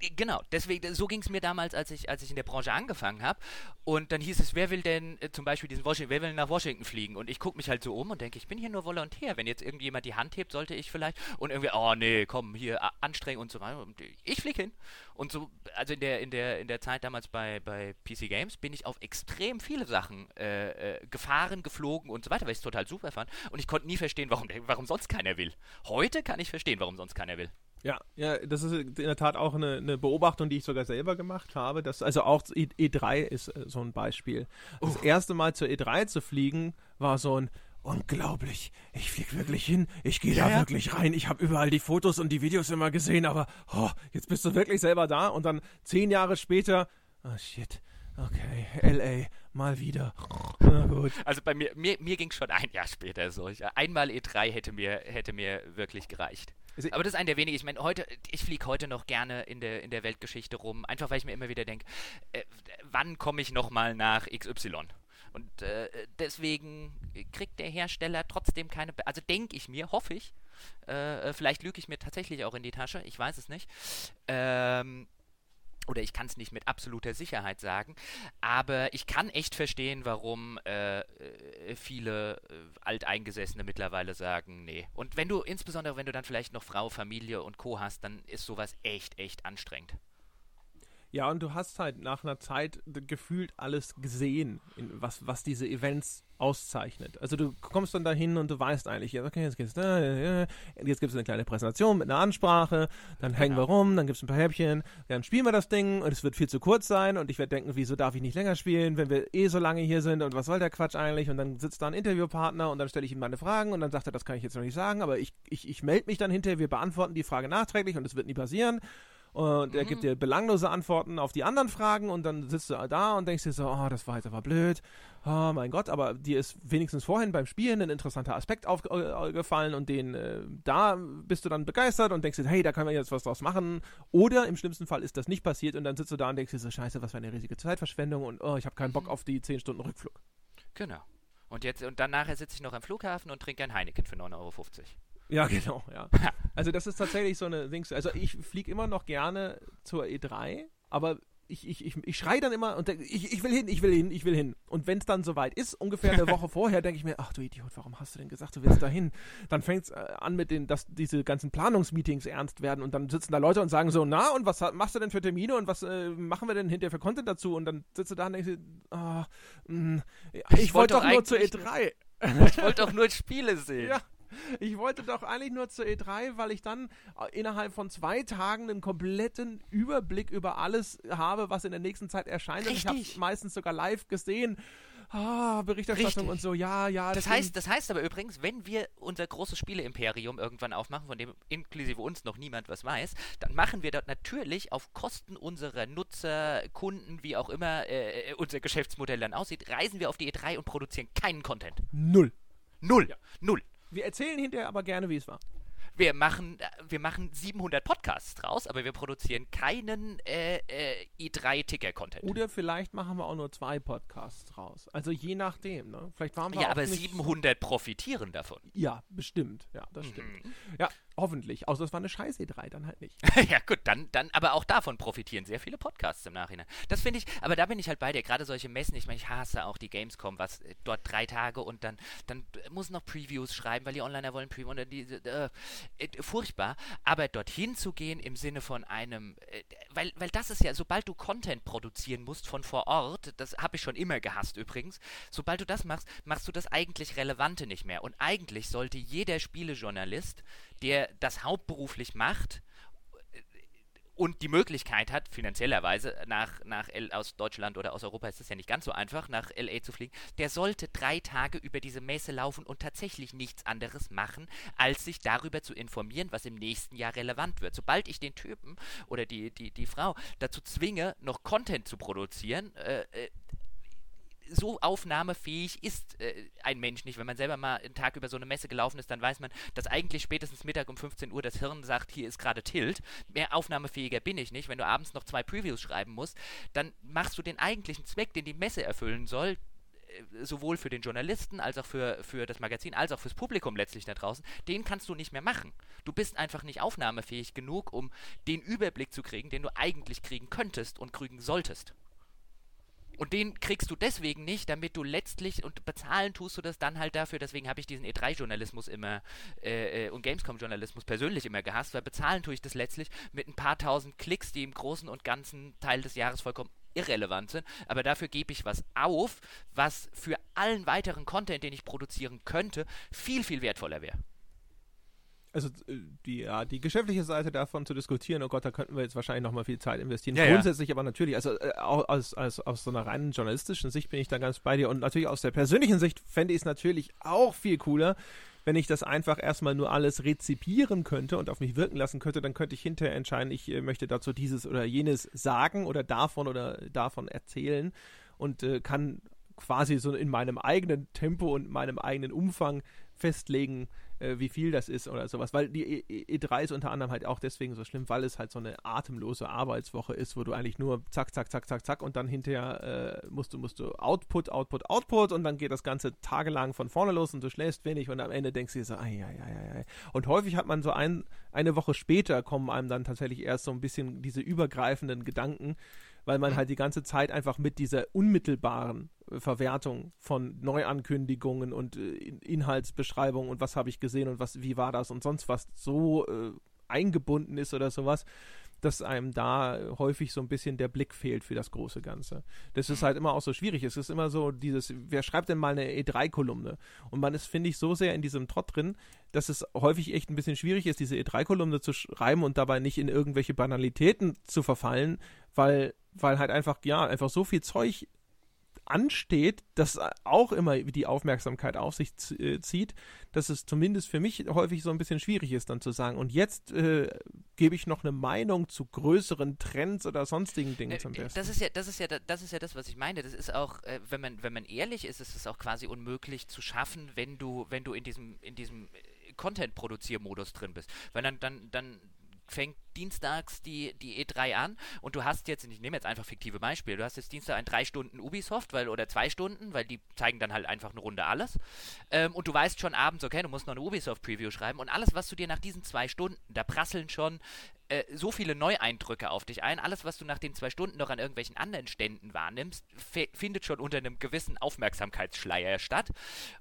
Genau, deswegen, so ging es mir damals, als ich, als ich in der Branche angefangen habe. Und dann hieß es, wer will denn äh, zum Beispiel diesen Washington, wer will nach Washington fliegen? Und ich gucke mich halt so um und denke, ich bin hier nur Volontär. Wenn jetzt irgendjemand die Hand hebt, sollte ich vielleicht. Und irgendwie, oh nee, komm, hier anstrengen und so weiter. Und ich fliege hin. Und so, also in der, in der, in der Zeit damals bei, bei PC Games bin ich auf extrem viele Sachen äh, äh, gefahren, geflogen und so weiter, weil ich es total super fand. Und ich konnte nie verstehen, warum, warum sonst keiner will. Heute kann ich verstehen, warum sonst keiner will. Ja, ja, das ist in der Tat auch eine, eine Beobachtung, die ich sogar selber gemacht habe. Dass, also auch E3 ist äh, so ein Beispiel. Das uh. erste Mal zur E3 zu fliegen, war so ein unglaublich. Ich fliege wirklich hin. Ich gehe ja, da ja. wirklich rein. Ich habe überall die Fotos und die Videos immer gesehen, aber oh, jetzt bist du wirklich selber da. Und dann zehn Jahre später, oh shit. Okay, LA, mal wieder. Na gut. Also bei mir, mir, mir ging es schon ein Jahr später so. Einmal E3 hätte mir, hätte mir wirklich gereicht. Aber das ist ein der wenigen. Ich meine, heute, ich fliege heute noch gerne in der, in der Weltgeschichte rum, einfach weil ich mir immer wieder denke, äh, wann komme ich nochmal nach XY? Und äh, deswegen kriegt der Hersteller trotzdem keine, Be also denke ich mir, hoffe ich, äh, vielleicht lüge ich mir tatsächlich auch in die Tasche, ich weiß es nicht, ähm, oder ich kann es nicht mit absoluter Sicherheit sagen, aber ich kann echt verstehen, warum äh, äh, viele äh, Alteingesessene mittlerweile sagen, nee. Und wenn du, insbesondere wenn du dann vielleicht noch Frau, Familie und Co. hast, dann ist sowas echt, echt anstrengend. Ja, und du hast halt nach einer Zeit gefühlt alles gesehen, was, was diese Events auszeichnet. Also du kommst dann dahin und du weißt eigentlich, okay, jetzt geht's da, jetzt gibt es eine kleine Präsentation mit einer Ansprache, dann hängen genau. wir rum, dann gibt es ein paar Häppchen, dann spielen wir das Ding und es wird viel zu kurz sein und ich werde denken, wieso darf ich nicht länger spielen, wenn wir eh so lange hier sind und was soll der Quatsch eigentlich? Und dann sitzt da ein Interviewpartner und dann stelle ich ihm meine Fragen und dann sagt er, das kann ich jetzt noch nicht sagen, aber ich, ich, ich melde mich dann hinterher, wir beantworten die Frage nachträglich und es wird nie passieren. Und er mhm. gibt dir belanglose Antworten auf die anderen Fragen und dann sitzt du da und denkst dir so, oh, das war jetzt aber blöd. Oh mein Gott, aber dir ist wenigstens vorhin beim Spielen ein interessanter Aspekt aufgefallen äh, und den, äh, da bist du dann begeistert und denkst dir, hey, da können wir jetzt was draus machen. Oder im schlimmsten Fall ist das nicht passiert und dann sitzt du da und denkst dir so, scheiße, was für eine riesige Zeitverschwendung und oh, ich habe keinen Bock mhm. auf die 10 Stunden Rückflug. Genau. Und jetzt und dann nachher sitze ich noch am Flughafen und trinke ein Heineken für 9,50 Euro. Ja, genau, ja. Also das ist tatsächlich so eine Dings. Also ich fliege immer noch gerne zur E3, aber ich, ich, ich, ich schreie dann immer und denke, ich, ich will hin, ich will hin, ich will hin. Und wenn es dann soweit ist, ungefähr eine Woche vorher, denke ich mir, ach du Idiot, warum hast du denn gesagt, du willst da hin? Dann fängt es äh, an mit den, dass diese ganzen Planungsmeetings ernst werden und dann sitzen da Leute und sagen so, na, und was machst du denn für Termine und was äh, machen wir denn hinterher für Content dazu? Und dann sitzt du da und denkst, oh, mh, ich, ich wollte doch nur zur E3. Ich wollte doch nur Spiele sehen. Ja, ich wollte doch eigentlich nur zur E3, weil ich dann äh, innerhalb von zwei Tagen einen kompletten Überblick über alles habe, was in der nächsten Zeit erscheint. Richtig. Und ich habe es meistens sogar live gesehen. ah, Berichterstattung Richtig. und so, ja, ja. Das heißt, das heißt aber übrigens, wenn wir unser großes Spiele-Imperium irgendwann aufmachen, von dem inklusive uns noch niemand was weiß, dann machen wir dort natürlich auf Kosten unserer Nutzer, Kunden, wie auch immer äh, unser Geschäftsmodell dann aussieht, reisen wir auf die E3 und produzieren keinen Content. null. Null. Ja. Null. Wir erzählen hinterher aber gerne, wie es war. Wir machen, äh, wir machen 700 Podcasts draus, aber wir produzieren keinen äh, äh, E3-Ticker-Content. Oder vielleicht machen wir auch nur zwei Podcasts draus. Also je nachdem, ne? Vielleicht waren wir Ja, aber nicht 700 profitieren davon. Ja, bestimmt. Ja, das stimmt. Ja, hoffentlich. Außer es war eine scheiß E3, dann halt nicht. ja, gut, dann, dann, aber auch davon profitieren sehr viele Podcasts im Nachhinein. Das finde ich, aber da bin ich halt bei dir. Gerade solche Messen, ich meine, ich hasse auch die Gamescom, was äh, dort drei Tage und dann, dann muss noch Previews schreiben, weil die Onliner wollen Preview und diese, äh, äh, furchtbar. Aber dorthin zu gehen im Sinne von einem, äh, weil, weil das ist ja, sobald du Content produzieren musst von vor Ort, das habe ich schon immer gehasst übrigens, sobald du das machst, machst du das eigentlich Relevante nicht mehr. Und eigentlich sollte jeder Spielejournalist, der das hauptberuflich macht, und die Möglichkeit hat, finanziellerweise nach, nach L aus Deutschland oder aus Europa ist es ja nicht ganz so einfach, nach LA zu fliegen, der sollte drei Tage über diese Messe laufen und tatsächlich nichts anderes machen, als sich darüber zu informieren, was im nächsten Jahr relevant wird. Sobald ich den Typen oder die, die, die Frau dazu zwinge, noch Content zu produzieren, äh, äh, so aufnahmefähig ist äh, ein Mensch nicht. Wenn man selber mal einen Tag über so eine Messe gelaufen ist, dann weiß man, dass eigentlich spätestens Mittag um 15 Uhr das Hirn sagt, hier ist gerade Tilt. Mehr aufnahmefähiger bin ich nicht. Wenn du abends noch zwei Previews schreiben musst, dann machst du den eigentlichen Zweck, den die Messe erfüllen soll, äh, sowohl für den Journalisten als auch für, für das Magazin, als auch fürs Publikum letztlich da draußen, den kannst du nicht mehr machen. Du bist einfach nicht aufnahmefähig genug, um den Überblick zu kriegen, den du eigentlich kriegen könntest und kriegen solltest. Und den kriegst du deswegen nicht, damit du letztlich, und bezahlen tust du das dann halt dafür, deswegen habe ich diesen E3-Journalismus immer äh, äh, und Gamescom-Journalismus persönlich immer gehasst, weil bezahlen tue ich das letztlich mit ein paar tausend Klicks, die im großen und ganzen Teil des Jahres vollkommen irrelevant sind, aber dafür gebe ich was auf, was für allen weiteren Content, den ich produzieren könnte, viel, viel wertvoller wäre. Also äh, die, ja, die geschäftliche Seite davon zu diskutieren, oh Gott, da könnten wir jetzt wahrscheinlich noch mal viel Zeit investieren. Ja, ja. Grundsätzlich aber natürlich, also äh, au- aus, aus, aus so einer reinen journalistischen Sicht bin ich da ganz bei dir und natürlich aus der persönlichen Sicht fände ich es natürlich auch viel cooler, wenn ich das einfach erstmal nur alles rezipieren könnte und auf mich wirken lassen könnte, dann könnte ich hinterher entscheiden, ich äh, möchte dazu dieses oder jenes sagen oder davon oder davon erzählen und äh, kann quasi so in meinem eigenen Tempo und meinem eigenen Umfang festlegen, äh, wie viel das ist oder sowas. Weil die E- E- E3 ist unter anderem halt auch deswegen so schlimm, weil es halt so eine atemlose Arbeitswoche ist, wo du eigentlich nur zack, zack, zack, zack, zack und dann hinterher äh, musst du, musst du Output, Output, Output und dann geht das Ganze tagelang von vorne los und du schläfst wenig und am Ende denkst du dir so, ai, ai, ai, ai. Und häufig hat man so ein, eine Woche später kommen einem dann tatsächlich erst so ein bisschen diese übergreifenden Gedanken, weil man halt die ganze Zeit einfach mit dieser unmittelbaren äh, Verwertung von Neuankündigungen und äh, In- Inhaltsbeschreibungen und was habe ich gesehen und was, wie war das und sonst was so äh, eingebunden ist oder sowas, dass einem da häufig so ein bisschen der Blick fehlt für das große Ganze. Das ist halt immer auch so schwierig. Es ist immer so dieses, wer schreibt denn mal eine E3-Kolumne? Und man ist, finde ich, so sehr in diesem Trott drin, dass es häufig echt ein bisschen schwierig ist, diese E3-Kolumne zu schreiben und dabei nicht in irgendwelche Banalitäten zu verfallen, weil, weil halt einfach, ja, einfach so viel Zeug ansteht, das auch immer die Aufmerksamkeit auf sich äh, zieht, dass es zumindest für mich häufig so ein bisschen schwierig ist, dann zu sagen, und jetzt äh, gebe ich noch eine Meinung zu größeren Trends oder sonstigen Dingen Äh, zum äh, Besten. Das ist ja, das ist ja, da- das ist ja das, was ich meine. Das ist auch, wenn man, wenn man ehrlich ist, ist es auch quasi unmöglich zu schaffen, wenn du, wenn du in diesem, in diesem Content-Produziermodus drin bist. Weil dann, dann, dann fängt dienstags die, die E3 an und du hast jetzt, ich nehme jetzt einfach fiktive Beispiele, du hast jetzt Dienstag ein drei Stunden Ubisoft, weil, oder zwei Stunden, weil die zeigen dann halt einfach eine Runde alles. Ähm, und du weißt schon abends, okay, du musst noch eine Ubisoft-Preview schreiben und alles, was du dir nach diesen zwei Stunden, da prasseln schon äh, so viele Neueindrücke auf dich ein. Alles, was du nach den zwei Stunden noch an irgendwelchen anderen Ständen wahrnimmst, findet schon unter einem gewissen Aufmerksamkeitsschleier statt.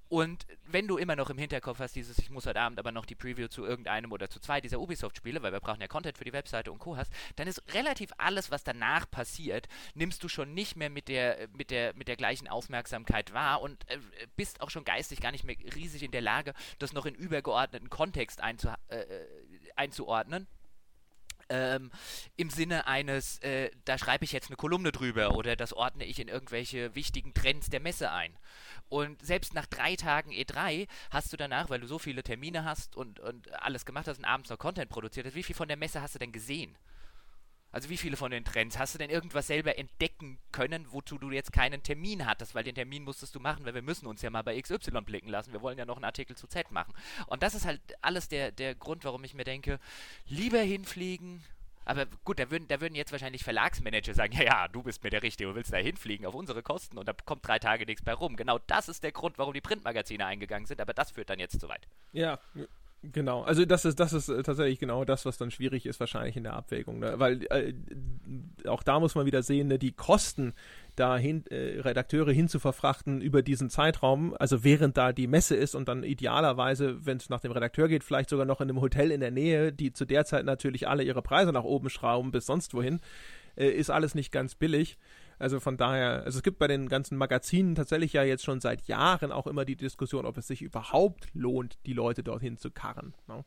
Und wenn du immer noch im Hinterkopf hast, dieses, ich muss heute Abend aber noch die Preview zu irgendeinem oder zu zwei dieser Ubisoft-Spiele, weil wir brauchen ja Content für die Webseite und Co. hast, dann ist relativ alles, was danach passiert, nimmst du schon nicht mehr mit der, mit der, mit der gleichen Aufmerksamkeit wahr und äh, bist auch schon geistig gar nicht mehr riesig in der Lage, das noch in übergeordneten Kontext einzu, äh, äh, einzuordnen. Ähm, im Sinne eines, äh, da schreibe ich jetzt eine Kolumne drüber oder das ordne ich in irgendwelche wichtigen Trends der Messe ein. Und selbst nach drei Tagen E3 hast du danach, weil du so viele Termine hast und, und alles gemacht hast und abends noch Content produziert hast, wie viel von der Messe hast du denn gesehen? Also wie viele von den Trends hast du denn irgendwas selber entdecken können, wozu du jetzt keinen Termin hattest, weil den Termin musstest du machen, weil wir müssen uns ja mal bei XY blicken lassen. Wir wollen ja noch einen Artikel zu Z machen. Und das ist halt alles der, der Grund, warum ich mir denke, lieber hinfliegen, aber gut, da würden, da würden jetzt wahrscheinlich Verlagsmanager sagen, ja, ja, du bist mir der Richtige, du willst da hinfliegen auf unsere Kosten und da kommt drei Tage nichts bei rum. Genau das ist der Grund, warum die Printmagazine eingegangen sind, aber das führt dann jetzt zu weit. Ja, Genau, also das ist, das ist äh, tatsächlich genau das, was dann schwierig ist, wahrscheinlich in der Abwägung. Ne? Weil äh, auch da muss man wieder sehen, ne, die Kosten, da hin, äh, Redakteure hinzuverfrachten über diesen Zeitraum, also während da die Messe ist und dann idealerweise, wenn es nach dem Redakteur geht, vielleicht sogar noch in einem Hotel in der Nähe, die zu der Zeit natürlich alle ihre Preise nach oben schrauben bis sonst wohin, äh, ist alles nicht ganz billig. Also von daher, also es gibt bei den ganzen Magazinen tatsächlich ja jetzt schon seit Jahren auch immer die Diskussion, ob es sich überhaupt lohnt, die Leute dorthin zu karren. Ne?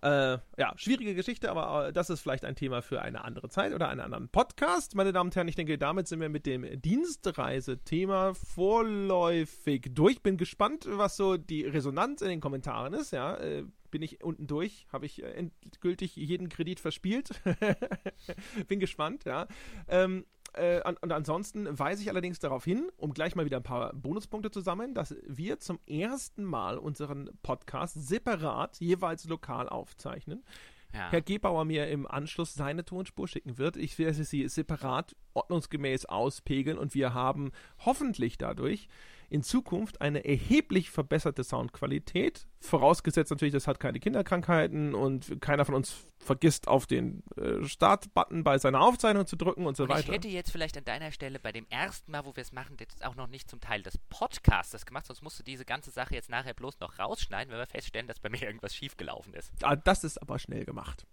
Äh, ja, schwierige Geschichte, aber äh, das ist vielleicht ein Thema für eine andere Zeit oder einen anderen Podcast. Meine Damen und Herren, ich denke, damit sind wir mit dem Dienstreise-Thema vorläufig durch. Bin gespannt, was so die Resonanz in den Kommentaren ist. Ja, äh, bin ich unten durch, habe ich äh, endgültig jeden Kredit verspielt. Bin gespannt, ja. Ähm, äh, und ansonsten weise ich allerdings darauf hin, um gleich mal wieder ein paar Bonuspunkte zu sammeln, dass wir zum ersten Mal unseren Podcast separat, jeweils lokal aufzeichnen. Ja. Herr Gebauer mir im Anschluss seine Tonspur schicken wird. Ich werde sie separat ordnungsgemäß auspegeln und wir haben hoffentlich dadurch in Zukunft eine erheblich verbesserte Soundqualität. Vorausgesetzt natürlich, das hat keine Kinderkrankheiten und keiner von uns vergisst, auf den äh, Start-Button bei seiner Aufzeichnung zu drücken und so und weiter. Ich hätte jetzt vielleicht an deiner Stelle bei dem ersten Mal, wo wir es machen, jetzt auch noch nicht zum Teil des Podcasters gemacht, sonst musst du diese ganze Sache jetzt nachher bloß noch rausschneiden, wenn wir feststellen, dass bei mir irgendwas schiefgelaufen ist. Ah, das ist aber schnell gemacht.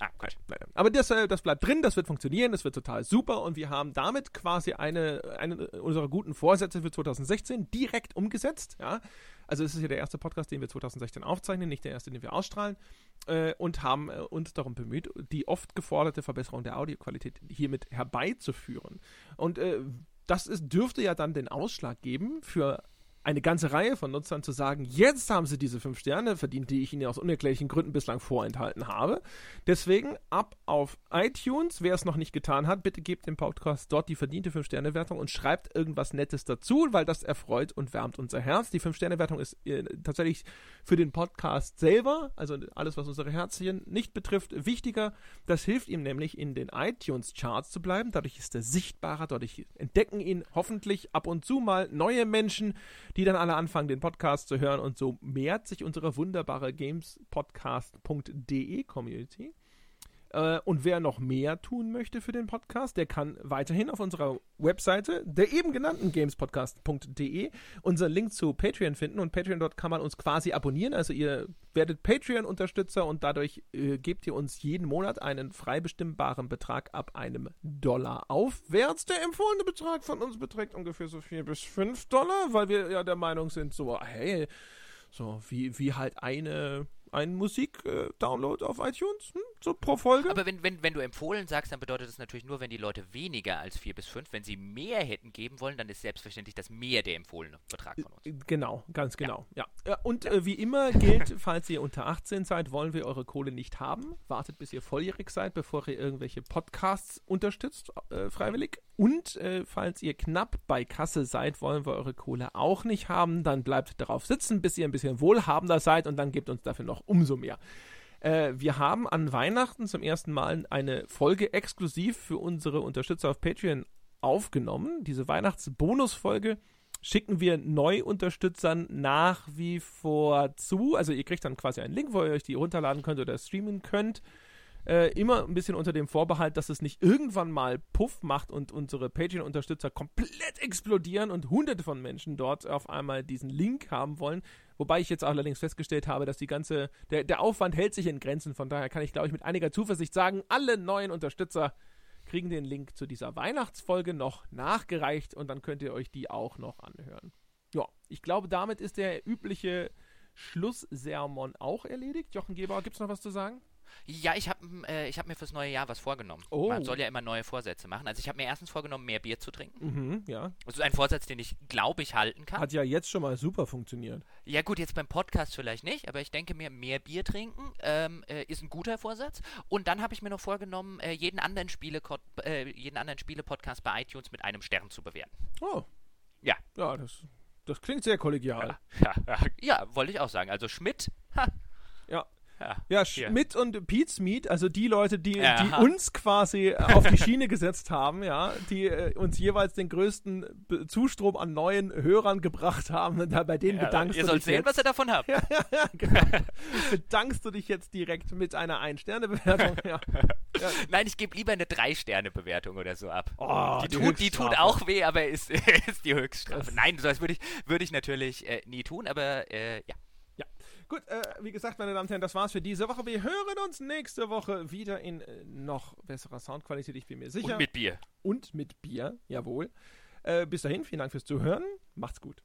Ah, gut. Aber das, äh, das bleibt drin, das wird funktionieren, das wird total super und wir haben damit quasi eine, eine unserer guten Vorsätze für 2016 direkt umgesetzt. Ja? Also es ist ja der erste Podcast, den wir 2016 aufzeichnen, nicht der erste, den wir ausstrahlen äh, und haben äh, uns darum bemüht, die oft geforderte Verbesserung der Audioqualität hiermit herbeizuführen. Und äh, das ist, dürfte ja dann den Ausschlag geben für eine ganze Reihe von Nutzern zu sagen, jetzt haben sie diese fünf Sterne verdient, die ich ihnen aus unerklärlichen Gründen bislang vorenthalten habe. Deswegen ab auf iTunes. Wer es noch nicht getan hat, bitte gebt dem Podcast dort die verdiente fünf Sterne Wertung und schreibt irgendwas Nettes dazu, weil das erfreut und wärmt unser Herz. Die fünf Sterne Wertung ist äh, tatsächlich für den Podcast selber, also alles, was unsere Herzchen nicht betrifft, wichtiger. Das hilft ihm nämlich in den iTunes Charts zu bleiben. Dadurch ist er sichtbarer, dadurch entdecken ihn hoffentlich ab und zu mal neue Menschen die dann alle anfangen, den Podcast zu hören und so mehrt sich unsere wunderbare gamespodcast.de Community. Äh, und wer noch mehr tun möchte für den Podcast, der kann weiterhin auf unserer Webseite, der eben genannten gamespodcast.de, unseren Link zu Patreon finden. Und Patreon dort kann man uns quasi abonnieren. Also ihr werdet Patreon-Unterstützer und dadurch äh, gebt ihr uns jeden Monat einen frei bestimmbaren Betrag ab einem Dollar aufwärts. Der empfohlene Betrag von uns beträgt ungefähr so 4 bis 5 Dollar, weil wir ja der Meinung sind, so, hey, so wie, wie halt eine ein Musik-Download auf iTunes, hm? so pro Folge. Aber wenn, wenn, wenn du empfohlen sagst, dann bedeutet das natürlich nur, wenn die Leute weniger als 4 bis 5, wenn sie mehr hätten geben wollen, dann ist selbstverständlich das mehr der empfohlene Betrag von uns. Äh, genau, ganz genau, ja. ja. Und. Äh, wie immer gilt, falls ihr unter 18 seid, wollen wir eure Kohle nicht haben. Wartet, bis ihr volljährig seid, bevor ihr irgendwelche Podcasts unterstützt, äh, freiwillig. Und äh, falls ihr knapp bei Kasse seid, wollen wir eure Kohle auch nicht haben. Dann bleibt darauf sitzen, bis ihr ein bisschen wohlhabender seid und dann gebt uns dafür noch umso mehr. Äh, wir haben an Weihnachten zum ersten Mal eine Folge exklusiv für unsere Unterstützer auf Patreon aufgenommen. Diese Weihnachtsbonusfolge schicken wir Neuunterstützern nach wie vor zu. Also ihr kriegt dann quasi einen Link, wo ihr euch die runterladen könnt oder streamen könnt. Äh, immer ein bisschen unter dem Vorbehalt, dass es nicht irgendwann mal Puff macht und unsere Patreon-Unterstützer komplett explodieren und hunderte von Menschen dort auf einmal diesen Link haben wollen. Wobei ich jetzt allerdings festgestellt habe, dass die ganze, der, der Aufwand hält sich in Grenzen. Von daher kann ich, glaube ich, mit einiger Zuversicht sagen, alle neuen Unterstützer kriegen den Link zu dieser Weihnachtsfolge noch nachgereicht und dann könnt ihr euch die auch noch anhören. Ja, ich glaube, damit ist der übliche Schlusssermon auch erledigt. Jochen Geber, gibt es noch was zu sagen? Ja, ich habe äh, ich hab mir fürs neue Jahr was vorgenommen. Oh. Man soll ja immer neue Vorsätze machen. Also ich habe mir erstens vorgenommen, mehr Bier zu trinken. Mhm, ja. Das ist ein Vorsatz, den ich, glaube ich, halten kann. Hat ja jetzt schon mal super funktioniert. Ja gut, jetzt beim Podcast vielleicht nicht, aber ich denke mir, mehr Bier trinken ähm, äh, ist ein guter Vorsatz. Und dann habe ich mir noch vorgenommen, äh, jeden anderen Spiele äh, jeden anderen Spiele-Podcast bei iTunes mit einem Stern zu bewerten. Oh. Ja. Ja, das, das klingt sehr kollegial. Ja, ja, ja, wollte ich auch sagen. Also Schmidt, ha, Ja. Ja. Ja, Hier. Schmidt und Pete's Meat, also die Leute, die, Ja. die uns quasi auf die Schiene gesetzt haben, ja, die äh, uns jeweils den größten Be- Zustrom an neuen Hörern gebracht haben, da bei denen Ja, bedankst ihr du sollt dich sehen, jetzt. was ihr davon habt. ja, ja, genau. bedankst du dich jetzt direkt mit einer Ein-Sterne-Bewertung. Ja. Ja. Nein, ich gebe lieber eine Drei-Sterne-Bewertung oder so ab. Oh, die, die tut, die tut auch weh, aber ist, ist die Höchststrafe. Das- Nein, das würde ich, würde ich natürlich äh, nie tun, aber äh, ja. Gut, äh, wie gesagt, meine Damen und Herren, das war's für diese Woche. Wir hören uns nächste Woche wieder in äh, noch besserer Soundqualität, ich bin mir sicher. Und mit Bier. und mit Bier, jawohl. Äh, bis dahin, vielen Dank fürs Zuhören. Macht's gut.